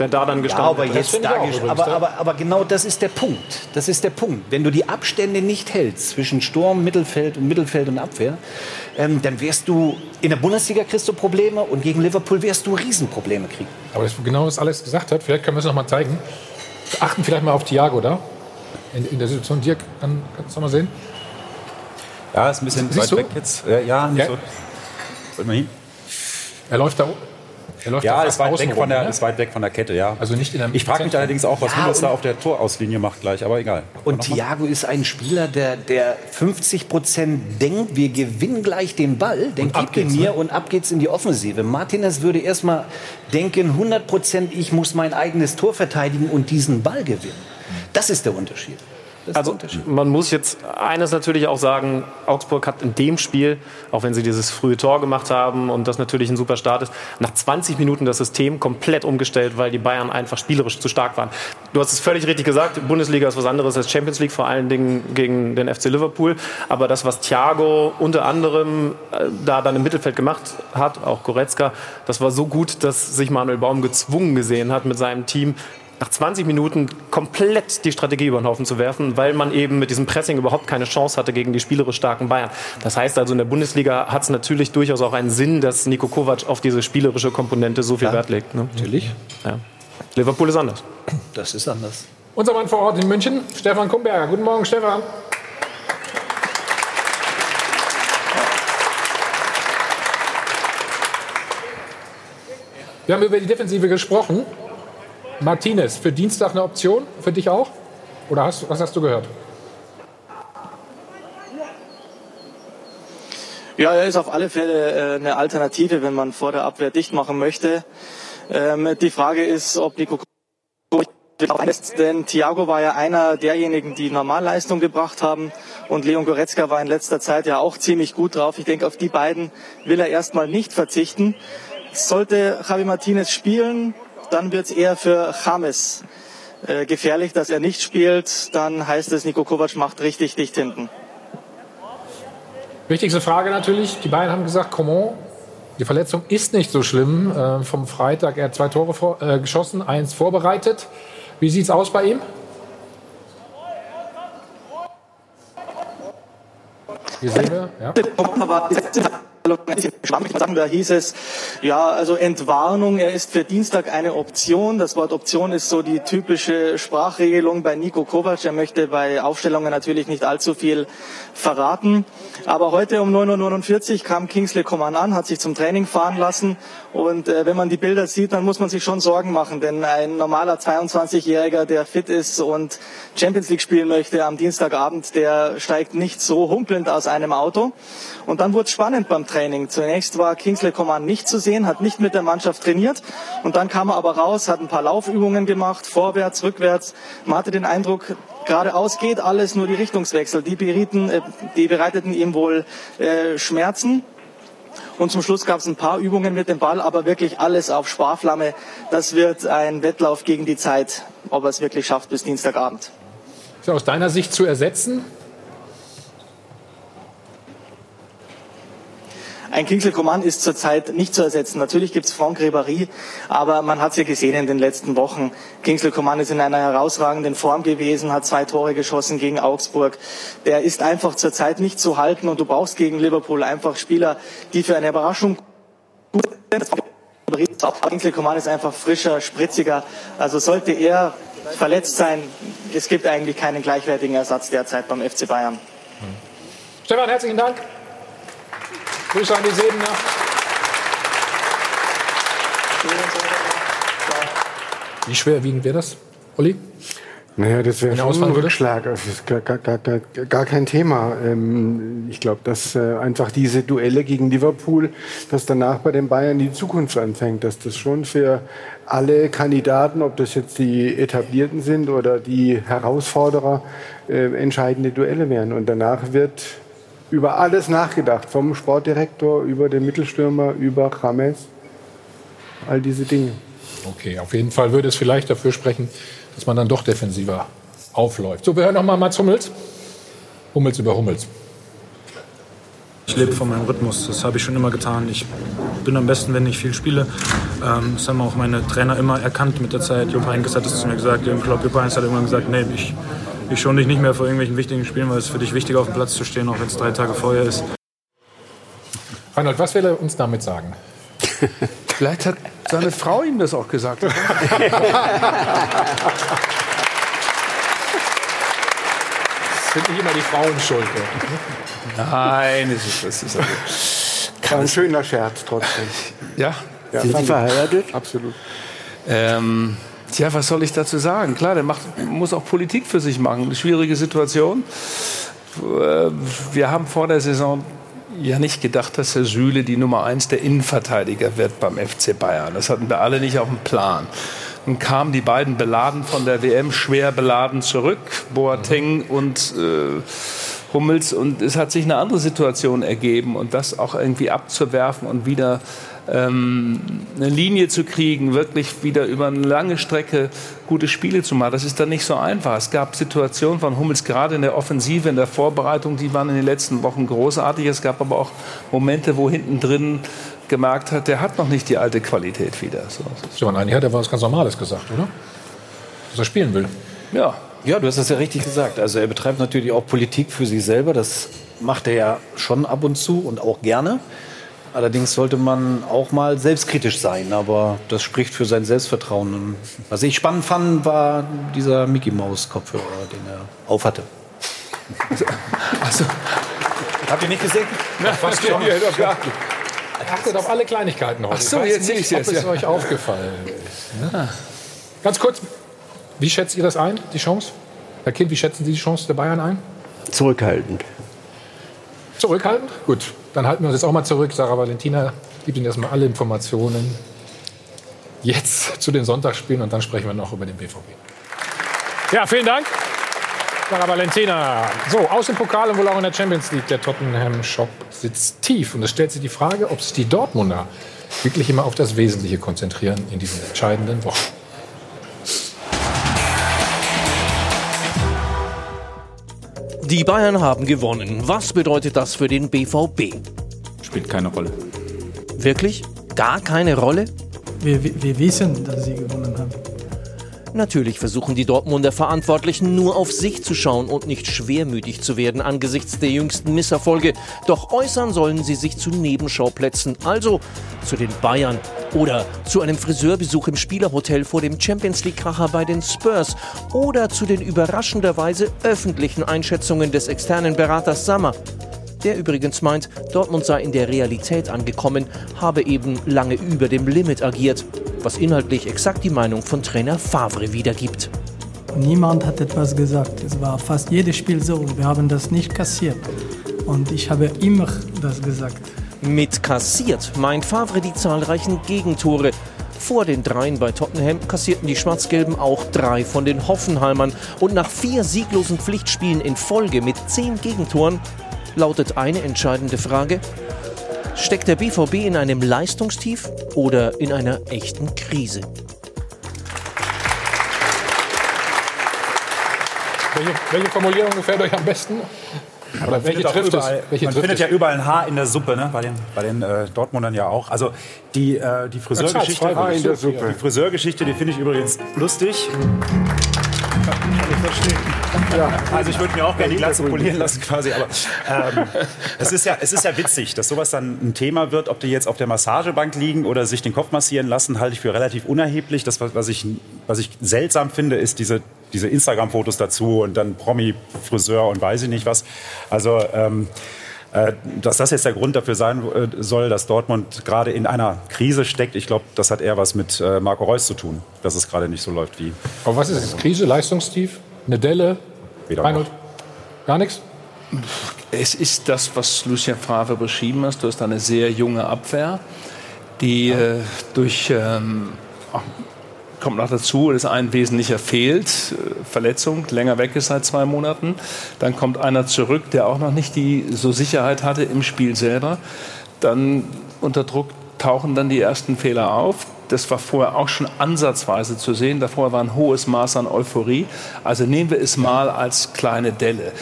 Der da dann gestanden ja, aber jetzt da aber, aber, aber, genau das ist der Punkt. Das ist der Punkt. Wenn du die Abstände nicht hältst zwischen Sturm, Mittelfeld und Mittelfeld und Abwehr, ähm, dann wirst du in der Bundesliga kriegst du Probleme und gegen Liverpool wirst du Riesenprobleme kriegen. Aber das, genau was Alex gesagt hat, vielleicht können wir es noch mal zeigen. Wir achten vielleicht mal auf Thiago da. In, in der Situation, Dirk, kann, kannst du mal sehen? Ja, ist ein bisschen Siehst weit du? weg jetzt. Ja, ja nicht ja. so. Soll mal hin? Er läuft da läuft ja, ist weit, weg von der, ne? ist weit weg von der Kette, ja. Also nicht in der Ich frage mich allerdings auch, was ja, Hummels da auf der Torauslinie macht gleich, aber egal. Und Thiago ist ein Spieler, der, der 50 Prozent denkt, wir gewinnen gleich den Ball, den gibt ihn mir ne? und ab geht's in die Offensive. Martinez würde erstmal denken, 100 Prozent, ich muss mein eigenes Tor verteidigen und diesen Ball gewinnen. Das ist der Unterschied. Also man muss jetzt eines natürlich auch sagen, Augsburg hat in dem Spiel, auch wenn sie dieses frühe Tor gemacht haben und das natürlich ein super Start ist, nach 20 Minuten das System komplett umgestellt, weil die Bayern einfach spielerisch zu stark waren. Du hast es völlig richtig gesagt, Bundesliga ist was anderes als Champions League, vor allen Dingen gegen den FC Liverpool. Aber das, was Thiago unter anderem äh, da dann im Mittelfeld gemacht hat, auch Goretzka, das war so gut, dass sich Manuel Baum gezwungen gesehen hat, mit seinem Team nach 20 Minuten komplett die Strategie über den Haufen zu werfen, weil man eben mit diesem Pressing überhaupt keine Chance hatte gegen die spielerisch starken Bayern. Das heißt also, in der Bundesliga hat es natürlich durchaus auch einen Sinn, dass Nico Kovac auf diese spielerische Komponente so viel ja, Wert legt. Ne? Natürlich. Ja. Liverpool ist anders. Das ist anders. Unser Mann vor Ort in München, Stefan Kumberger. Guten Morgen, Stefan. Wir haben über die Defensive gesprochen. Martinez, für Dienstag eine Option? Für dich auch? Oder hast, was hast du gehört? Ja, er ist auf alle Fälle äh, eine Alternative, wenn man vor der Abwehr dicht machen möchte. Ähm, die Frage ist, ob Nico denn Thiago war ja einer derjenigen, die Normalleistung gebracht haben und Leon Goretzka war in letzter Zeit ja auch ziemlich gut drauf. Ich denke, auf die beiden will er erstmal nicht verzichten. Sollte Javi Martinez spielen, dann wird es eher für James äh, gefährlich, dass er nicht spielt. Dann heißt es, Niko Kovac macht richtig dicht hinten. Wichtigste Frage natürlich. Die Bayern haben gesagt, Coman, die Verletzung ist nicht so schlimm. Äh, vom Freitag, er hat zwei Tore vor, äh, geschossen, eins vorbereitet. Wie sieht es aus bei ihm? Hier sehen wir, ja da hieß es, ja, also Entwarnung, er ist für Dienstag eine Option. Das Wort Option ist so die typische Sprachregelung bei Nico Kovac. Er möchte bei Aufstellungen natürlich nicht allzu viel verraten. Aber heute um 9.49 Uhr kam Kingsley Coman an, hat sich zum Training fahren lassen. Und äh, wenn man die Bilder sieht, dann muss man sich schon Sorgen machen. Denn ein normaler 22-Jähriger, der fit ist und Champions League spielen möchte am Dienstagabend, der steigt nicht so humpelnd aus einem Auto. Und dann wurde es spannend beim Training. Zunächst war Kingsley Coman nicht zu sehen, hat nicht mit der Mannschaft trainiert. Und dann kam er aber raus, hat ein paar Laufübungen gemacht, vorwärts, rückwärts. Man hatte den Eindruck, geradeaus geht alles, nur die Richtungswechsel. Die, berieten, äh, die bereiteten ihm wohl äh, Schmerzen. Und zum Schluss gab es ein paar Übungen mit dem Ball, aber wirklich alles auf Sparflamme. Das wird ein Wettlauf gegen die Zeit, ob er es wirklich schafft bis Dienstagabend. Ist aus deiner Sicht zu ersetzen? Ein Kingsley Coman ist zurzeit nicht zu ersetzen. Natürlich gibt es Franck Ribéry, aber man hat es ja gesehen in den letzten Wochen. Kingsley Coman ist in einer herausragenden Form gewesen, hat zwei Tore geschossen gegen Augsburg. Der ist einfach zurzeit nicht zu halten und du brauchst gegen Liverpool einfach Spieler, die für eine Überraschung gut sind. Kingsley Coman ist einfach frischer, spritziger. Also sollte er verletzt sein, es gibt eigentlich keinen gleichwertigen Ersatz derzeit beim FC Bayern. Stefan, herzlichen Dank. Grüße an die Sebener. Wie schwerwiegend wäre das, Olli? Naja, das wäre schon ein Rückschlag. Das ist gar, gar, gar, gar kein Thema. Ähm, ich glaube, dass äh, einfach diese Duelle gegen Liverpool, dass danach bei den Bayern die Zukunft anfängt, dass das schon für alle Kandidaten, ob das jetzt die Etablierten sind oder die Herausforderer, äh, entscheidende Duelle wären. Und danach wird über alles nachgedacht, vom Sportdirektor über den Mittelstürmer, über James, all diese Dinge. Okay, auf jeden Fall würde es vielleicht dafür sprechen, dass man dann doch defensiver aufläuft. So, wir hören noch mal Mats Hummels. Hummels über Hummels. Ich lebe von meinem Rhythmus, das habe ich schon immer getan. Ich bin am besten, wenn ich viel spiele. Ähm, das haben auch meine Trainer immer erkannt mit der Zeit. Jupp Heynckes hat es zu mir gesagt, Jürgen Klopp, Jupp Heynckes hat irgendwann gesagt, nee, ich ich schon dich nicht mehr vor irgendwelchen wichtigen Spielen, weil es für dich wichtig auf dem Platz zu stehen, auch wenn es drei Tage vorher ist. Reinhold, was will er uns damit sagen? Vielleicht hat seine Frau ihm das auch gesagt. das sind nicht immer die Frauen schuld. Nein, es ist, es ist also, ein schöner Scherz trotzdem. Ja. ja sind Sie verheiratet? Absolut. Ähm, Tja, was soll ich dazu sagen? Klar, der macht, muss auch Politik für sich machen. Eine schwierige Situation. Äh, wir haben vor der Saison ja nicht gedacht, dass der Süle die Nummer eins der Innenverteidiger wird beim FC Bayern. Das hatten wir alle nicht auf dem Plan. Nun kamen die beiden beladen von der WM, schwer beladen zurück, Boateng und äh, Hummels. Und es hat sich eine andere Situation ergeben. Und das auch irgendwie abzuwerfen und wieder ähm, eine Linie zu kriegen, wirklich wieder über eine lange Strecke gute Spiele zu machen, das ist dann nicht so einfach. Es gab Situationen von Hummels gerade in der Offensive, in der Vorbereitung, die waren in den letzten Wochen großartig. Es gab aber auch Momente, wo hinten drin gemerkt hat, der hat noch nicht die alte Qualität wieder. So. Stefan, eigentlich hat er was ganz Normales gesagt, oder? Dass er spielen will. Ja. Ja, du hast das ja richtig gesagt. Also er betreibt natürlich auch Politik für sich selber. Das macht er ja schon ab und zu und auch gerne. Allerdings sollte man auch mal selbstkritisch sein, aber das spricht für sein Selbstvertrauen. Und was ich spannend fand, war dieser Mickey Maus Kopfhörer, den er aufhatte. Also, Habt ihr nicht gesehen? Na, fast schon. Ihr habt geachtet. Achtet auf alle Kleinigkeiten heute. Ach so, ich jetzt sehe nicht, ich's jetzt, ob es ja. euch aufgefallen ist. ne? Ganz kurz, wie schätzt ihr das ein, die Chance? Herr Kind, wie schätzen Sie die Chance der Bayern ein? Zurückhaltend. Zurückhaltend? Gut, dann halten wir uns jetzt auch mal zurück. Sarah Valentina gibt Ihnen erstmal alle Informationen jetzt zu den Sonntagsspielen und dann sprechen wir noch über den BVB. Ja, vielen Dank. Sarah Valentina. So, aus dem Pokal und wohl auch in der Champions League. Der Tottenham Shop sitzt tief. Und es stellt sich die Frage, ob sich die Dortmunder wirklich immer auf das Wesentliche konzentrieren in diesen entscheidenden Wochen. Die Bayern haben gewonnen. Was bedeutet das für den BVB? Spielt keine Rolle. Wirklich? Gar keine Rolle? Wir, wir, wir wissen, dass sie gewonnen haben. Natürlich versuchen die Dortmunder Verantwortlichen nur auf sich zu schauen und nicht schwermütig zu werden angesichts der jüngsten Misserfolge. Doch äußern sollen sie sich zu Nebenschauplätzen, also zu den Bayern oder zu einem Friseurbesuch im Spielerhotel vor dem Champions League-Kracher bei den Spurs oder zu den überraschenderweise öffentlichen Einschätzungen des externen Beraters Sammer. Der übrigens meint, Dortmund sei in der Realität angekommen, habe eben lange über dem Limit agiert, was inhaltlich exakt die Meinung von Trainer Favre wiedergibt. Niemand hat etwas gesagt. Es war fast jedes Spiel so. Wir haben das nicht kassiert. Und ich habe immer das gesagt. Mit kassiert meint Favre die zahlreichen Gegentore. Vor den dreien bei Tottenham kassierten die Schwarz-Gelben auch drei von den Hoffenheimern. Und nach vier sieglosen Pflichtspielen in Folge mit zehn Gegentoren lautet eine entscheidende Frage. Steckt der BVB in einem Leistungstief oder in einer echten Krise? Welche, welche Formulierung gefällt euch am besten? Oder Man welche findet, überall, Welche man trifft findet es? ja überall ein Haar in der Suppe, ne? bei den, bei den äh, Dortmundern ja auch. Also die, äh, die Friseurgeschichte, Ja, die Friseurgeschichte, die finde ich übrigens lustig. Also ich würde mir auch gerne die Glatze polieren lassen quasi, aber ähm, es, ist ja, es ist ja witzig, dass sowas dann ein Thema wird, ob die jetzt auf der Massagebank liegen oder sich den Kopf massieren lassen, halte ich für relativ unerheblich. Das, was ich, was ich seltsam finde, ist diese, diese Instagram-Fotos dazu und dann Promi-Friseur und weiß ich nicht was. Also ähm, äh, dass das jetzt der Grund dafür sein äh, soll, dass Dortmund gerade in einer Krise steckt, ich glaube, das hat eher was mit äh, Marco Reus zu tun, dass es gerade nicht so läuft wie. Aber was ist es? Krise, Leistungstief? Eine Delle? Weder Reinhold? Gar nichts? Es ist das, was Lucien Favre beschrieben hat. Du hast eine sehr junge Abwehr, die äh, durch ähm, kommt noch dazu, dass ein Wesentlicher fehlt, äh, Verletzung, länger weg ist seit zwei Monaten. Dann kommt einer zurück, der auch noch nicht die so Sicherheit hatte im Spiel selber. Dann unter Druck tauchen dann die ersten Fehler auf. Das war vorher auch schon ansatzweise zu sehen. Davor war ein hohes Maß an Euphorie. Also nehmen wir es mal als kleine Delle.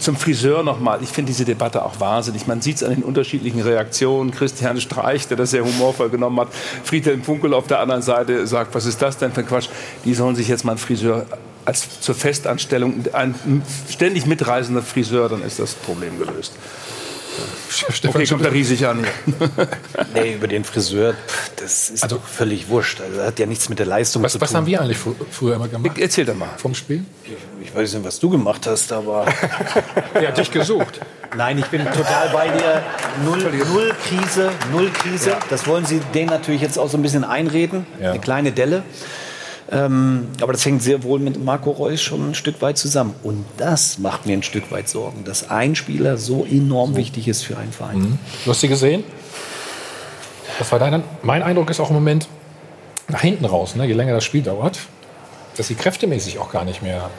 Zum Friseur nochmal. Ich finde diese Debatte auch wahnsinnig. Man sieht es an den unterschiedlichen Reaktionen. Christian Streich, der das sehr humorvoll genommen hat. Friedhelm Funkel auf der anderen Seite sagt, was ist das denn für Quatsch? Die sollen sich jetzt mal einen Friseur als zur Festanstellung, ein ständig mitreisender Friseur, dann ist das Problem gelöst. Okay, kommt er riesig an. Nee, über den Friseur, das ist doch völlig wurscht. Also, das hat ja nichts mit der Leistung Was, zu was tun. haben wir eigentlich fr früher immer gemacht? Erzähl doch mal. Vom Spiel? Ich weiß nicht, was du gemacht hast, aber. Er hat dich gesucht. Nein, ich bin total bei dir. Null, null Krise, null Krise. Das wollen sie denen natürlich jetzt auch so ein bisschen einreden. Ja. Eine kleine Delle. Ähm, aber das hängt sehr wohl mit Marco Reus schon ein Stück weit zusammen. Und das macht mir ein Stück weit Sorgen, dass ein Spieler so enorm wichtig ist für einen Verein. Du hast sie gesehen? Das war dein, mein Eindruck ist auch im Moment, nach hinten raus, ne, je länger das Spiel dauert, dass sie kräftemäßig auch gar nicht mehr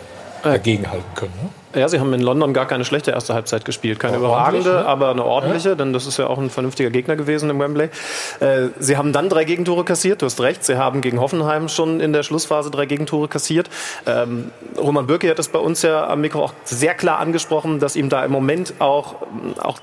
dagegenhalten können. Ne? Ja, sie haben in London gar keine schlechte erste Halbzeit gespielt. Keine überragende, ne? aber eine ordentliche, Ja. denn das ist ja auch ein vernünftiger Gegner gewesen im Wembley. Äh, sie haben dann drei Gegentore kassiert, du hast recht. Sie haben gegen Hoffenheim schon in der Schlussphase drei Gegentore kassiert. Ähm, Roman Bürki hat es bei uns ja am Mikro auch sehr klar angesprochen, dass ihm da im Moment auch, auch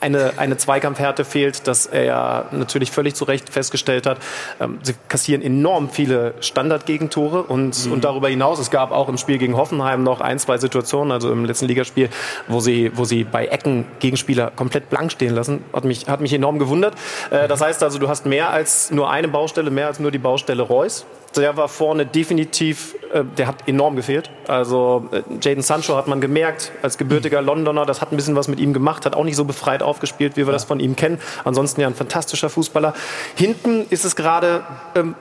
eine, eine Zweikampfhärte fehlt, dass er ja natürlich völlig zu Recht festgestellt hat. Ähm, sie kassieren enorm viele Standardgegentore und, und darüber hinaus, es gab auch im Spiel gegen Hoffenheim noch ein, zwei Situationen, also im letzten Ligaspiel, wo sie, wo sie bei Ecken Gegenspieler komplett blank stehen lassen. Hat mich, hat mich enorm gewundert. Äh, das heißt also, du hast mehr als nur eine Baustelle, mehr als nur die Baustelle Reus. Der war vorne definitiv, äh, der hat enorm gefehlt. Also äh, Jaden Sancho hat man gemerkt, als gebürtiger Londoner, das hat ein bisschen was mit ihm gemacht, hat auch nicht so befreit aufgespielt, wie wir das von ihm kennen. Ansonsten ja ein fantastischer Fußballer. Hinten ist es gerade, ähm,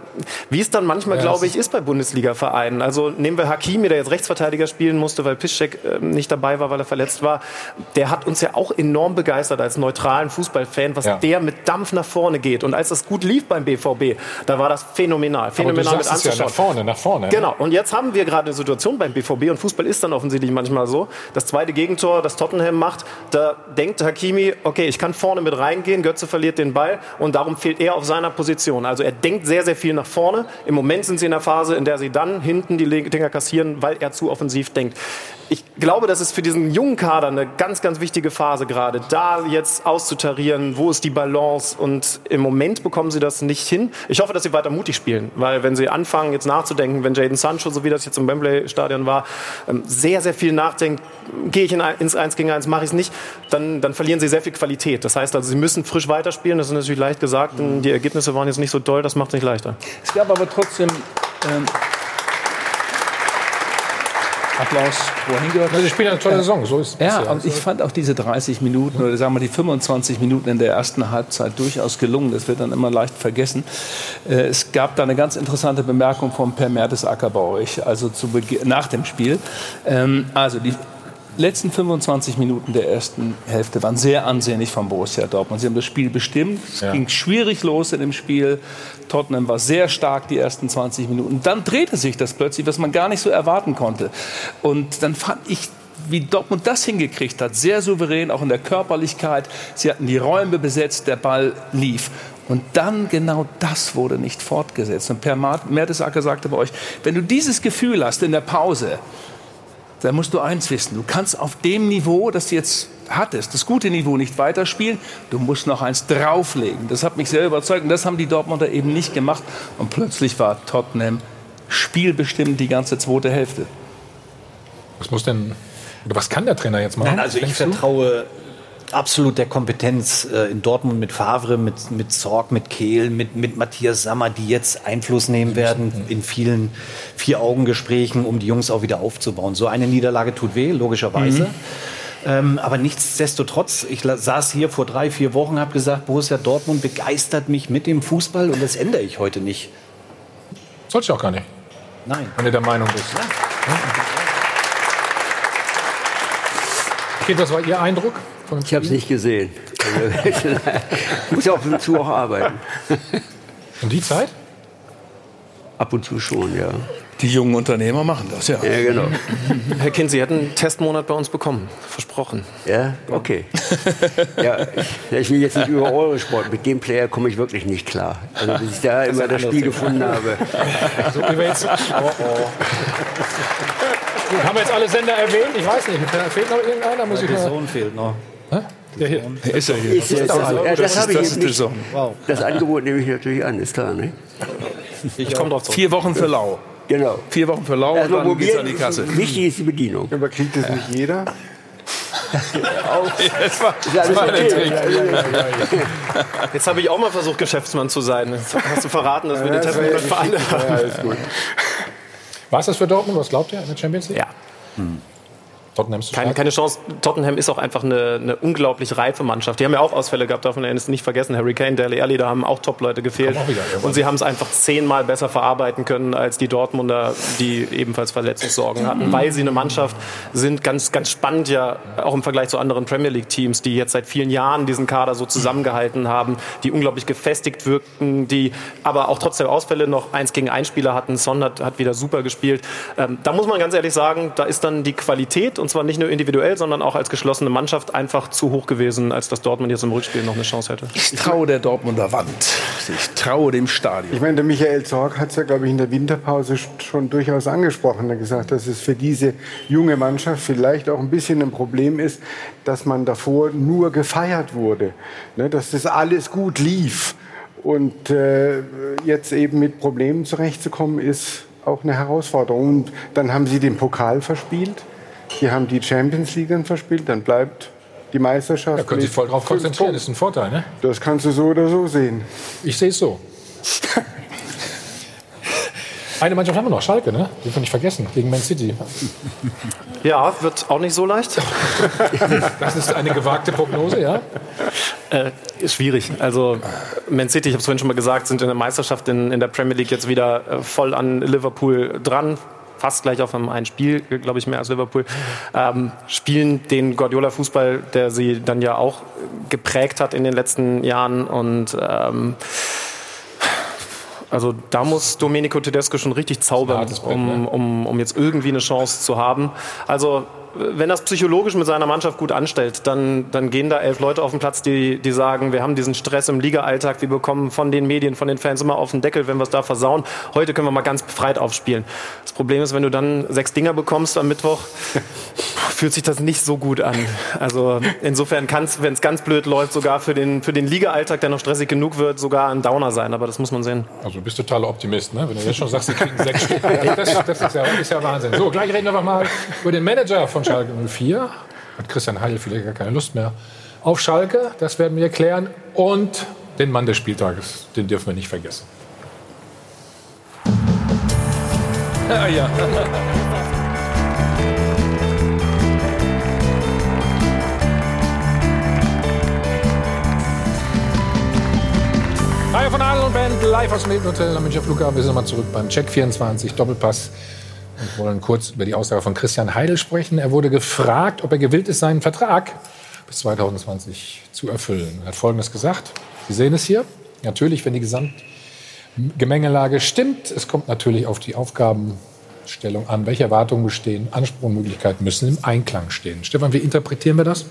wie es dann manchmal, Ja, glaube ich, ist bei Bundesliga-Vereinen. Also nehmen wir Hakimi, der jetzt Rechtsverteidiger spielen musste, weil Piszczek äh, nicht dabei war, weil er verletzt war. Der hat uns ja auch enorm begeistert als neutralen Fußballfan, was Ja. der mit Dampf nach vorne geht. Und als das gut lief beim BVB, da war das phänomenal. Phänomenal mit sagst es ja anzuschauen. nach vorne, nach vorne. ne? Genau. Und jetzt haben wir gerade eine Situation beim BVB und Fußball ist dann offensichtlich manchmal so. Das zweite Gegentor, das Tottenham macht, da denkt Hakimi, okay, ich kann vorne mit reingehen, Götze verliert den Ball und darum fehlt er auf seiner Position. Also er denkt sehr, sehr viel nach vorne. Im Moment sind sie in der Phase, in der sie dann hinten die Dinger kassieren, weil er zu offensiv denkt. Ich glaube, das ist für diesen jungen Kader eine ganz, ganz wichtige Phase gerade, da jetzt auszutarieren, wo ist die Balance und im Moment bekommen sie das nicht hin. Ich hoffe, dass sie weiter mutig spielen, weil wenn sie anfangen jetzt nachzudenken, wenn Jaden Sancho, so wie das jetzt im Wembley-Stadion war, ähm, sehr, sehr viel nachdenkt, gehe ich ins 1 gegen 1, mache ich es nicht, dann, dann verlieren sie sehr viel Qualität. Das heißt also, sie müssen frisch weiterspielen, das ist natürlich leicht gesagt, denn die Ergebnisse waren jetzt nicht so toll, das macht es nicht leichter. Es gab aber trotzdem ähm, Applaus wohin gehört. Sie spielen eine tolle Saison, so ist es Ja, ja. und ich fand auch diese 30 Minuten oder sagen wir die 25 Minuten in der ersten Halbzeit durchaus gelungen. Das wird dann immer leicht vergessen. Äh, Es gab da eine ganz interessante Bemerkung von Per Mertesacker bei euch, also zu Beginn, nach dem Spiel. Ähm, Also die letzten 25 Minuten der ersten Hälfte waren sehr ansehnlich von Borussia Dortmund. Sie haben das Spiel bestimmt. Es Ja. ging schwierig los in dem Spiel. Tottenham war sehr stark die ersten 20 Minuten. Dann drehte sich das plötzlich, was man gar nicht so erwarten konnte. Und dann fand ich wie Dortmund das hingekriegt hat, sehr souverän, auch in der Körperlichkeit. Sie hatten die Räume besetzt, der Ball lief. Und dann genau das wurde nicht fortgesetzt. Und Per Mertesacker sagte bei euch, wenn du dieses Gefühl hast in der Pause, dann musst du eins wissen. Du kannst auf dem Niveau, das du jetzt hattest, das gute Niveau nicht weiterspielen. Du musst noch eins drauflegen. Das hat mich sehr überzeugt. Und das haben die Dortmunder eben nicht gemacht. Und plötzlich war Tottenham spielbestimmt die ganze zweite Hälfte. Was muss denn, oder was kann der Trainer jetzt machen? Nein, also ich vertraue absolut der Kompetenz äh, in Dortmund mit Favre, mit, mit Zorg, mit Kehl, mit, mit Matthias Sammer, die jetzt Einfluss nehmen werden in vielen Vier-Augen-Gesprächen, um die Jungs auch wieder aufzubauen. So eine Niederlage tut weh, logischerweise. Mhm. Ähm, aber nichtsdestotrotz, ich saß hier vor drei, vier Wochen, habe gesagt, Borussia Dortmund begeistert mich mit dem Fußball und das ändere ich heute nicht. Sollst du auch gar nicht. Nein. Wenn du der Meinung bist. Okay, das war Ihr Eindruck? Ich habe es nicht gesehen. Also, muss ja ab und zu auch arbeiten. Und die Zeit? Ab und zu schon, ja. Die jungen Unternehmer machen das, ja. Ja, genau. Herr Kind, Sie hätten einen Testmonat bei uns bekommen. Versprochen. Ja, okay. Ja, ich, ich will jetzt nicht über Eurosport. Mit dem Player komme ich wirklich nicht klar. Also, bis ich da immer das Spiel gefunden habe. So, wie wir jetzt, oh, oh. Gut, haben wir jetzt alle Sender erwähnt? Ich weiß nicht. Fehlt noch irgendeiner? Muss ich Der mal. Sohn fehlt noch. Der hier. Ist ja hier. Ist, ist, das, ja, das, habe ich das ist der. Sohn. Das Angebot nehme ich natürlich an, ist klar. Ne? Ich komme drauf zurück. Vier Wochen für Lau. Genau. Vier Wochen für Lau und Erstmal dann geht's an die Kasse. Wichtig ist die Bedienung. Aber kriegt das nicht jeder? Das war, Ist das war der. Trick. Jetzt habe ich auch mal versucht, Geschäftsmann zu sein. Jetzt hast du verraten, dass wir den Ja, das Testmonat ja für alle nicht- ja, haben. alles gut. War es das für Dortmund? Was glaubt ihr in der Champions League? Ja. Tottenham ist keine, keine Chance. Tottenham ist auch einfach eine, eine unglaublich reife Mannschaft. Die haben ja auch Ausfälle gehabt, darf man ja nicht vergessen. Harry Kane, Dele Alli, da haben auch Top-Leute gefehlt. Und sie haben es einfach zehnmal besser verarbeiten können als die Dortmunder, die ebenfalls Verletzungssorgen hatten, weil sie eine Mannschaft sind, ganz, ganz spannend ja, auch im Vergleich zu anderen Premier League-Teams, die jetzt seit vielen Jahren diesen Kader so zusammengehalten haben, die unglaublich gefestigt wirkten, die aber auch trotzdem Ausfälle noch eins gegen ein Spieler hatten. Son hat, hat wieder super gespielt. Ähm, da muss man ganz ehrlich sagen, da ist dann die Qualität, und zwar nicht nur individuell, sondern auch als geschlossene Mannschaft einfach zu hoch gewesen, als dass Dortmund jetzt im Rückspiel noch eine Chance hätte. Ich traue der Dortmunder Wand. Ich traue dem Stadion. Ich meine, der Michael Zorg hat es ja, glaube ich, in der Winterpause schon durchaus angesprochen. Er hat gesagt, dass es für diese junge Mannschaft vielleicht auch ein bisschen ein Problem ist, dass man davor nur gefeiert wurde. Ne, dass das alles gut lief. Und äh, jetzt eben mit Problemen zurechtzukommen, ist auch eine Herausforderung. Und dann haben sie den Pokal verspielt. Die haben die Champions League dann verspielt. Dann bleibt die Meisterschaft. Da können Sie voll drauf konzentrieren. Das ist ein Vorteil, ne? Das kannst du so oder so sehen. Ich sehe es so. Eine Mannschaft haben wir noch, Schalke, ne? Die wir nicht vergessen, gegen Man City. Ja, wird auch nicht so leicht. Das ist eine gewagte Prognose, ja? Äh, ist schwierig. Also Man City, ich habe es vorhin schon mal gesagt, sind in der Meisterschaft in, in der Premier League jetzt wieder äh, voll an Liverpool dran. Fast gleich auf einem ein Spiel, glaube ich, mehr als Liverpool. Ähm, spielen den Guardiola-Fußball, der sie dann ja auch geprägt hat in den letzten Jahren. Und ähm, also da muss Domenico Tedesco schon richtig zaubern, um, um, um jetzt irgendwie eine Chance zu haben. Also wenn das psychologisch mit seiner Mannschaft gut anstellt, dann, dann gehen da elf Leute auf den Platz, die, die sagen, wir haben diesen Stress im Liga-Alltag, wir bekommen von den Medien, von den Fans immer auf den Deckel, wenn wir es da versauen. Heute können wir mal ganz befreit aufspielen. Das Problem ist, wenn du dann sechs Dinger bekommst am Mittwoch, fühlt sich das nicht so gut an. Also insofern kann es, wenn es ganz blöd läuft, sogar für den, für den Liga-Alltag, der noch stressig genug wird, sogar ein Downer sein. Aber das muss man sehen. Also du bist totaler Optimist, ne? wenn du jetzt schon sagst, sie kriegen sechs Stück. Das, das ist, ja, ist ja Wahnsinn. So, gleich reden wir mal über den Manager von Schalke 04. Hat Christian Heil vielleicht gar keine Lust mehr auf Schalke. Das werden wir klären. Und den Mann des Spieltages, den dürfen wir nicht vergessen. Ja, ja. Reihe von Adel und Band live aus dem Hilton Hotel am Münchner Flughafen. Wir sind nochmal zurück beim Check 24 Doppelpass und wollen kurz über die Aussage von Christian Heidel sprechen. Er wurde gefragt, ob er gewillt ist, seinen Vertrag bis 2020 zu erfüllen. Er hat Folgendes gesagt. Sie sehen es hier. Natürlich, wenn die Gesamtgemengelage stimmt, es kommt natürlich auf die Aufgabenstellung an. Welche Erwartungen bestehen? Anspruch und Möglichkeiten müssen im Einklang stehen. Stefan, wie interpretieren wir das?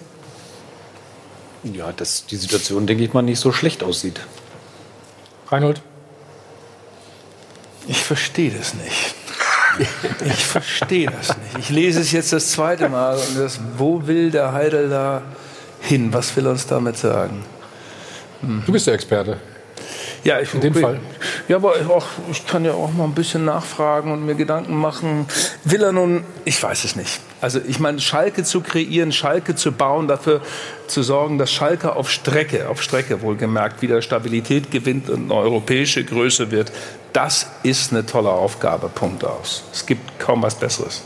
Ja, dass die Situation, denke ich mal, nicht so schlecht aussieht. Reinhold? Ich verstehe das nicht. Ich verstehe das nicht. Ich lese es jetzt das zweite Mal. Und das, wo will der Heidel da hin? Was will er uns damit sagen? Hm. Du bist der Experte. Ja, ich, In dem Fall. Ja, aber auch, ich kann ja auch mal ein bisschen nachfragen und mir Gedanken machen. Will er nun, ich weiß es nicht. Also ich meine, Schalke zu kreieren, Schalke zu bauen, dafür zu sorgen, dass Schalke auf Strecke, auf Strecke wohlgemerkt, wieder Stabilität gewinnt und eine europäische Größe wird, das ist eine tolle Aufgabe, Punkt aus. Es gibt kaum was Besseres.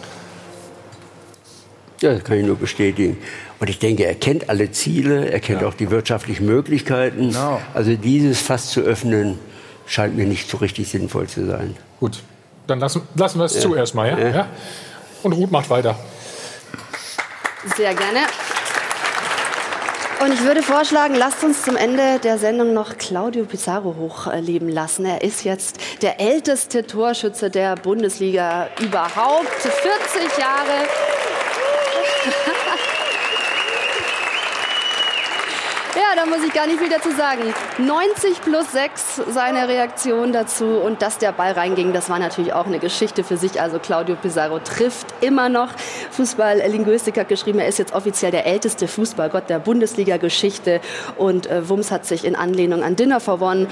Ja, das kann ich nur bestätigen. Und ich denke, er kennt alle Ziele, er kennt ja. auch die wirtschaftlichen Möglichkeiten. Genau. Also dieses Fass zu öffnen, scheint mir nicht so richtig sinnvoll zu sein. Gut, dann lassen, lassen wir es Ja. zu erstmal. Ja? Ja. Ja? Und Ruth macht weiter. Sehr gerne. Und ich würde vorschlagen, lasst uns zum Ende der Sendung noch Claudio Pizarro hochleben lassen. Er ist jetzt der älteste Torschütze der Bundesliga überhaupt. 40 Jahre. Da muss ich gar nicht viel dazu sagen. 90 plus 6 seine Reaktion dazu und dass der Ball reinging, das war natürlich auch eine Geschichte für sich. Also Claudio Pizarro trifft immer noch. Fußball-Linguistik hat geschrieben, er ist jetzt offiziell der älteste Fußballgott der Bundesliga-Geschichte und äh, Wums hat sich in Anlehnung an Dinner One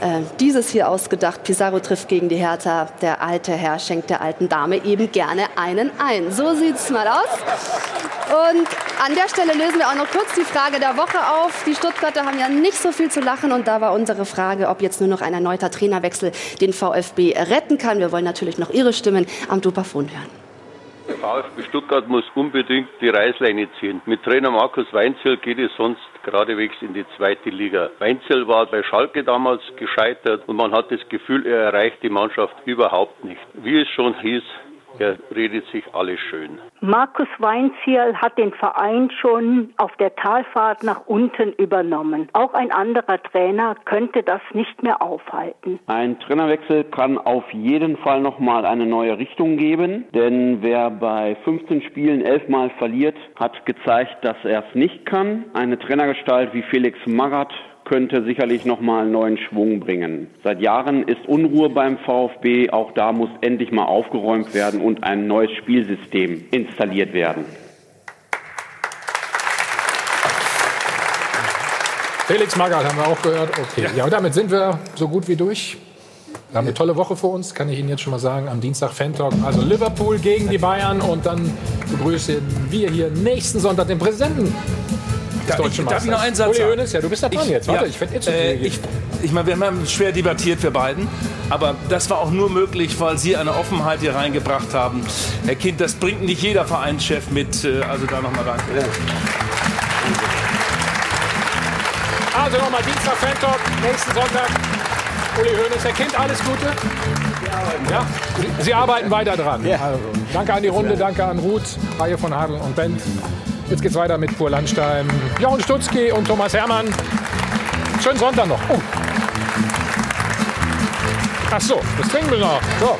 äh, dieses hier ausgedacht. Pizarro trifft gegen die Hertha. Der alte Herr schenkt der alten Dame eben gerne einen ein. So sieht's mal aus. Und an der Stelle lösen wir auch noch kurz die Frage der Woche auf. Die Stuttgarter haben ja nicht so viel zu lachen und da war unsere Frage, ob jetzt nur noch ein erneuter Trainerwechsel den VfB retten kann. Wir wollen natürlich noch Ihre Stimmen am Dupafon hören. Der VfB Stuttgart muss unbedingt die Reißleine ziehen. Mit Trainer Markus Weinzel geht es sonst geradewegs in die zweite Liga. Weinzel war bei Schalke damals gescheitert und man hat das Gefühl, er erreicht die Mannschaft überhaupt nicht. Wie es schon hieß, er redet sich alles schön. Markus Weinzierl hat den Verein schon auf der Talfahrt nach unten übernommen. Auch ein anderer Trainer könnte das nicht mehr aufhalten. Ein Trainerwechsel kann auf jeden Fall nochmal eine neue Richtung geben, denn wer bei 15 Spielen elfmal verliert, hat gezeigt, dass er es nicht kann. Eine Trainergestalt wie Felix Magath könnte sicherlich nochmal einen neuen Schwung bringen. Seit Jahren ist Unruhe beim VfB. Auch da muss endlich mal aufgeräumt werden und ein neues Spielsystem installiert werden. Felix Magath haben wir auch gehört. Okay. Ja. ja, und damit sind wir so gut wie durch. Wir haben eine tolle Woche vor uns, kann ich Ihnen jetzt schon mal sagen. Am Dienstag Fan-Talk, also Liverpool gegen die Bayern. Und dann begrüßen wir hier nächsten Sonntag den Präsidenten des deutschen ich, Darf ich noch einen Satz sagen? Hönes, ja, du bist da dran ich, jetzt. Warte, ja, ich werde jetzt äh, ich, ich meine, wir haben schwer debattiert, wir beiden. Aber das war auch nur möglich, weil Sie eine Offenheit hier reingebracht haben. Herr Kind, das bringt nicht jeder Vereinschef mit. Äh, also da nochmal danke. Ja. Also nochmal Dienstag Fan-Talk, nächsten Sonntag. Uli Hoeneß, Herr Kind, alles Gute. Ja, Sie, Sie arbeiten weiter dran. Ja. Also, danke an die Runde, danke an Ruth, Reihe von Hadel und Bent. Jetzt geht's weiter mit Pur Landstein, Jochen Stutzki und Thomas Hermann. Schönen Sonntag noch. Oh. Ach so, das trinken wir noch. So.